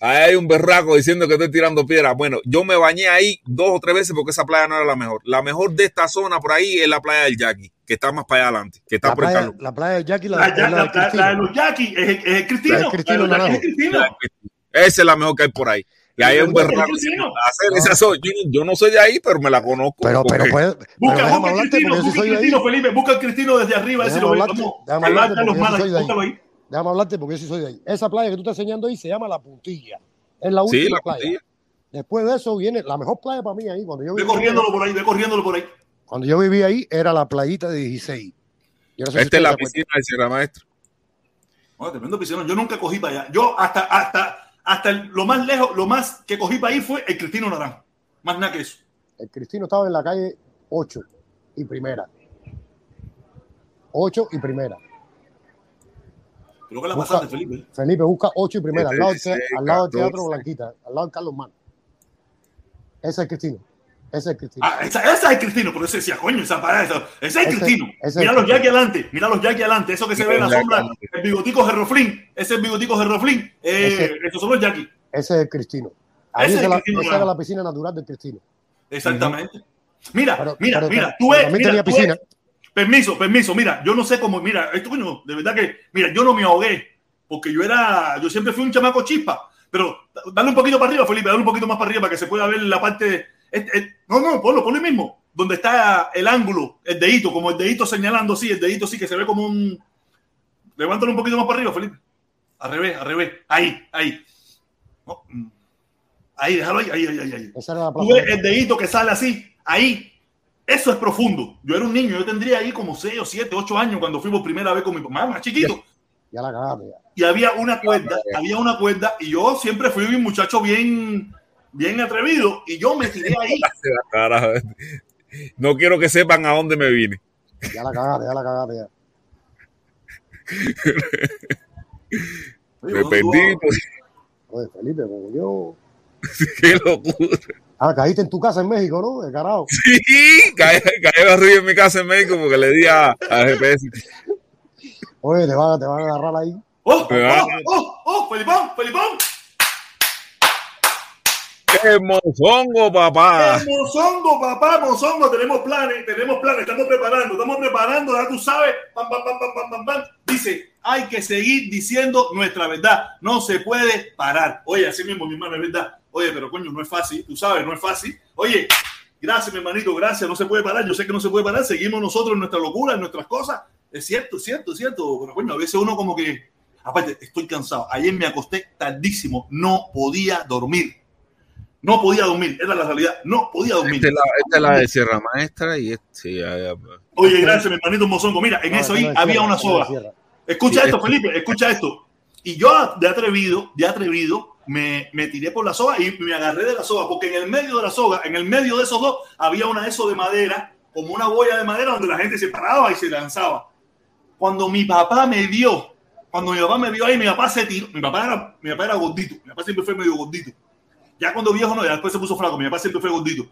ahí hay un berraco diciendo que estoy tirando piedras. Bueno, yo me bañé ahí dos o tres veces porque esa playa no era la mejor. La mejor de esta zona por ahí es la playa del Jackie, que está más para allá adelante, que está La por el playa, Carlos. la playa de Jackie, la, La, es la- la de la- la- Cristina. la de los Jackie es, el- es el Cristino. La del Cristino La los es el Cristino. Esa es la mejor que hay por ahí. Y ahí hay un el berraco. Yo, yo no soy de ahí, pero me la conozco. Pero, pero, porque- puede, pero Busca, busca el Cristino, busca el. Cristino, Felipe. Busca el Cristino desde arriba, a ver si lo Déjame ves. hablarte, Vamos, déjame ahí va hablarte Carlos porque yo sí Mala, soy de ahí. búscalo ahí. Déjame hablarte porque yo sí soy de ahí. Esa playa que tú estás enseñando ahí se llama La Puntilla. Es la Sí, última la playa. puntilla. Después de eso viene la mejor playa para mí ahí. Cuando yo Ve corriéndolo por ahí, ve corriéndolo por ahí. cuando yo vivía ahí era la playita de 16. Yo no sé si Esta es la piscina de Sierra Maestra. No, tremendo piscinón. Yo nunca cogí para allá. Yo hasta, hasta, hasta el- lo más lejos, lo más que cogí para ahí fue el Cristino Naranjo. Más nada que eso. El Cristino estaba en la calle 8 y primera. 8 y primera. Creo que la Busca- pasaste, Felipe. Felipe busca 8 y primera, al lado, del, te- 16, al lado del Teatro 14. Blanquita, al lado de Carlos Mano. Ese es el Cristino. Ese es el Cristino. Ah, esa, esa es el Cristino, por eso decía, coño, esa parada, esa- ese es el Ese- Cristino. ese mira los. Jackie adelante, mira los Jackie adelante, eso que se ve en la sombra, el bigotico Gerroflin, ese es el bigotico Gerroflin, eh, Ese- esos son los Jackie. Ese es el Cristino. Ahí Ese es la- Cristino esa era la piscina natural del Cristino. Exactamente. Mira, Pero- mira, pero- mira, tú ves, también mira, tenía tú piscina. ves- Permiso, permiso, mira, yo no sé cómo, mira, esto coño, de verdad que, mira, yo no me ahogué, porque yo era, yo siempre fui un chamaco chispa, pero dale un poquito para arriba, Felipe, dale un poquito más para arriba para que se pueda ver la parte, este- este- no, no, ponlo, ponlo mismo, donde está el ángulo, el dedito, como el dedito señalando, sí, el dedito sí, que se ve como un, levántalo un poquito más para arriba, Felipe, al revés, al revés, ahí, ahí, No, mm. ahí, déjalo ahí, ahí, ahí, ahí, ahí. Esa era la Tú ves el dedito que sale así, ahí. Eso es profundo. Yo era un niño, yo tendría ahí como 6 o 7, 8 años cuando fuimos primera vez con mi mamá, más chiquito. Ya la cagaste. ya. Y había una cuerda, había una cuerda, y yo siempre fui un muchacho bien, bien atrevido, y yo me tiré ahí. (laughs) No quiero que sepan a dónde me vine. Ya la cagaste, ya la cagaste. Ya. (laughs) Me perdí. pues, Oye, Felipe, como yo. (laughs) qué locura. Ah, caíste en tu casa en México, ¿no? De carajo. Sí, caí, caí arriba en mi casa en México porque le di a, a GPS. Oye, te van, a- te van a agarrar ahí. ¡Oh, Ah. oh, oh, oh! ¡Felipón, Felipón! ¡Qué mozongo, papá! ¡Eh, Mozongo, papá, Mozongo! Tenemos planes, tenemos planes, estamos preparando, estamos preparando, ya tú sabes, pam, pam, pam, pam, pam, pam, pam. Dice, hay que seguir diciendo nuestra verdad, no se puede parar. Oye, así mismo, mi hermano, es verdad. Oye, pero coño, no es fácil, tú sabes, no es fácil. Oye, gracias, mi hermanito, gracias, no se puede parar, yo sé que no se puede parar, seguimos nosotros en nuestra locura, en nuestras cosas. Es cierto, es cierto, es cierto, pero coño, a veces uno como que, aparte, estoy cansado. Ayer me acosté tardísimo, no podía dormir. No podía dormir, era la realidad, no podía dormir. Esta es la, esta es la de Sierra Maestra y este, sí, ya, ya. Oye, gracias, mi hermanito Mozongo. Mira, en No, eso ahí no es había tierra, una soga. Escucha Sí, esto, esto- Felipe, escucha esto. Y yo, de atrevido, de atrevido, me, me tiré por la soga y me agarré de la soga, porque en el medio de la soga, en el medio de esos dos, había una eso de madera, como una boya de madera donde la gente se paraba y se lanzaba. Cuando mi papá me vio, cuando mi papá me vio ahí, mi papá se tiró. Mi papá era, mi papá era gordito, mi papá siempre fue medio gordito. Ya cuando viejo no, ya después se puso flaco, mi papá siempre fue gordito.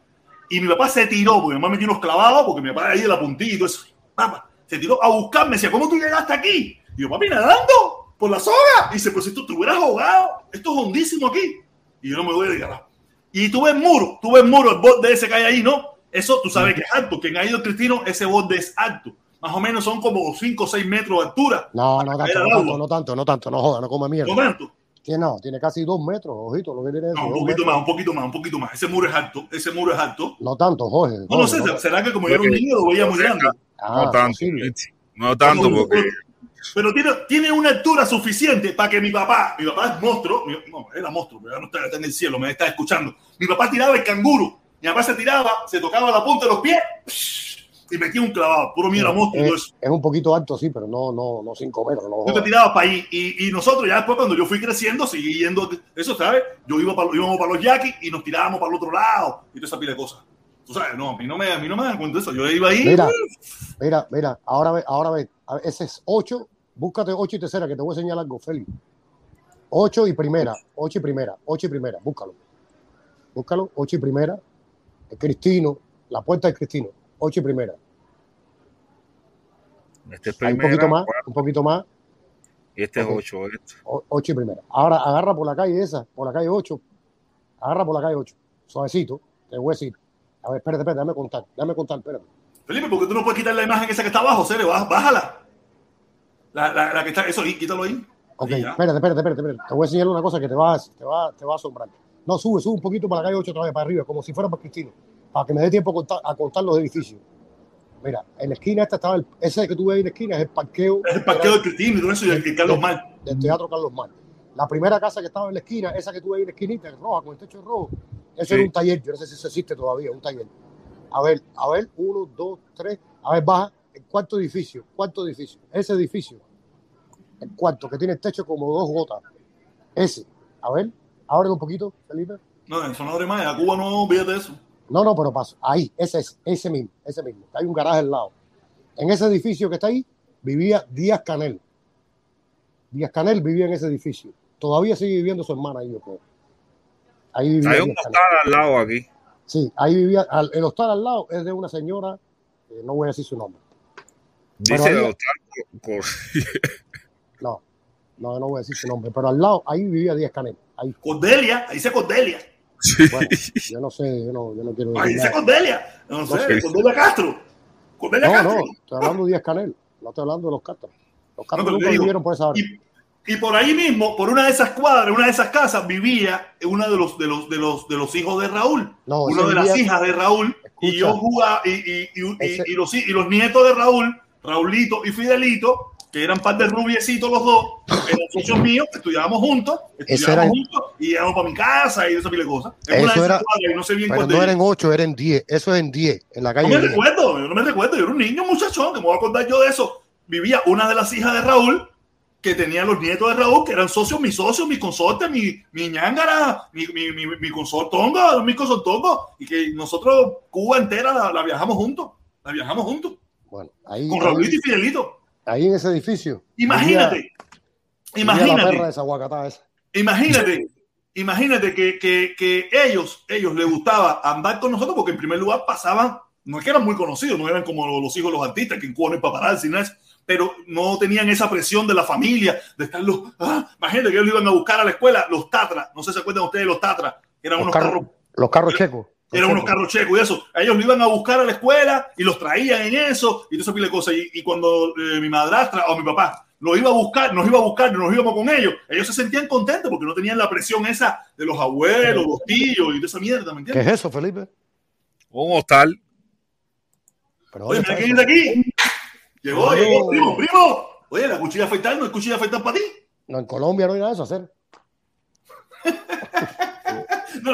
Y mi papá se tiró, porque mi mamá metió unos clavados, porque mi papá ahí de la puntilla y todo eso. Papá, se tiró a buscarme, decía, ¿cómo tú llegaste aquí? Y yo, papi, nadando por la soga. Y dice, pues si tú te hubieras ahogado, esto es hondísimo aquí. Y yo no me voy de carajo. Y tú ves muro, tú ves muro, el borde ese que hay ahí, ¿no? Eso tú sabes que es alto. Quien ha ido Cristino, ese borde es alto. Más o menos son como 5 o 6 metros de altura. No, no no tanto, no tanto, no tanto, no joda, no come mierda. ¿No tanto? Tiene, no, tiene casi dos metros, ojito, lo que tiene eso. No, un poquito metros. más, un poquito más, un poquito más. Ese muro es alto. Ese muro es alto. No tanto, Jorge. No, no Jorge, sé, será que como yo era un niño lo veía muy grande. Ah, no tanto, no tanto, No, porque Pero tiene, tiene una altura suficiente para que mi papá, mi papá es monstruo, mi- no, era monstruo, pero ya no está, está en el cielo, me está escuchando. Mi papá tiraba el canguro, mi papá se tiraba, se tocaba la punta de los pies y metía un clavado, puro mierda monstruo y todo Es, un poquito alto, sí, pero no, no, no cinco metros. No Yo te tiraba para ahí y, y nosotros ya después cuando yo fui creciendo, seguí yendo, eso, ¿sabes? Yo iba para, íbamos para los yaquis y nos tirábamos para el otro lado y toda esa pila de cosas. Tú sabes, no, a mí no me, a mí no me dan cuenta de eso. Yo iba ahí. Mira, mira, mira, ahora ve, ahora ve, ese es 8, búscate 8 y tercera, que te voy a enseñar algo, Félix. 8 y primera, 8 y primera, 8 y primera, búscalo. Búscalo, 8 y primera, el Cristino, la puerta del Cristino, 8 y primera. este es Hay un primera, poquito más, cuatro, un poquito más, y este es Ok. 8. Este. 8 y primera. Ahora agarra por la calle esa, por la calle 8, agarra por la calle 8, suavecito, te voy a decir. A ver, espérate, espérate, dame contar, dame contar, espérate. Felipe, porque tú no puedes quitar la imagen esa que está abajo, Cere, bá- bájala. La, la, la que está, eso ahí, quítalo ahí. Ok, Ahí espérate, espérate, espérate, espérate. Te voy a enseñar una cosa que te va, a- te va, te va a asombrar. No, sube, sube un poquito para la calle 8 otra vez, para arriba, como si fuera para Cristino, para que me dé tiempo a contar, a contar los edificios. Mira, en la esquina esta estaba el, ese que tú ves ahí en la esquina es el parqueo Es el parqueo de Cristina y todo eso y el, el Carlos Mar. del Teatro Carlos Mar. La primera casa que estaba en la esquina, esa que tú ves ahí en la esquinita, roja, con el techo rojo, eso Sí. era un taller, yo no sé si eso existe todavía, un taller. A ver, a ver, uno, dos, tres, a ver, baja, el cuarto edificio, cuarto edificio, ese edificio, el cuarto que tiene el techo como dos gotas, ese, a ver, ábrelo un poquito, Felipe. No, eso no abre más. A Cuba no, olvídate de eso. No, no, pero paso, ahí, ese es, ese mismo, ese mismo, hay un garaje al lado. En ese edificio que está ahí, vivía Díaz Canel. Díaz Canel vivía en ese edificio. Todavía sigue viviendo su hermana ahí, yo creo. Ahí vivía Hay un hostal al lado aquí. Sí, ahí vivía. el hostal al lado es de una señora, eh, no voy a decir su nombre. Dice co- co- (laughs) No, no, no voy a decir su nombre. Pero al lado, ahí vivía Díaz Canel. Ahí, Cordelia, ahí dice Cordelia. Sí. bueno, yo no sé, yo no, yo no quiero Ahí dice. Cordelia. No sé, sé. Cordelia Castro. Cordelia No, Castro. no, estoy hablando de Díaz Canel, no estoy hablando de los Castros. Los te nunca digo, vivieron por esa área. Y, y por ahí mismo, por una de esas cuadras, una de esas casas, vivía uno de los, de los, de los, de los hijos de Raúl. No, una de las hijas de Raúl. Y yo jugaba, y, y, y, y- Ese- y los, y los nietos de Raúl, Raulito y Fidelito, que eran par de rubiecitos los dos, eran (laughs) socios míos, estudiábamos juntos, estudiábamos era- juntos, y íbamos para mi casa y esa pila de cosas. Eso una era- y no sé bien no eran ocho, eran diez. Eso es en diez, en la No calle me 10. recuerdo, yo no me recuerdo, yo era un niño, muchachón, que me voy a acordar yo de eso. Vivía una de las hijas de Raúl, que tenía los nietos de Raúl, que eran socios, mis socios, mis consortes, mi, mi ñángara, mi, mi, mi, mi consortongo, mi consortongo, y que nosotros, Cuba entera, la, la viajamos juntos, la viajamos juntos, Bueno, ahí, con Raulito y Fidelito. ahí en ese edificio. Imagínate, vivía- vivía la imagínate. perra de esa guacatá esa. Imagínate, imagínate que, que, que ellos, ellos les gustaba andar con nosotros porque en primer lugar pasaban, no es que eran muy conocidos, no eran como los hijos de los artistas que en Cuba no hay paparazzi, no es, pero no tenían esa presión de la familia, de estar los, ah, imagínate que ellos lo iban a buscar a la escuela, los Tatras, no sé si se acuerdan ustedes de los Tatras, eran Los unos carros, carros los carros checos. Eran unos carros checos y eso. A ellos lo iban a buscar a la escuela y los traían en eso y todo esa pila de cosas. Y, y cuando eh, mi madrastra o mi papá lo iba a buscar, nos iba a buscar, nos íbamos con ellos, ellos se sentían contentos porque no tenían la presión esa de los abuelos, los tíos y de esa mierda, ¿me ¿Qué entiendes? es eso, Felipe? Un hostal. Pero Oye, ¿dónde mira quién eso? está aquí. Llegó, No. llegó, primo, primo. Oye, la cuchilla afeitar, no hay cuchilla afeitar para ti. No, en Colombia no hay nada de eso hacer. (laughs) No,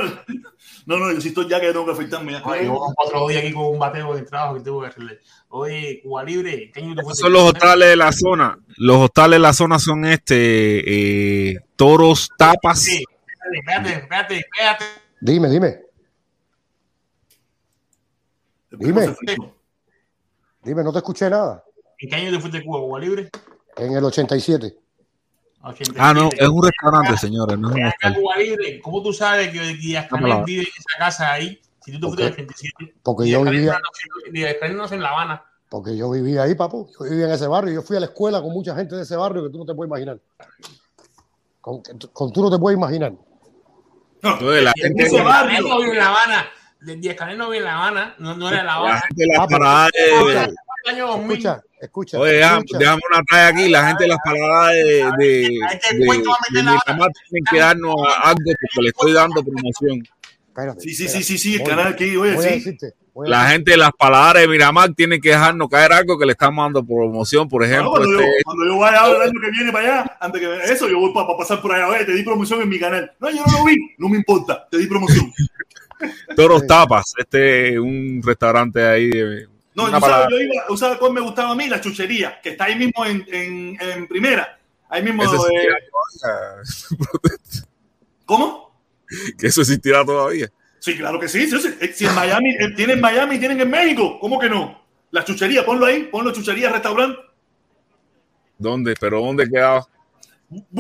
no, no, yo estoy ya que tengo que afeitarme ya. Oye, llevo cuatro días aquí con un bateo de trabajo que tuve que hacerle. Oye, Cuba Libre, ¿qué año Esos fuiste? son los hostales de la zona. Los hostales de la zona son este eh, toros, tapas. Sí, espérate, espérate, espérate. Dime, dime, Dime. dime, no te escuché nada. ¿En qué año tú fuiste a Cuba, Cuba Libre? En el 87. Ah, no, es un restaurante, señores, no es un ¿cómo tú sabes que Díaz Canel vive en esa casa ahí? Si tú te fuiste en el 87. Porque yo vivía, no nació- Díaz Canel no nació en La Habana. porque yo vivía ahí, papu. Yo vivía en ese barrio. Yo fui a la escuela con mucha gente de ese barrio que tú no te puedes imaginar. Con, con tú no te puedes imaginar. No, Entonces, la en gente- ese barrio. No vive en La Habana. Díaz Canel no viene La Habana, no, no era La La Habana. gente de las Ah, de- 2000. Escucha, escucha. Oye, déjame, una talla aquí. La gente de las paradas de, de, gente de, tienen que darnos algo porque le estoy dando promoción. Espérate, Sí, sí, sí, espérate. sí, sí, el Voy- canal aquí, oye, Voy sí. decirte. voy a La gente de las palabras de Miramar tiene que dejarnos caer algo que le estamos dando promoción. Por Bueno, ejemplo, cuando, yo, este, cuando yo vaya el año que viene para allá, antes que eso, yo voy para pasar por allá. Oye, te di promoción en mi canal. No, yo no lo vi. No me importa. Te di promoción. (laughs) Toros Tapas, este un restaurante ahí. de- No, yo palabra. yo iba, ¿tú sabes cuál me gustaba a mí? La chuchería, que está ahí mismo en, en, en primera. Ahí mismo. Eh, ¿Cómo? que eso existirá todavía. Sí, claro que sí. sí, sí. Eh, Si en Miami, eh, tienen en Miami, tienen en México. ¿Cómo que no? La chuchería, ponlo ahí, ponlo chuchería, restaurante. ¿Dónde? ¿Pero dónde quedaba?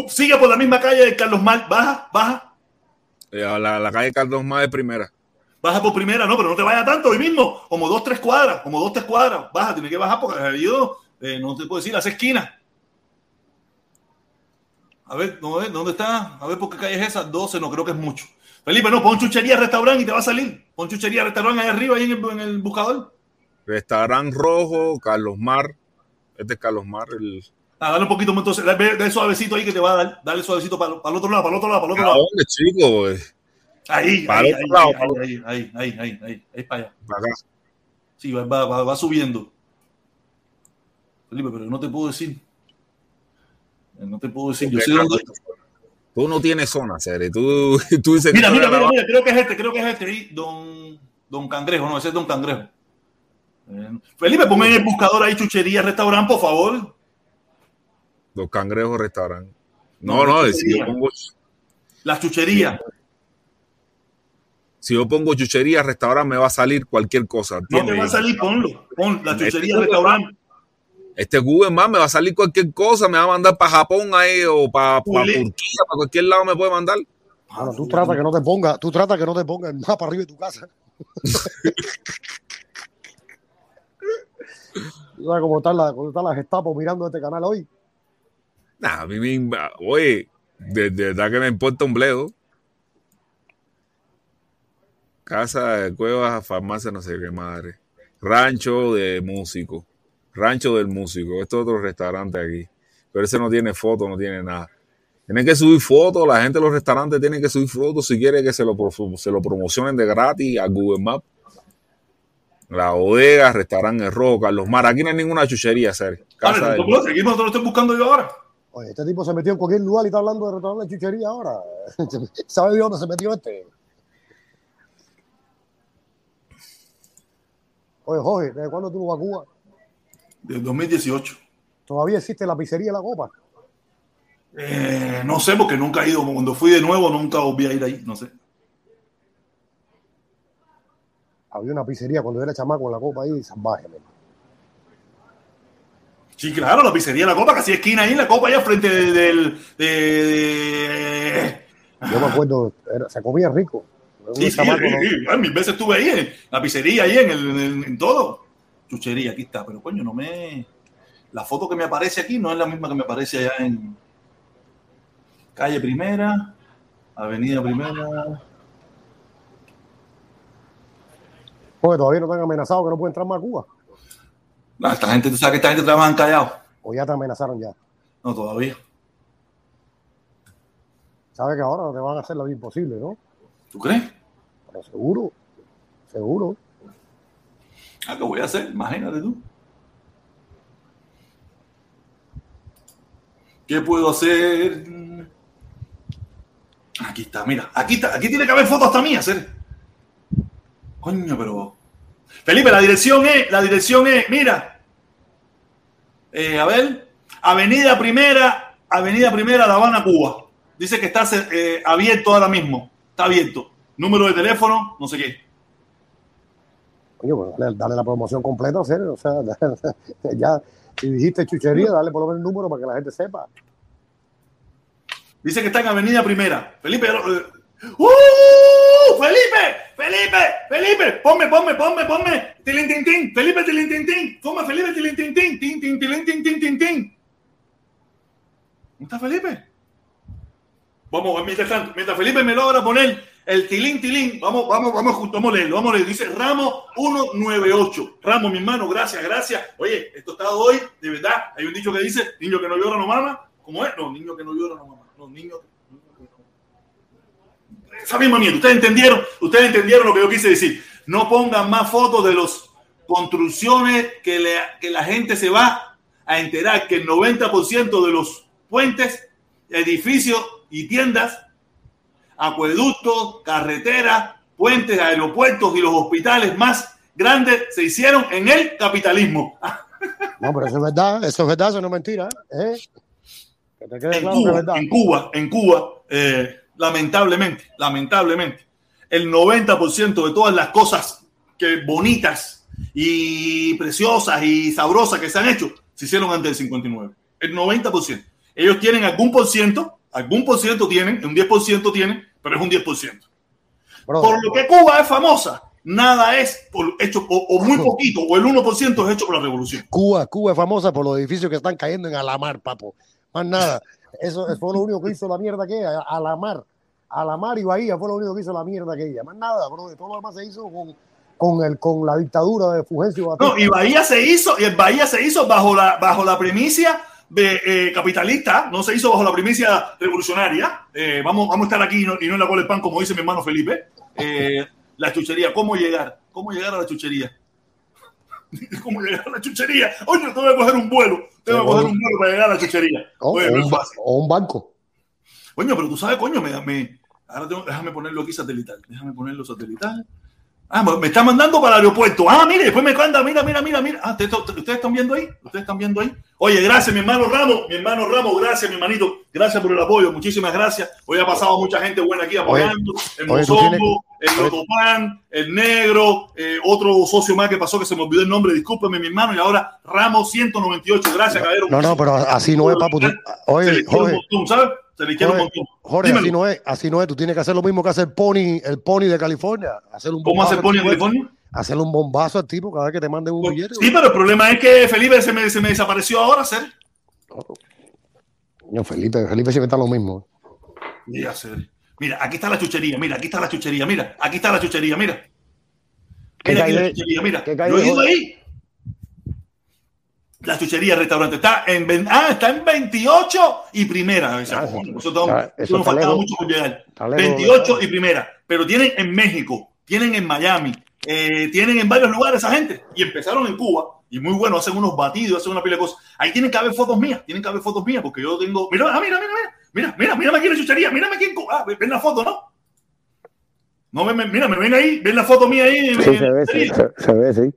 Sigue por la misma calle de Carlos Mar, baja, baja, Eh, la, la calle Carlos Más de primera. Baja por primera, no, pero no te vayas tanto hoy mismo, como dos, tres cuadras, como dos, tres cuadras, baja, tienes que bajar porque yo eh, no te puedo decir, las esquinas. A ver, no, a ver, ¿dónde está? A ver, ¿por qué calle es esa? 12, no creo que es mucho. Felipe, no, pon chuchería restaurante y te va a salir. Pon chuchería restaurante ahí arriba, ahí en el, en el buscador. Restaurante Rojo, Carlos Mar. Este es Carlos Mar. El... Ah, dale un poquito, entonces, dale, dale suavecito ahí que te va a dar. Dale suavecito para, el otro lado, para el otro lado, para el otro ¿A lado. dónde, chico? Ahí, Para ahí, ahí, ahí, ahí, ahí, ahí, ahí, ahí, ahí, para allá. Sí, va, va, va, subiendo. Felipe, pero no te puedo decir. No te puedo decir. Yo sé dónde. Tú no tienes zona, Cere. Tú, (laughs) tú dices Mira, mira, mira, mira, creo que es este, creo que es este. ahí, Don, don Cangrejo, no, ese es Don Cangrejo. Eh, Felipe, ponme en el buscador ahí chuchería, restaurante, por favor. Los cangrejos restaurante. No, No, no, si chuchería. yo pongo, Las chucherías. Si yo pongo chuchería restaurante, me va a salir cualquier cosa. No te va a salir, ponlo. Pon la Este chuchería, Google restaurante. Este Google Maps me va a salir cualquier cosa, me va a mandar para Japón ahí o para. Turquía, para cualquier lado me puede mandar. Bueno, tú trata que no te ponga, tú trata que no te ponga el mapa arriba de tu casa. (laughs) ¿Tú sabes cómo están las, cómo las Gestapo mirando este canal hoy? Nah, a mí me, oye, de, de verdad que me importa un bledo. Casa de cuevas, farmacia, no sé qué madre. Rancho de músico. Rancho del músico. Esto es otro restaurante aquí. Pero ese no tiene foto, no tiene nada. Tienen que subir fotos, la gente de los restaurantes tienen que subir fotos si quiere que se lo, se lo promocionen de gratis a Google Maps. La bodega, restaurante Rojo, Carlos Mar. Aquí no hay ninguna chuchería, Sergio. Casa Vale, del- no, seguimos, lo estoy buscando yo ahora. Oye, este tipo se metió en cualquier lugar y está hablando de restaurante de chuchería ahora. (laughs) ¿Sabe de dónde se metió este? Oye, Jorge, ¿desde cuándo tú vas a Cuba? Del 2018. ¿Todavía existe la pizzería La Copa? Eh, no sé, porque nunca he ido. Cuando fui de nuevo, nunca volví a ir ahí. No sé. Había una pizzería cuando era chamaco en La Copa ahí, salvaje. men. Sí, claro, la pizzería La Copa, casi esquina ahí, la Copa allá frente de- del. de- de- Yo me acuerdo, era- se comía rico. Sí, sí, sí, mil veces estuve ahí, en la pizzería, ahí, en, el, en, en todo. Chuchería, aquí está, pero coño, no me. La foto que me aparece aquí no es la misma que me aparece allá en. Calle Primera, Avenida Primera. Oye, todavía no te han amenazado que no pueden entrar más a Cuba. No, esta gente, tú sabes que esta gente trabaja callado. O ya te amenazaron ya. No, todavía. Sabes que ahora te van a hacer la vida imposible, ¿no? ¿Tú crees? Seguro, seguro. Ah, ¿Qué voy a hacer? Imagínate tú. ¿Qué puedo hacer? Aquí está, mira. Aquí está. Aquí tiene que haber fotos hasta mías, ¿eh? Coño, pero. Felipe, la dirección es. La dirección es. Mira. Eh, a ver. Avenida Primera. Avenida Primera, La Habana, Cuba. Dice que está eh, abierto ahora mismo. Está abierto. Número de teléfono, no sé qué. Coño, pues dale, dale la promoción completa, serio. O sea, (laughs) ya, si dijiste chuchería, dale por lo menos el número para que la gente sepa. Dice que está en Avenida Primera. Felipe, eh, ¡Uh! Felipe, Felipe, Felipe, ponme, ponme, ponme, ponme. Tilín, tin, tin. Felipe, tilín, tin, tin. Toma, Felipe, tilín, tin, tin. Tin, tin, tilín, tin, tin, tin, tin. ¿Dónde está Felipe? Vamos, mientras tanto, mientras Felipe me logra poner El tilín, tilín, vamos, vamos, vamos, vamos a leerlo, vamos a leerlo. Dice Ramos 198. Ramos, mi hermano, gracias, gracias. Oye, esto está hoy, de verdad. Hay un dicho que dice, niño que no llora no mama. ¿Cómo es? No, niño que no llora no mama. No, niño esa misma mierda. Ustedes entendieron, ustedes entendieron lo que yo quise decir. No pongan más fotos de las construcciones que, le- que la gente se va a enterar que el 90% de los puentes, edificios y tiendas, acueductos, carreteras, puentes, aeropuertos y los hospitales más grandes se hicieron en el capitalismo. No, pero eso es verdad, eso es verdad, eso no es mentira. ¿eh? Que te quede en claro que es Cuba, verdad. en Cuba, en Cuba, eh, lamentablemente, lamentablemente, el 90% de todas las cosas que bonitas y preciosas y sabrosas que se han hecho se hicieron antes del 59. El 90%. Ellos tienen algún por ciento, algún por ciento tienen, un 10% tienen, pero es un 10%. Bro, Por lo que Cuba es famosa, nada es por- hecho, o, o muy (laughs) poquito, o el 1% es hecho por la revolución. Cuba, Cuba es famosa por los edificios que están cayendo en Alamar, papo. Más nada. Eso, eso fue lo único que hizo la mierda que ella, Alamar. Alamar y Bahía fue lo único que hizo la mierda que ella. Más nada, bro. Todo lo demás se hizo con, con, el, con la dictadura de Fulgencio Batista. No, y Bahía se hizo, y el Bahía se hizo bajo la, bajo la primicia de, eh, capitalista, no se hizo bajo la primicia revolucionaria. Eh, vamos, vamos a estar aquí y no, y no en la cola del pan, como dice mi hermano Felipe. Eh, la chuchería, ¿cómo llegar? ¿Cómo llegar a la chuchería? (laughs) ¿Cómo llegar a la chuchería? Oye, tengo que coger un vuelo, tengo que coger un vuelo para llegar a la chuchería. O, Oye, o no un, es ba- fácil. o un banco. Coño, pero tú sabes, coño, me, me- ahora tengo- déjame ponerlo aquí satelital. Déjame ponerlo satelital. Ah, me está mandando para el aeropuerto. Ah, mire, después me cuenta, mira, mira, mira, mira. Ah, ¿ustedes, ustedes están viendo ahí? ¿Ustedes están viendo ahí? Oye, gracias, mi hermano Ramos, mi hermano Ramos, gracias, mi hermanito. Gracias por el apoyo, muchísimas gracias. Hoy ha pasado mucha gente buena aquí apoyando. el oye, Mozongo, tienes- el oye. Lotopan, el Negro, eh, otro socio más que pasó que se me olvidó el nombre, discúlpeme, mi hermano. Y ahora Ramos 198. Gracias, caballero. No, no, pero así no es, papu. Oye, montón, ¿sabes? Se le quiere un montón. Jorge, Dímelo. así no es, así no es. Tú tienes que hacer lo mismo que hace el pony, el pony de California. Hacer un ¿Cómo hace el Pony ese. California? Hacerle un bombazo al tipo cada vez que te manden un billete. Sí, pero el problema es que Felipe se me, se me desapareció ahora, ser. No, Felipe, Felipe siempre está lo mismo. Sí, a ser. Mira, aquí está la chuchería, mira, aquí está la chuchería, mira, aquí está la chuchería, mira. ¿Qué Mira aquí calle- la chuchería, mira. qué Yo he ido ahí. La chuchería, el restaurante, está en, ah, está en 28 y primera. O sea, sí. eso, eso nos faltaba mucho por llegar. Está lejos, 28 ¿verdad? y primera. Pero tienen en México, tienen en Miami, eh, tienen en varios lugares esa gente. Y empezaron en Cuba. Y muy bueno, hacen unos batidos, hacen una pila de cosas. Ahí tienen que haber fotos mías, tienen que haber fotos mías, porque yo tengo. Mira, ah, mira, mira, mira, mira, mira, mírame aquí en la chuchería, mírame aquí en Cuba. Ah, ven la foto, ¿no? No, ven, ven, mira, me ven ahí, ven la foto mía ahí. en- en la chuchería. se, ve, sí.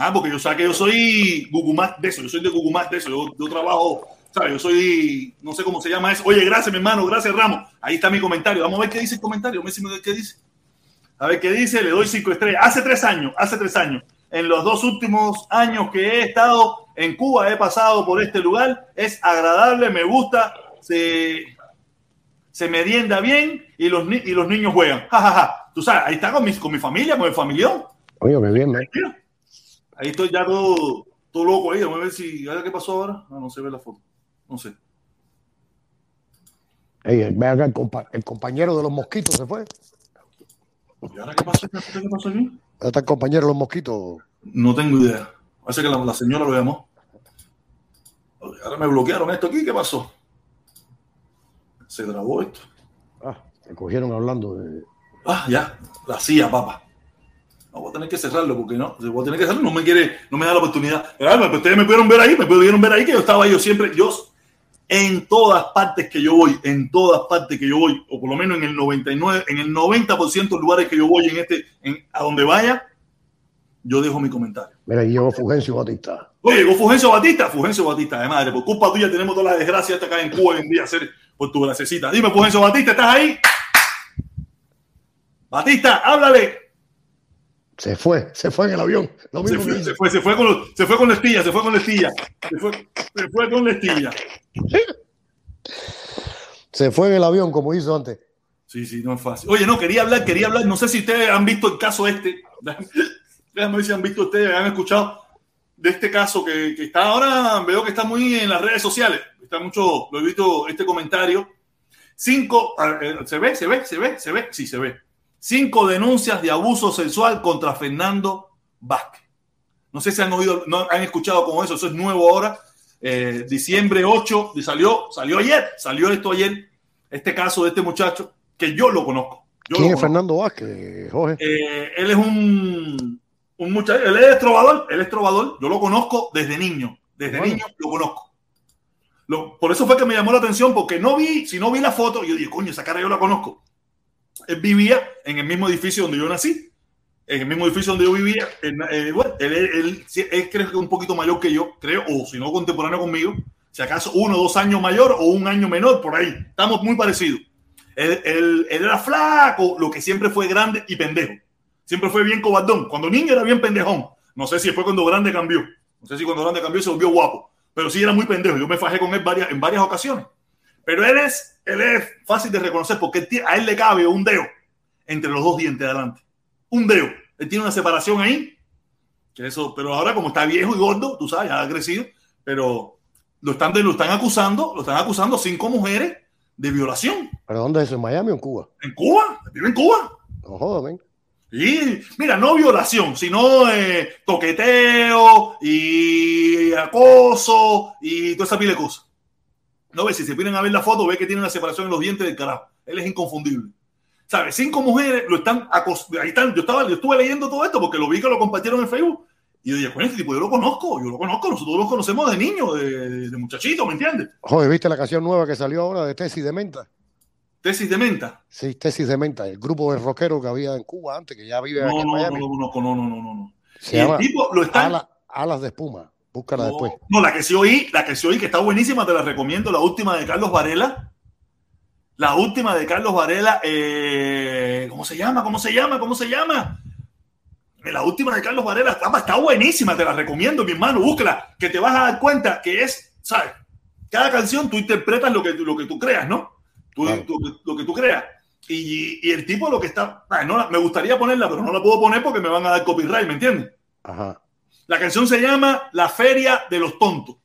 Ah, porque yo sé que yo soy Gugumat de eso, yo soy de Gugumat de eso, yo, yo trabajo, ¿sabes? Yo soy, no sé cómo se llama eso. Oye, gracias, mi hermano, gracias, Ramos. Ahí está mi comentario. Vamos a ver qué dice el comentario, vamos a ver qué dice. A ver qué dice, le doy cinco estrellas. Hace tres años, hace tres años. En los dos últimos años que he estado en Cuba, he pasado por este lugar. Es agradable, me gusta, se, se merienda bien y los, y los niños juegan. Ja, ja, ja. Tú sabes, ahí está con mi, con mi familia, con el familión. Oye, qué bien, ¿eh? Ahí estoy ya todo, todo loco ahí. Vamos a ver si. Qué pasó ahora. No, no se ve la foto. No sé. Ey, ve acá, el, compa- el compañero de los mosquitos se fue. ¿Y ahora qué pasó? ¿Qué pasó aquí? ¿Dónde está el compañero de los mosquitos? No tengo idea. Parece que la, la señora lo llamó. Ahora me bloquearon esto aquí. ¿Qué pasó? Se grabó esto. Ah, se cogieron hablando de. Ah, ya. La CIA, papá. No, voy a tener que cerrarlo porque no. Voy a tener que cerrarlo. No me quiere, no me da la oportunidad. Pero, ustedes me pudieron ver ahí, me pudieron ver ahí que yo estaba yo siempre. Yo, en todas partes que yo voy, en todas partes que yo voy, o por lo menos en el 99, en el 90% de lugares que yo voy, en este, en, a donde vaya, yo dejo mi comentario. Mira, llegó Fulgencio Batista. Oye, llegó Fulgencio Batista, Fulgencio Batista, de madre, por culpa tuya tenemos todas las desgracias hasta acá en Cuba hoy en día, hacer por tu gracecita. Dime, Fulgencio Batista, ¿estás ahí? Batista, háblale. Se fue, se fue en el avión. Lo Se mismo fue, se fue, se fue con, los- se fue con la estilla, se fue con la estilla. Se fue, se fue con la estilla. Se fue en el avión, como hizo antes. Sí, sí, no es fácil. Oye, no, quería hablar, quería hablar. No sé si ustedes han visto el caso este. (laughs) Déjame ver si han visto ustedes, han escuchado de este caso que, que está ahora, veo que está muy en las redes sociales. Está mucho, lo he visto este comentario. Cinco, ver, ¿se ve? ¿Se ve? ¿Se ve? ¿Se ve? Sí, se ve. Cinco denuncias de abuso sexual contra Fernando Vázquez. No sé si han oído, no han escuchado como eso, eso es nuevo ahora. Eh, diciembre 8, y salió, salió ayer, salió esto ayer, este caso de este muchacho, que yo lo conozco. Yo ¿Quién lo es conozco. Fernando Vázquez, Jorge? Eh, él es un, un muchacho, él es trovador, él es trovador, yo lo conozco desde niño, desde Bueno. niño lo conozco. Lo- por eso fue que me llamó la atención, porque no vi, si no vi la foto, yo dije, coño, esa cara yo la conozco. Él vivía en el mismo edificio donde yo nací, en el mismo edificio donde yo vivía. En- eh, bueno, él, él- él- él creo que un poquito mayor que yo, creo, o si no contemporáneo conmigo, si acaso uno o dos años mayor o un año menor, por ahí. Estamos muy parecidos. Él, él- él era flaco, lo que siempre fue grande y pendejo. Siempre fue bien cobardón. Cuando niño era bien pendejón. No sé si fue cuando grande cambió. No sé si cuando grande cambió se volvió guapo. Pero sí era muy pendejo. Yo me fajé con él varias, en varias ocasiones. Pero él es, él es fácil de reconocer porque a él le cabe un dedo entre los dos dientes de adelante. Un dedo. Él tiene una separación ahí. Que eso, pero ahora como está viejo y gordo, tú sabes, ya ha crecido. Pero lo están, lo están acusando, lo están acusando cinco mujeres de violación. ¿Pero dónde es eso? ¿En Miami o en Cuba? En Cuba, vive en Cuba. No. Y mira, no violación, sino eh, toqueteo y acoso y toda esa pila de cosas. No ves, si se vienen a ver la foto, ve que tiene una separación en los dientes del carajo. Él es inconfundible. ¿Sabes? Cinco mujeres lo están. Ahí están. Yo, estaba, yo estuve leyendo todo esto porque lo vi que lo compartieron en Facebook. Y yo dije, coño, este tipo yo lo conozco, yo lo conozco, nosotros lo conocemos de niño, de, de muchachito, ¿me entiendes? Jorge, ¿viste la canción nueva que salió ahora de Tesis de Menta? Tesis de menta. Sí, Tesis de Menta, el grupo de rockero que había en Cuba antes, que ya vive aquí No, en no, no, Miami. no, no, no, no, no, no, no. Se Y el llama tipo lo están. Ala- Alas de Espuma. Búscala No, después. no, la que sí oí, la que sí oí, que está buenísima, te la recomiendo, la última de Carlos Varela. La última de Carlos Varela, eh, ¿cómo se llama? ¿Cómo se llama? ¿Cómo se llama? Eh, La última de Carlos Varela está, está buenísima, te la recomiendo, mi hermano, búscala, que te vas a dar cuenta que es, ¿sabes? Cada canción tú interpretas lo que, tú- lo que tú creas, ¿no? Tú- Claro. tú- lo que tú creas. Y, y el tipo lo que está, ah, no, me gustaría ponerla, pero no la puedo poner porque me van a dar copyright, ¿me entiendes? Ajá. La canción se llama La Feria de los Tontos.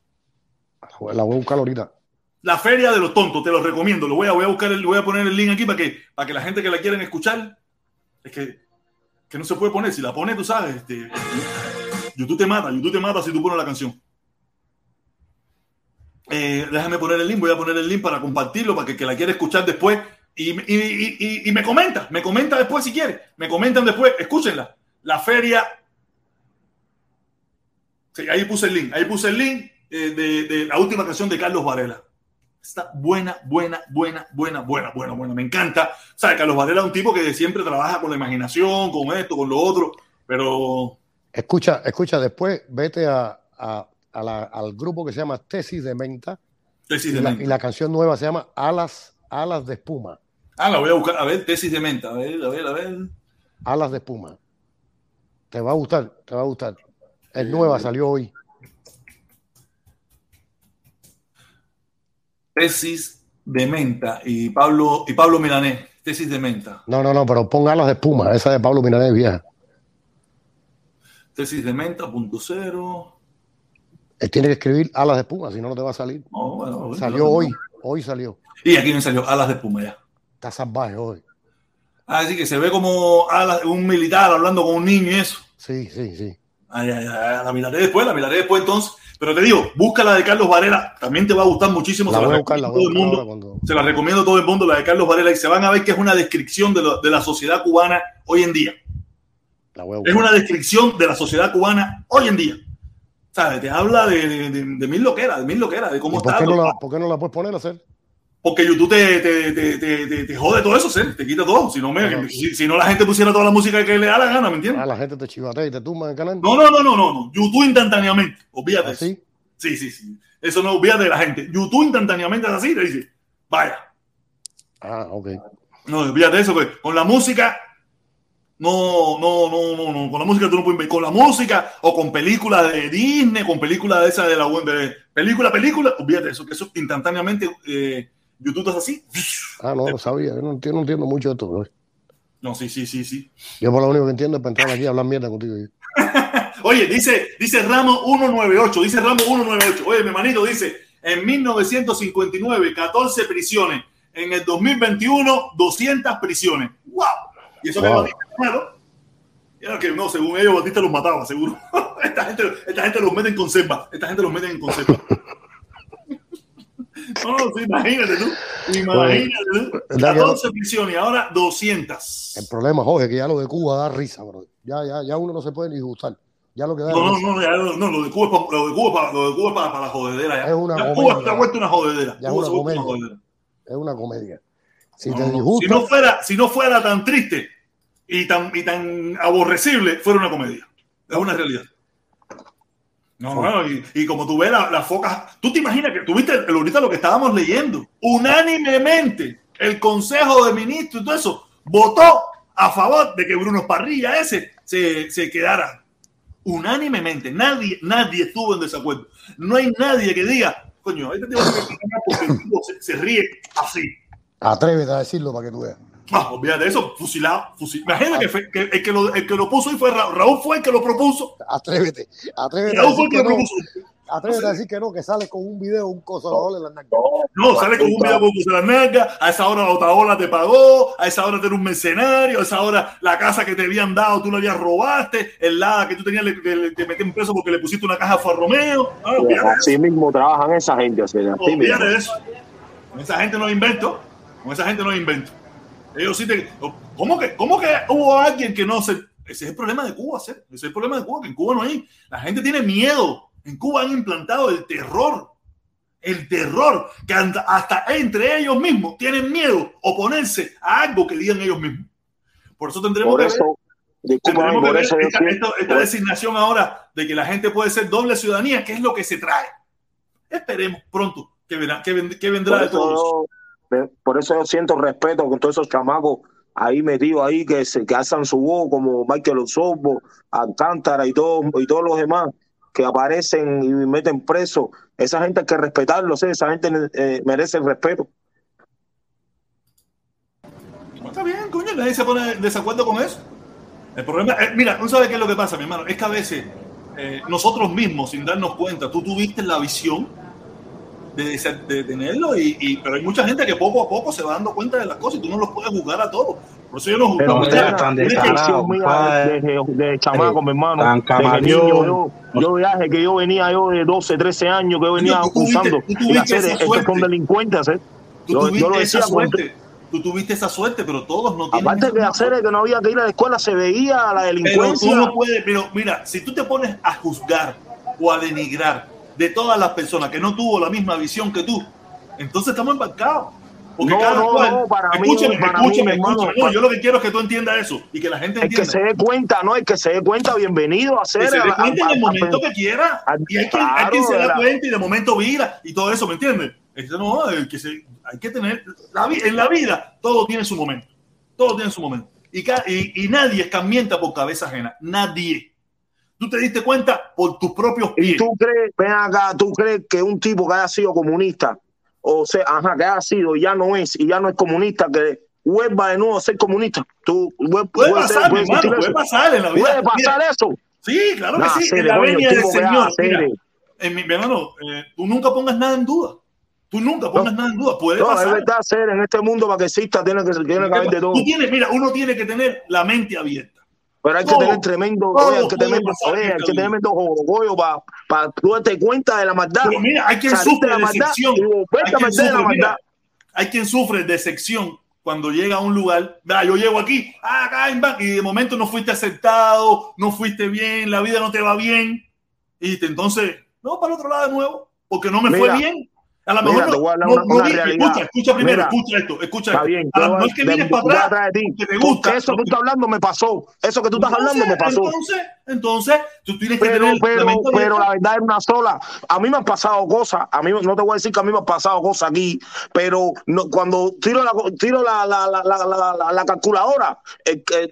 La voy a buscar ahorita. La Feria de los Tontos, te lo recomiendo. Lo voy a, voy a buscar, el, voy a poner el link aquí para que, para que la gente que la quieran escuchar, es que, que no se puede poner. Si la pones, tú sabes, este, YouTube te mata, YouTube te mata si tú pones la canción. Eh, déjame poner el link, voy a poner el link para compartirlo, para que, que la quiera escuchar después. Y, y, y- y- y me comenta, me comenta después si quiere. Me comentan después, escúchenla. La Feria. Sí, ahí puse el link, ahí puse el link eh, de, de la última canción de Carlos Varela. Está buena, buena, buena, buena, buena, buena, buena. Me encanta. ¿Sabes? Carlos Varela es un tipo que siempre trabaja con la imaginación, con esto, con lo otro, pero Escucha, escucha, después vete a, a- a la- al grupo que se llama Tesis de Menta tesis y de la, menta. y la canción nueva se llama Alas, Alas de Espuma. Ah, la voy a buscar. A ver, tesis de menta. A ver, a ver, a ver. Alas de Espuma. Te va a gustar, te va a gustar. Es nueva, salió hoy. Tesis de menta. Y Pablo, y Pablo Milanés. Tesis de menta. No, no, no, pero pon Alas de Espuma, esa de Pablo Milanés vieja. Tesis de menta, punto cero. Él tiene que escribir Alas de Espuma, si no, no te va a salir. No, bueno, bueno, Salió hoy, hoy salió. Y aquí me salió alas de espuma ya. Está salvaje hoy. Así que se ve como alas- un militar hablando con un niño y eso. Sí, sí, sí. Ay, ay, ay, la miraré después, la miraré después entonces. Pero te digo, busca la de Carlos Varela, también te va a gustar muchísimo. La se buscar, la recomiendo voy a a todo el buscar mundo. cuando. Se la recomiendo a todo el mundo, la de Carlos Varela, y se van a ver que es una descripción de, lo- de la sociedad cubana hoy en día. La Es una descripción de la sociedad cubana hoy en día. ¿Sabes? Te habla de, de, de, de mil loqueras, de mil loqueras, de ¿Y cómo por está. qué, no la, por qué no la puedes poner a hacer? Porque YouTube te, te, te, te, jode todo eso, ¿sí? te quita todo. Si no, me, si, si no, la gente pusiera toda la música que le da la gana, ¿me Ah, entiendes? la gente te chivatea y te tumba en el canal. No, no, no, no, no, no. YouTube instantáneamente. Olvídate. eso. ¿Así? Sí, sí, sí. Eso no olvídate de la gente. YouTube instantáneamente es así, te dice, vaya. Ah, ok. No, olvídate de eso, que con la música, no, no, no, no, no. Con la música tú no puedes ver. Con la música o con películas de Disney, con películas de esa de la web, de película, película, olvídate de eso, que eso instantáneamente eh, YouTube es así. Ah, no, lo sabía. Yo no entiendo, no entiendo mucho de esto. bro. No, sí, sí, sí, sí. Yo por lo único que entiendo es para entrar aquí a hablar mierda contigo. (laughs) Oye, dice, dice Ramos 198, dice Ramos 198. Oye, mi manito dice, en 1959, 14 prisiones. En el 2021, 200 prisiones. ¡Wow! Y eso que Wow. Batista es malo. Y era que no, según ellos, Batista los mataba, seguro. (laughs) esta, gente, esta gente los mete en conserva. Esta gente los mete en conserva. (laughs) no, sí, imagínate tú. Imagínate tú. ¿Verdad que 14 prisiones y ahora 200. El problema, Jorge, que ya lo de Cuba da risa, bro. Ya, ya, ya uno no se puede ni gustar. Ya lo que da No, no, no, no, no, lo de Cuba es para, lo de Cuba es para, lo de Cuba para, para la jodedera. Ya. Es una Ya. Cuba está vuelta una jodedera. Ya es una se ha vuelto comedia. jodedera. Es una comedia. Si No, te no, no. disgusta, Si no fuera, si no fuera tan triste y tan, y tan aborrecible, fuera una comedia. Es una realidad. No, no, y, y como tú ves la- las focas, tú te imaginas que tuviste ahorita lo que estábamos leyendo, unánimemente el Consejo de Ministros y todo eso votó a favor de que Bruno Parrilla ese se, se quedara unánimemente. Nadie, nadie estuvo en desacuerdo. No hay nadie que diga, coño, este tiene que ganar porque el tipo se, se ríe así. atrévete a decirlo para que tú veas. Ah, olvídate de eso, fusilado, fusilado. Imagina que, fue- que el, que lo, el que lo puso y fue Raúl. Raúl fue el que lo propuso. Atrévete. Atrévete a Raúl fue decir el que lo no. propuso. Atrévete a decir que no, que sale con un video, un cosador en la nalga. No, sale con un video con la nalga, a esa hora la Otaola te pagó, a esa hora tú eres un mercenario, a esa hora la casa que te habían dado tú la habías robaste, el lado que tú tenías le, le- te metí preso porque le pusiste una caja a Romeo. Ah, eso. Así mismo trabajan esa gente, o sea, así mismo. Olvídate de eso. Con esa gente no invento. Con esa gente no invento. Ellos sí te. ¿Cómo que, cómo que hubo alguien que no se.? Ese es el problema de Cuba, ¿sí? Ese es el problema de Cuba, que en Cuba no hay. La gente tiene miedo. En Cuba han implantado el terror. El terror. Que hasta entre ellos mismos tienen miedo oponerse a algo que digan ellos mismos. Por eso tendremos Por que ver Tendremos que por eso esta, siento- esta- esta designación ahora de que la gente puede ser doble ciudadanía, ¿qué es lo que se trae? Esperemos pronto que, verá, que, que vendrá por de todo eso. Por eso yo siento respeto con todos esos chamacos ahí metidos ahí que se que alzan su voz como Michael Osorbo, Alcántara y todos y todos los demás que aparecen y meten preso. Esa gente hay que respetarlos, ¿eh? esa gente eh, merece el respeto. Está bien, coño, nadie se pone en desacuerdo con eso. El problema, eh, mira, ¿no sabes qué es lo que pasa, mi hermano? Es que a veces nosotros mismos, sin darnos cuenta, tú tuviste la visión de, de- de tenerlo, y, y- pero hay mucha gente que poco a poco se va dando cuenta de las cosas y tú no los puedes juzgar a todos. Por eso yo no Pero juzgo. no O sea, seas tan tienes que- descarado, Visión mía compadre. de, de chamaco, mi hermano. Tan yo, yo viaje que yo venía yo de 12, 13 años, que yo venía Tú tuviste- usando tú y tuviste hacer, esa estos son delincuentes, ¿eh? Tú Yo- yo tuviste lo esa decía. Tú tuviste esa suerte, pero todos no tienen Aparte misma hacer suerte. que no había que ir a la escuela, se veía la Pero delincuencia. tú no puedes, pero mira, si tú te pones a juzgar o a denigrar de todas las personas que no tuvo la misma visión que tú, entonces estamos embarcados. Porque No, cada no, cual, no, para mí, escúchame, para mí, escúchame, mi hermano, escúchame. No, para- yo lo que quiero es que tú entiendas eso y que la gente El que entienda. se dé cuenta, no, el que se dé cuenta, bienvenido a hacer. que se dé a- cuenta en a- el a- momento a- que quiera. Y hay quien, hay claro, quien se da cuenta y de momento vira y todo eso, ¿me entiendes? Este, no, el que se- hay que tener. la en la vida todo tiene su momento. Todo tiene su momento. Y, y, y nadie escamienta por cabeza ajena. Nadie. Tú te diste cuenta por tus propios Y pies. tú crees, ven acá, tú crees que un tipo que haya sido comunista, o sea, ajá, que haya sido y ya no es, y ya no es comunista, que vuelva de nuevo a ser comunista. Tú, Puede pasar, puede hermano, pasar en la vida. Puede pasar Mira, eso. Sí, claro Nah, que sí. En la venia el del Señor. Mira, en mi, mi hermano, eh, tú nunca pongas nada en duda. Tú nunca pongas nada en duda. Puede No, es pasar. verdad, ser en este mundo para que exista tiene que, tiene que haber de todo. Tú tienes, mira, uno tiene que tener la mente abierta. Pero hay que tener tremendo, oye, hay que pasar oye, hay que tremendo jogollo para para tú darte cuenta de la maldad. Pero mira, hay quien sufre de la maldad decepción. Hay quien la sufre, mira, maldad. hay quien sufre de sección cuando llega a un lugar. "Ah, yo llego aquí, ah, acá, en Ba-", y de momento no fuiste aceptado, no fuiste bien, la vida no te va bien. Y te- entonces, no, para el otro lado de nuevo, porque no me fue Mira, bien. A lo mejor no, escucha, escucha primero, Mira, escucha esto, escucha Está bien, A lo mejor es que vienes para atrás, porque te gusta. eso que tú estás hablando me pasó. Eso que tú estás hablando me pasó. Entonces, entonces, tú tienes que Pero, tener pero, la pero verdad es una sola. A mí me han pasado cosas. A mí no te voy a decir que a mí me han pasado cosas aquí, pero no, cuando tiro la tiro la, la, la, la, la- la- la calculadora, eh, que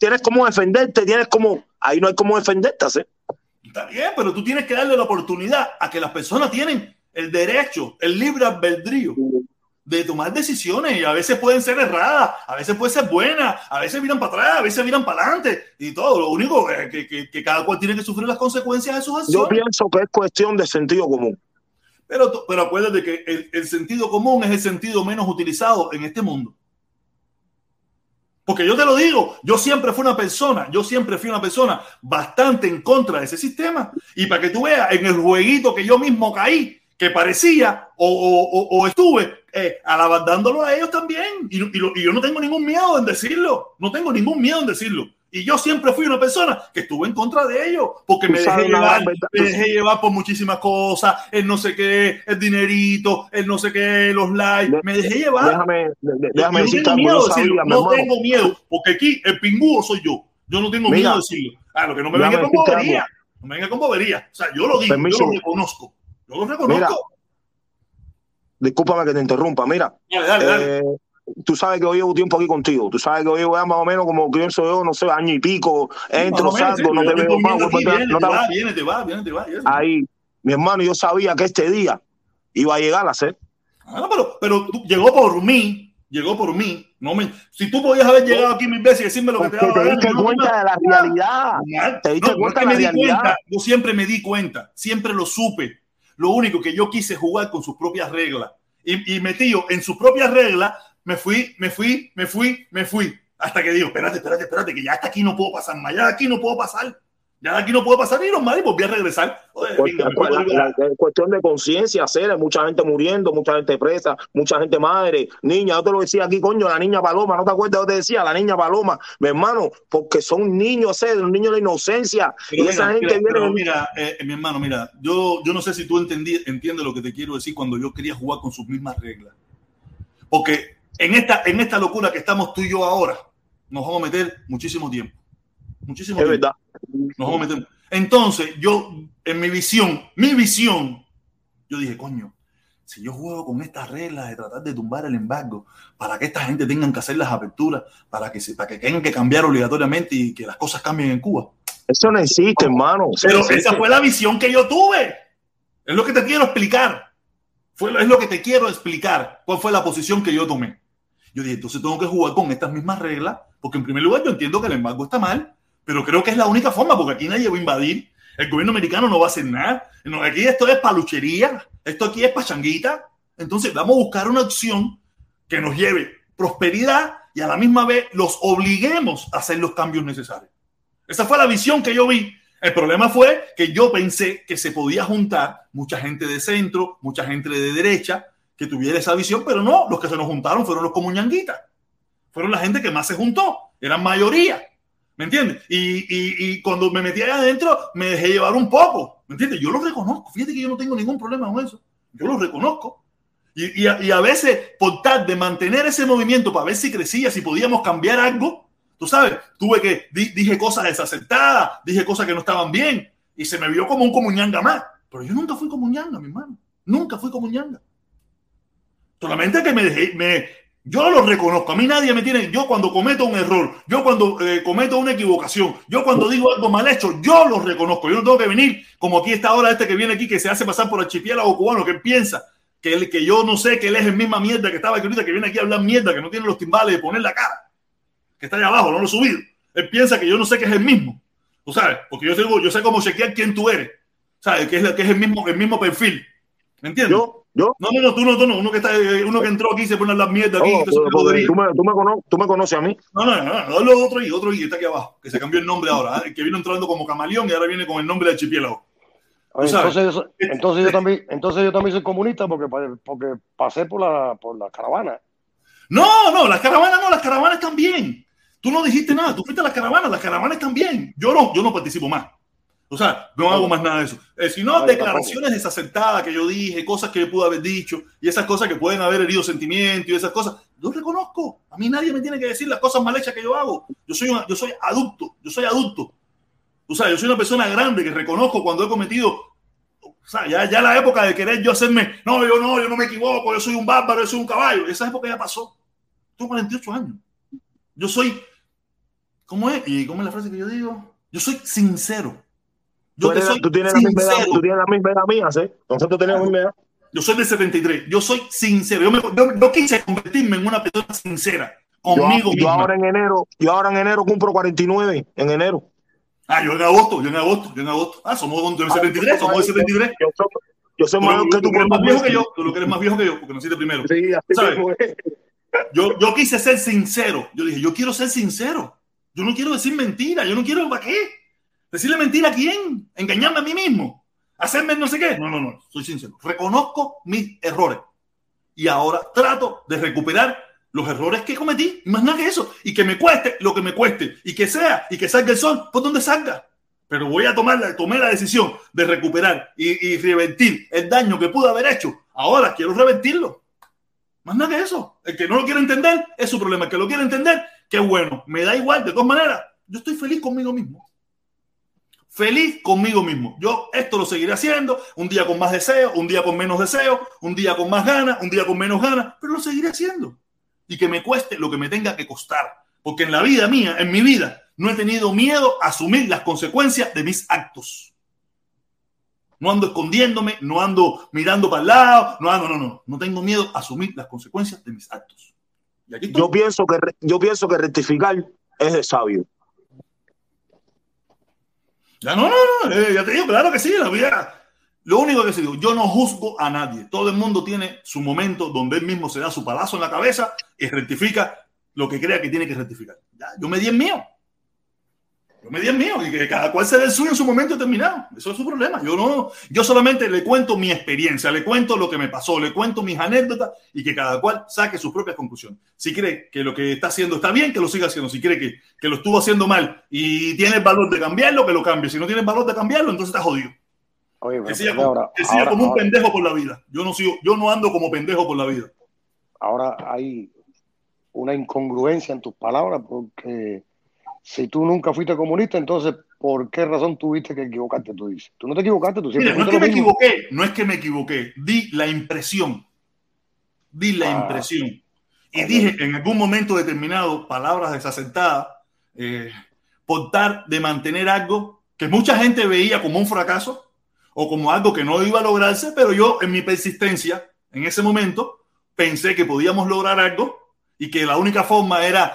tienes como defenderte, tienes como ahí no hay como defenderte, ¿sí? Está bien, pero tú tienes que darle la oportunidad a que las personas tienen el derecho, el libre albedrío de tomar decisiones y a veces pueden ser erradas, a veces pueden ser buenas, a veces miran para atrás, a veces miran para adelante y todo. Lo único es que, que- que cada cual tiene que sufrir las consecuencias de sus Yo acciones. pienso que es cuestión de sentido común. Pero, pero acuérdate que el, el sentido común es el sentido menos utilizado en este mundo. Porque yo te lo digo, yo siempre fui una persona, yo siempre fui una persona bastante en contra de ese sistema. Y para que tú veas, en el jueguito que yo mismo caí, que parecía o, o- o- o estuve eh, alabandándolo a ellos también. Y, y lo- y yo no tengo ningún miedo en decirlo, no tengo ningún miedo en decirlo. Y yo siempre fui una persona que estuve en contra de ellos, porque me dejé llevar, me dejé llevar por muchísimas cosas, el no sé qué, el dinerito, el no sé qué, los likes, me dejé llevar. Déjame, Yo déjame no decirte tengo miedo Yo de decirlo, no tengo miedo, porque aquí el pingüo soy yo. Yo no tengo Mira, miedo de decirlo. Ah, lo que no me venga con bobería. No me venga con bobería. O sea, yo lo digo, Permiso. yo lo reconozco. Yo lo reconozco. Mira, Discúlpame que te interrumpa. Mira, dale, dale, dale. eh, tú sabes que yo llevo tiempo aquí contigo. Tú sabes que yo llevo ya más o menos como pienso yo, no sé, año y pico. Entro, menos, salgo, sí, no te veo más. viene, no te va, viene, te va. Ahí, mi hermano, yo sabía que este día iba a llegar a ser. Ah, no, pero, pero tú- llegó por mí, llegó por mí. No me, si tú podías haber llegado aquí mil veces y decirme lo que te daba te diste no cuenta de la realidad. normal. Te diste No, no cuenta de la realidad. cuenta, yo siempre me di cuenta, siempre lo supe. Lo único que yo quise jugar con sus propias reglas. Y, y metido en sus propias reglas, me fui, me fui, me fui, me fui. Hasta que digo, espérate, espérate, espérate, que ya hasta aquí no puedo pasar más, ya aquí no puedo pasar. Ya de aquí no puedo pasar y normal y volví a regresar. Oye, Pues, venga, la- la- cuestión de conciencia, hacer, mucha gente muriendo, mucha gente presa, mucha gente madre, niña, yo te lo decía aquí, coño, la niña Paloma, ¿no te acuerdas? Yo te decía, la niña Paloma, mi hermano, porque son niños, hacer, los niños de inocencia, Pero y esa mira, gente mira, viene... pero mira, eh, mi hermano, mira, yo, yo no sé si tú entendí, entiendes lo que te quiero decir cuando yo quería jugar con sus mismas reglas. Porque en esta, en esta locura que estamos tú y yo ahora, nos vamos a meter muchísimo tiempo. Muchísimo es tiempo. verdad. Nos vamos a meter. Entonces, yo, en mi visión, mi visión, yo dije, coño, si yo juego con estas reglas de tratar de tumbar el embargo, para que esta gente tengan que hacer las aperturas, para que, se, para que tengan que cambiar obligatoriamente y que las cosas cambien en Cuba. Eso no existe, hermano. Pero no existe. esa fue la visión que yo tuve. Es lo que te quiero explicar. Fue, es lo que te quiero explicar. ¿Cuál fue la posición que yo tomé? Yo dije, entonces tengo que jugar con estas mismas reglas, porque en primer lugar yo entiendo que el embargo está mal, pero creo que es la única forma, porque aquí nadie va a invadir. El gobierno americano no va a hacer nada. No, aquí esto es paluchería, esto aquí es pachanguita. Entonces vamos a buscar una opción que nos lleve prosperidad y a la misma vez los obliguemos a hacer los cambios necesarios. Esa fue la visión que yo vi. El problema fue que yo pensé que se podía juntar mucha gente de centro, mucha gente de derecha que tuviera esa visión, pero no, los que se nos juntaron fueron los comuñanguitas. Fueron la gente que más se juntó, eran mayoría. ¿Me entiendes? Y, y, y cuando me metí allá adentro, me dejé llevar un poco. ¿Me entiendes? Yo lo reconozco. Fíjate que yo no tengo ningún problema con eso. Yo lo reconozco. Y, y, a, veces, por tal de mantener ese movimiento para ver si crecía, si podíamos cambiar algo, tú sabes, tuve que, di, dije cosas desacertadas, dije cosas que no estaban bien, y se me vio como un comuñanga más. Pero yo nunca fui comuñanga, mi hermano. Nunca fui comuñanga. Solamente que me dejé, me, yo lo reconozco. A mí nadie me tiene. Yo cuando cometo un error, yo cuando eh, cometo una equivocación, yo cuando digo algo mal hecho, yo lo reconozco. Yo no tengo que venir como aquí está ahora este que viene aquí que se hace pasar por archipiélago cubano, que piensa que, él, que yo no sé que él es el misma mierda que estaba aquí ahorita, que viene aquí a hablar mierda, que no tiene los timbales de poner la cara, que está allá abajo, no lo he subido. Él piensa que yo no sé que es el mismo. Tú sabes, porque yo sé, yo sé cómo chequear quién tú eres. ¿Sabes? Que es, que es el, mismo, el mismo perfil. ¿Me entiendes? Yo, yo. No, no, no, tú no, tú no. Uno que, está, uno que entró aquí se pone a hablar mierda aquí. No, pero, tú, me, tú, me cono, tú, me, conoces a mí. No, no, no, no, otro y otro y está aquí abajo, que se cambió el nombre ahora, ¿eh? que vino entrando como camaleón y ahora viene con el nombre de archipiélago. Oye, entonces, yo, (laughs) entonces, yo también, entonces yo también soy comunista porque, porque pasé por la, por la caravana. No, no, las caravanas no, las caravanas bien. Tú no dijiste nada, tú fuiste a las caravanas, las caravanas bien. Yo no, yo no participo más. O sea, no hago más nada de eso. Eh, si no, declaraciones desacertadas que yo dije, cosas que yo pude haber dicho, y esas cosas que pueden haber herido sentimientos y esas cosas, yo reconozco. A mí nadie me tiene que decir las cosas mal hechas que yo hago. Yo soy, una, yo soy adulto, yo soy adulto. O sea, yo soy una persona grande que reconozco cuando he cometido. O sea, ya, ya la época de querer yo hacerme, no, yo no, yo no me equivoco, yo soy un bárbaro, yo soy un caballo. Esa época ya pasó. Tengo 48 años. Yo soy, ¿cómo es? ¿Y cómo es la frase que yo digo? Yo soy sincero. Yo tú, soy tú, tienes la misma edad, tú tienes la misma edad mía, ¿sí? Nosotros tenemos la misma edad. Yo soy de 73. Yo soy sincero. Yo, me, yo, yo quise convertirme en una persona sincera conmigo yo, yo ahora en enero, yo ahora en enero cumplo 49 en enero. Ah, yo en agosto, yo en agosto, yo en agosto. Ah, somos de 73, somos de 73. Yo soy, yo soy mayor que tú. Tú eres más viejo que yo, tú lo que eres más viejo que yo, porque naciste primero. Sí, así ¿Sabes? yo, yo quise ser sincero. Yo dije, yo quiero ser sincero. Yo no quiero decir mentira. Yo no quiero, ¿para qué? ¿Decirle mentira a quién? ¿Engañarme a mí mismo? ¿Hacerme no sé qué? No, no, no. Soy sincero. Reconozco mis errores. Y ahora trato de recuperar los errores que cometí. Más nada que eso. Y que me cueste lo que me cueste. Y que sea, y que salga el sol por donde salga. Pero voy a tomar la, tomé la decisión de recuperar y, y revertir el daño que pude haber hecho. Ahora quiero revertirlo. Más nada que eso. El que no lo quiere entender es su problema. El que lo quiere entender, qué bueno. Me da igual. De todas maneras, yo estoy feliz conmigo mismo. Feliz conmigo mismo. Yo esto lo seguiré haciendo. Un día con más deseo, un día con menos deseo, un día con más ganas, un día con menos ganas. Pero lo seguiré haciendo. Y que me cueste lo que me tenga que costar. Porque en la vida mía, en mi vida, no he tenido miedo a asumir las consecuencias de mis actos. No ando escondiéndome, no ando mirando para el lado, no ando, no, no, no tengo miedo a asumir las consecuencias de mis actos. Yo pienso que yo pienso que rectificar es de sabio. Ya no, no, no, eh, ya te digo, claro que sí, la vida. Lo único que se digo, yo no juzgo a nadie. Todo el mundo tiene su momento donde él mismo se da su palazo en la cabeza y rectifica lo que crea que tiene que rectificar. Ya, yo me di el mío. Yo me di el mío y que cada cual se dé el suyo en su momento determinado. Eso es su problema. Yo no, yo solamente le cuento mi experiencia, le cuento lo que me pasó, le cuento mis anécdotas y que cada cual saque sus propias conclusiones. Si cree que lo que está haciendo está bien, que lo siga haciendo. Si cree que, que lo estuvo haciendo mal y tiene el valor de cambiarlo, que lo cambie. Si no tiene el valor de cambiarlo, entonces está jodido. Oye, Que siga, como, ahora, que siga ahora- como un pendejo por la vida. Yo no sigo, yo no ando como pendejo por la vida. ahora hay una incongruencia en tus palabras porque si tú nunca fuiste comunista, entonces ¿por qué razón tuviste que equivocarte? Tú dices. Tú no te equivocaste, tú siempre Mira, no es que me mismo. equivoqué, no es que me equivoqué, di la impresión. Di la Ah. impresión. Y dije en algún momento determinado palabras desacertadas eh, por tal de mantener algo que mucha gente veía como un fracaso o como algo que no iba a lograrse, pero yo en mi persistencia en ese momento pensé que podíamos lograr algo y que la única forma era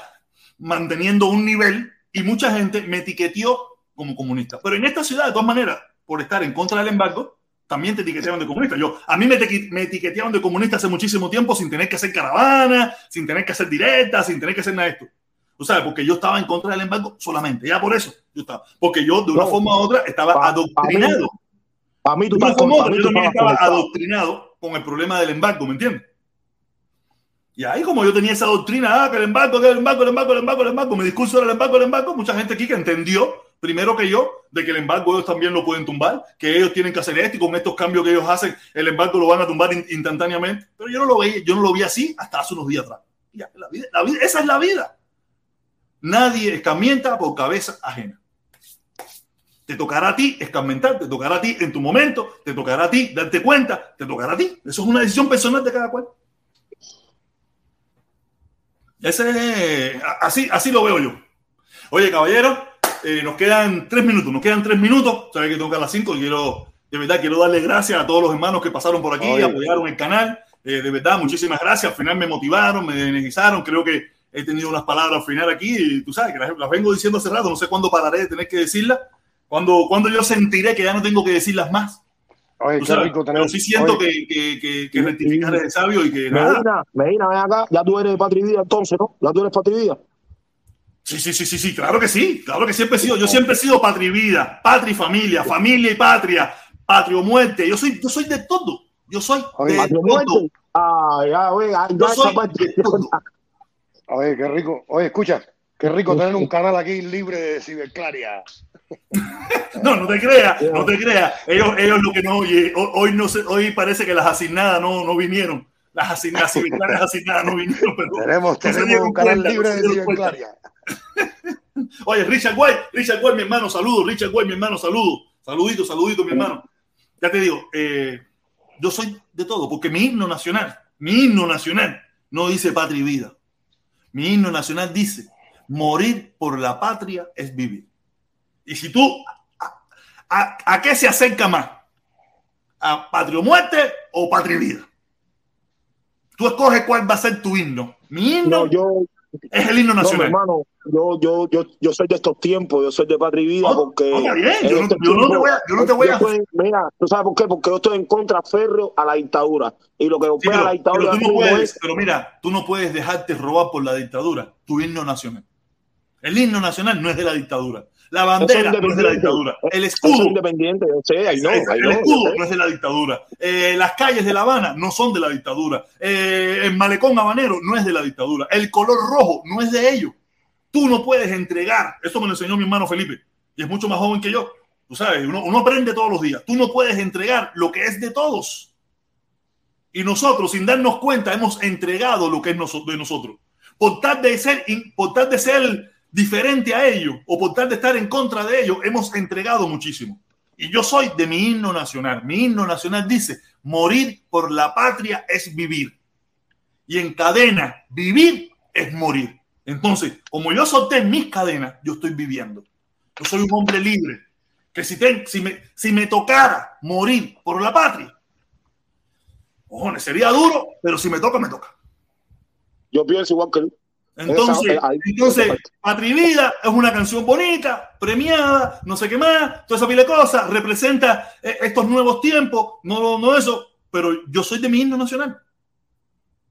manteniendo un nivel y mucha gente me etiqueteó como comunista. Pero en esta ciudad, de todas maneras, por estar en contra del embargo, también te etiqueteaban de comunista. Yo, a mí me, me etiqueteaban de comunista hace muchísimo tiempo sin tener que hacer caravana, sin tener que hacer directa, sin tener que hacer nada de esto. Tú sabes, porque yo estaba en contra del embargo solamente, ya por eso yo estaba. Porque yo, de una No. forma u otra, estaba Pa- adoctrinado. Para mí tú De una estás forma pa' otra, mí yo tú también estabas estaba conectado. adoctrinado con el problema del embargo, ¿me entiendes? Y ahí, como yo tenía esa doctrina, ah, que el embargo, que el embargo, el embargo, el embargo, el embargo, mi discurso era el embargo, el embargo, mucha gente aquí que entendió, primero que yo, de que el embargo ellos también lo pueden tumbar, que ellos tienen que hacer esto y con estos cambios que ellos hacen, el embargo lo van a tumbar in- instantáneamente. Pero yo no lo veía, yo no lo vi así hasta hace unos días atrás. Ya, la vida, esa es la vida. Nadie escarmienta por cabeza ajena. Te tocará a ti escarmentar, te tocará a ti en tu momento, te tocará a ti darte cuenta, te tocará a ti. Eso es una decisión personal de cada cual. Ese, así, así lo veo yo. Oye, caballero, eh, nos quedan tres minutos, nos quedan tres minutos. Sabes que toca a las cinco quiero, de verdad, quiero darle gracias a todos los hermanos que pasaron por aquí, Oye. apoyaron el canal. Eh, de verdad, muchísimas gracias. Al final me motivaron, me energizaron. Creo que he tenido unas palabras al final aquí y tú sabes que las, las vengo diciendo hace rato. No sé cuándo pararé de tener que decirlas. Cuando, cuando yo sentiré que ya no tengo que decirlas más. Oye, qué sabes, rico pero tener. sí siento oye, que, que, que, que rectificar es de sabio y que nada. Medina, Medina, ven acá. Ya tú eres Patri Vida entonces, ¿no? Ya tú eres Patri Vida. Sí, sí, sí, sí, sí, claro que sí, claro que siempre he sido, yo siempre he sido patria y vida, patria y familia, familia y patria, patria o muerte, yo soy, yo soy de todo, yo soy Oye, de todo, muerte. Ya, ve, ah, yo soy de todo. (laughs) oye, qué rico. Oye, escucha, qué rico tener un canal aquí libre de ciberclaria. (laughs) No, no te creas, no te creas, ellos, ellos lo que no, oye, ho- hoy no sé, hoy parece que las asignadas no, no vinieron, las asignadas, las (laughs) asignadas no vinieron, pero Tenemos, no se tenemos un canal cuenta, libre se de ciberclaria. (laughs) Oye, Richard White, Richard White, mi hermano, saludo, Richard White, mi hermano, saludo, saludito, saludito, mi hermano. Ya te digo, eh, yo soy de todo, porque mi himno nacional, mi himno nacional no dice patria y vida. Mi himno nacional dice, morir por la patria es vivir. Y si tú, ¿a, a- a qué se acerca más? ¿A patria o muerte o patria vida? Tú escoges cuál va a ser tu himno. Mi himno No, yo, es el himno no, nacional. hermano, yo, yo, yo, yo soy de estos tiempos, yo soy de Patria y Vida No, porque bien, en yo no- estos yo no te voy a- yo no te voy a- yo estoy- mira, ¿tú sabes por qué? Porque yo estoy en contra férreo a la dictadura. Y lo que Sí, opera pero, la dictadura pero tú no puedes, es pero mira, tú no puedes dejarte robar por la dictadura tu himno nacional. El himno nacional no es de la dictadura. La bandera no es de la dictadura. El eso es escudo, independiente, yo sé, ahí no, el ahí no, yo escudo no es de la dictadura. Eh, las calles de La Habana no son de la dictadura. Eh, el malecón habanero no es de la dictadura. El color rojo no es de ellos. Tú no puedes entregar. Esto me lo enseñó mi hermano Felipe y es mucho más joven que yo. Tú sabes, uno, uno aprende todos los días. Tú no puedes entregar lo que es de todos. Y nosotros, sin darnos cuenta, hemos entregado lo que es de nosotros. Por tal de ser, por tal de ser diferente a ellos o por tal de estar en contra de ellos, hemos entregado muchísimo. Y yo soy de mi himno nacional. Mi himno nacional dice, morir por la patria es vivir. Y en cadena, vivir es morir. Entonces, como yo solté mis cadenas, yo estoy viviendo. Yo soy un hombre libre. Que si, ten- si, me, si me tocara morir por la patria, cojones, sería duro, pero si me toca, me toca. Yo pienso igual que. Entonces, entonces y Vida es una canción bonita, premiada, no sé qué más, toda esa pila de cosas, representa eh, estos nuevos tiempos, no, no eso, pero yo soy de mi himno nacional.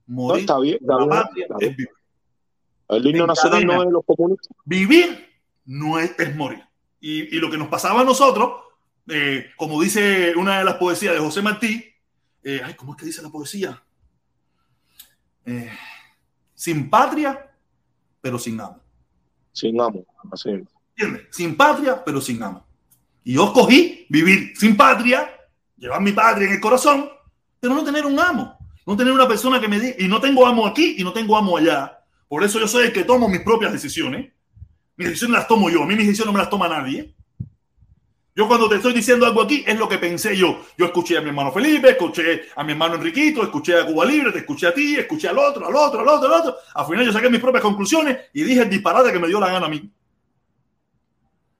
No, Morir está bien, está bien, es vivir. El himno En nacional cadena. no es de los comunistas. Vivir no es, es morir. Y, y lo que nos pasaba a nosotros, eh, como dice una de las poesías de José Martí, eh, ay, ¿cómo es que dice la poesía? Eh, sin patria, pero sin amo. Sin amo. Así. ¿Entiendes? Sin patria, pero sin amo. Y yo escogí vivir sin patria, llevar mi patria en el corazón, pero no tener un amo. No tener una persona que me diga, y no tengo amo aquí y no tengo amo allá. Por eso yo soy el que tomo mis propias decisiones. Mis decisiones las tomo yo. A mí mis decisiones no me las toma nadie. Yo cuando te estoy diciendo algo aquí es lo que pensé yo. Yo escuché a mi hermano Felipe, escuché a mi hermano Enriquito, escuché a Cuba Libre, te escuché a ti, escuché al otro, al otro, al otro, al otro. Al final yo saqué mis propias conclusiones y dije el disparate que me dio la gana a mí.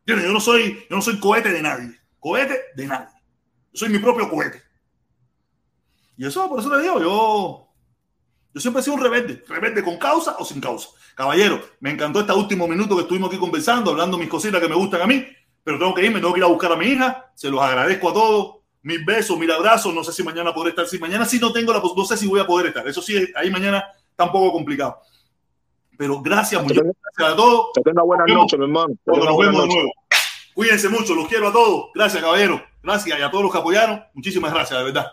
Yo no- soy, yo no soy cohete de nadie. Cohete de nadie. Yo soy mi propio cohete. Y eso, por eso le digo, yo, yo siempre he sido un rebelde. Rebelde con causa o sin causa. Caballero, me encantó este último minuto que estuvimos aquí conversando, hablando mis cositas que me gustan a mí, pero tengo que irme, tengo que ir a buscar a mi hija. Se los agradezco a todos. Mil besos, mil abrazos. No sé si mañana podré estar. Si mañana sí no tengo la no sé si voy a poder estar. Eso sí, ahí mañana está un poco complicado. Pero gracias, muchas gracias a todos. Que tenga buenas noches, mi hermano. Cuando nos vemos de nuevo. Cuídense mucho, los quiero a todos. Gracias, caballero. Gracias y a todos los que apoyaron. Muchísimas gracias, de verdad.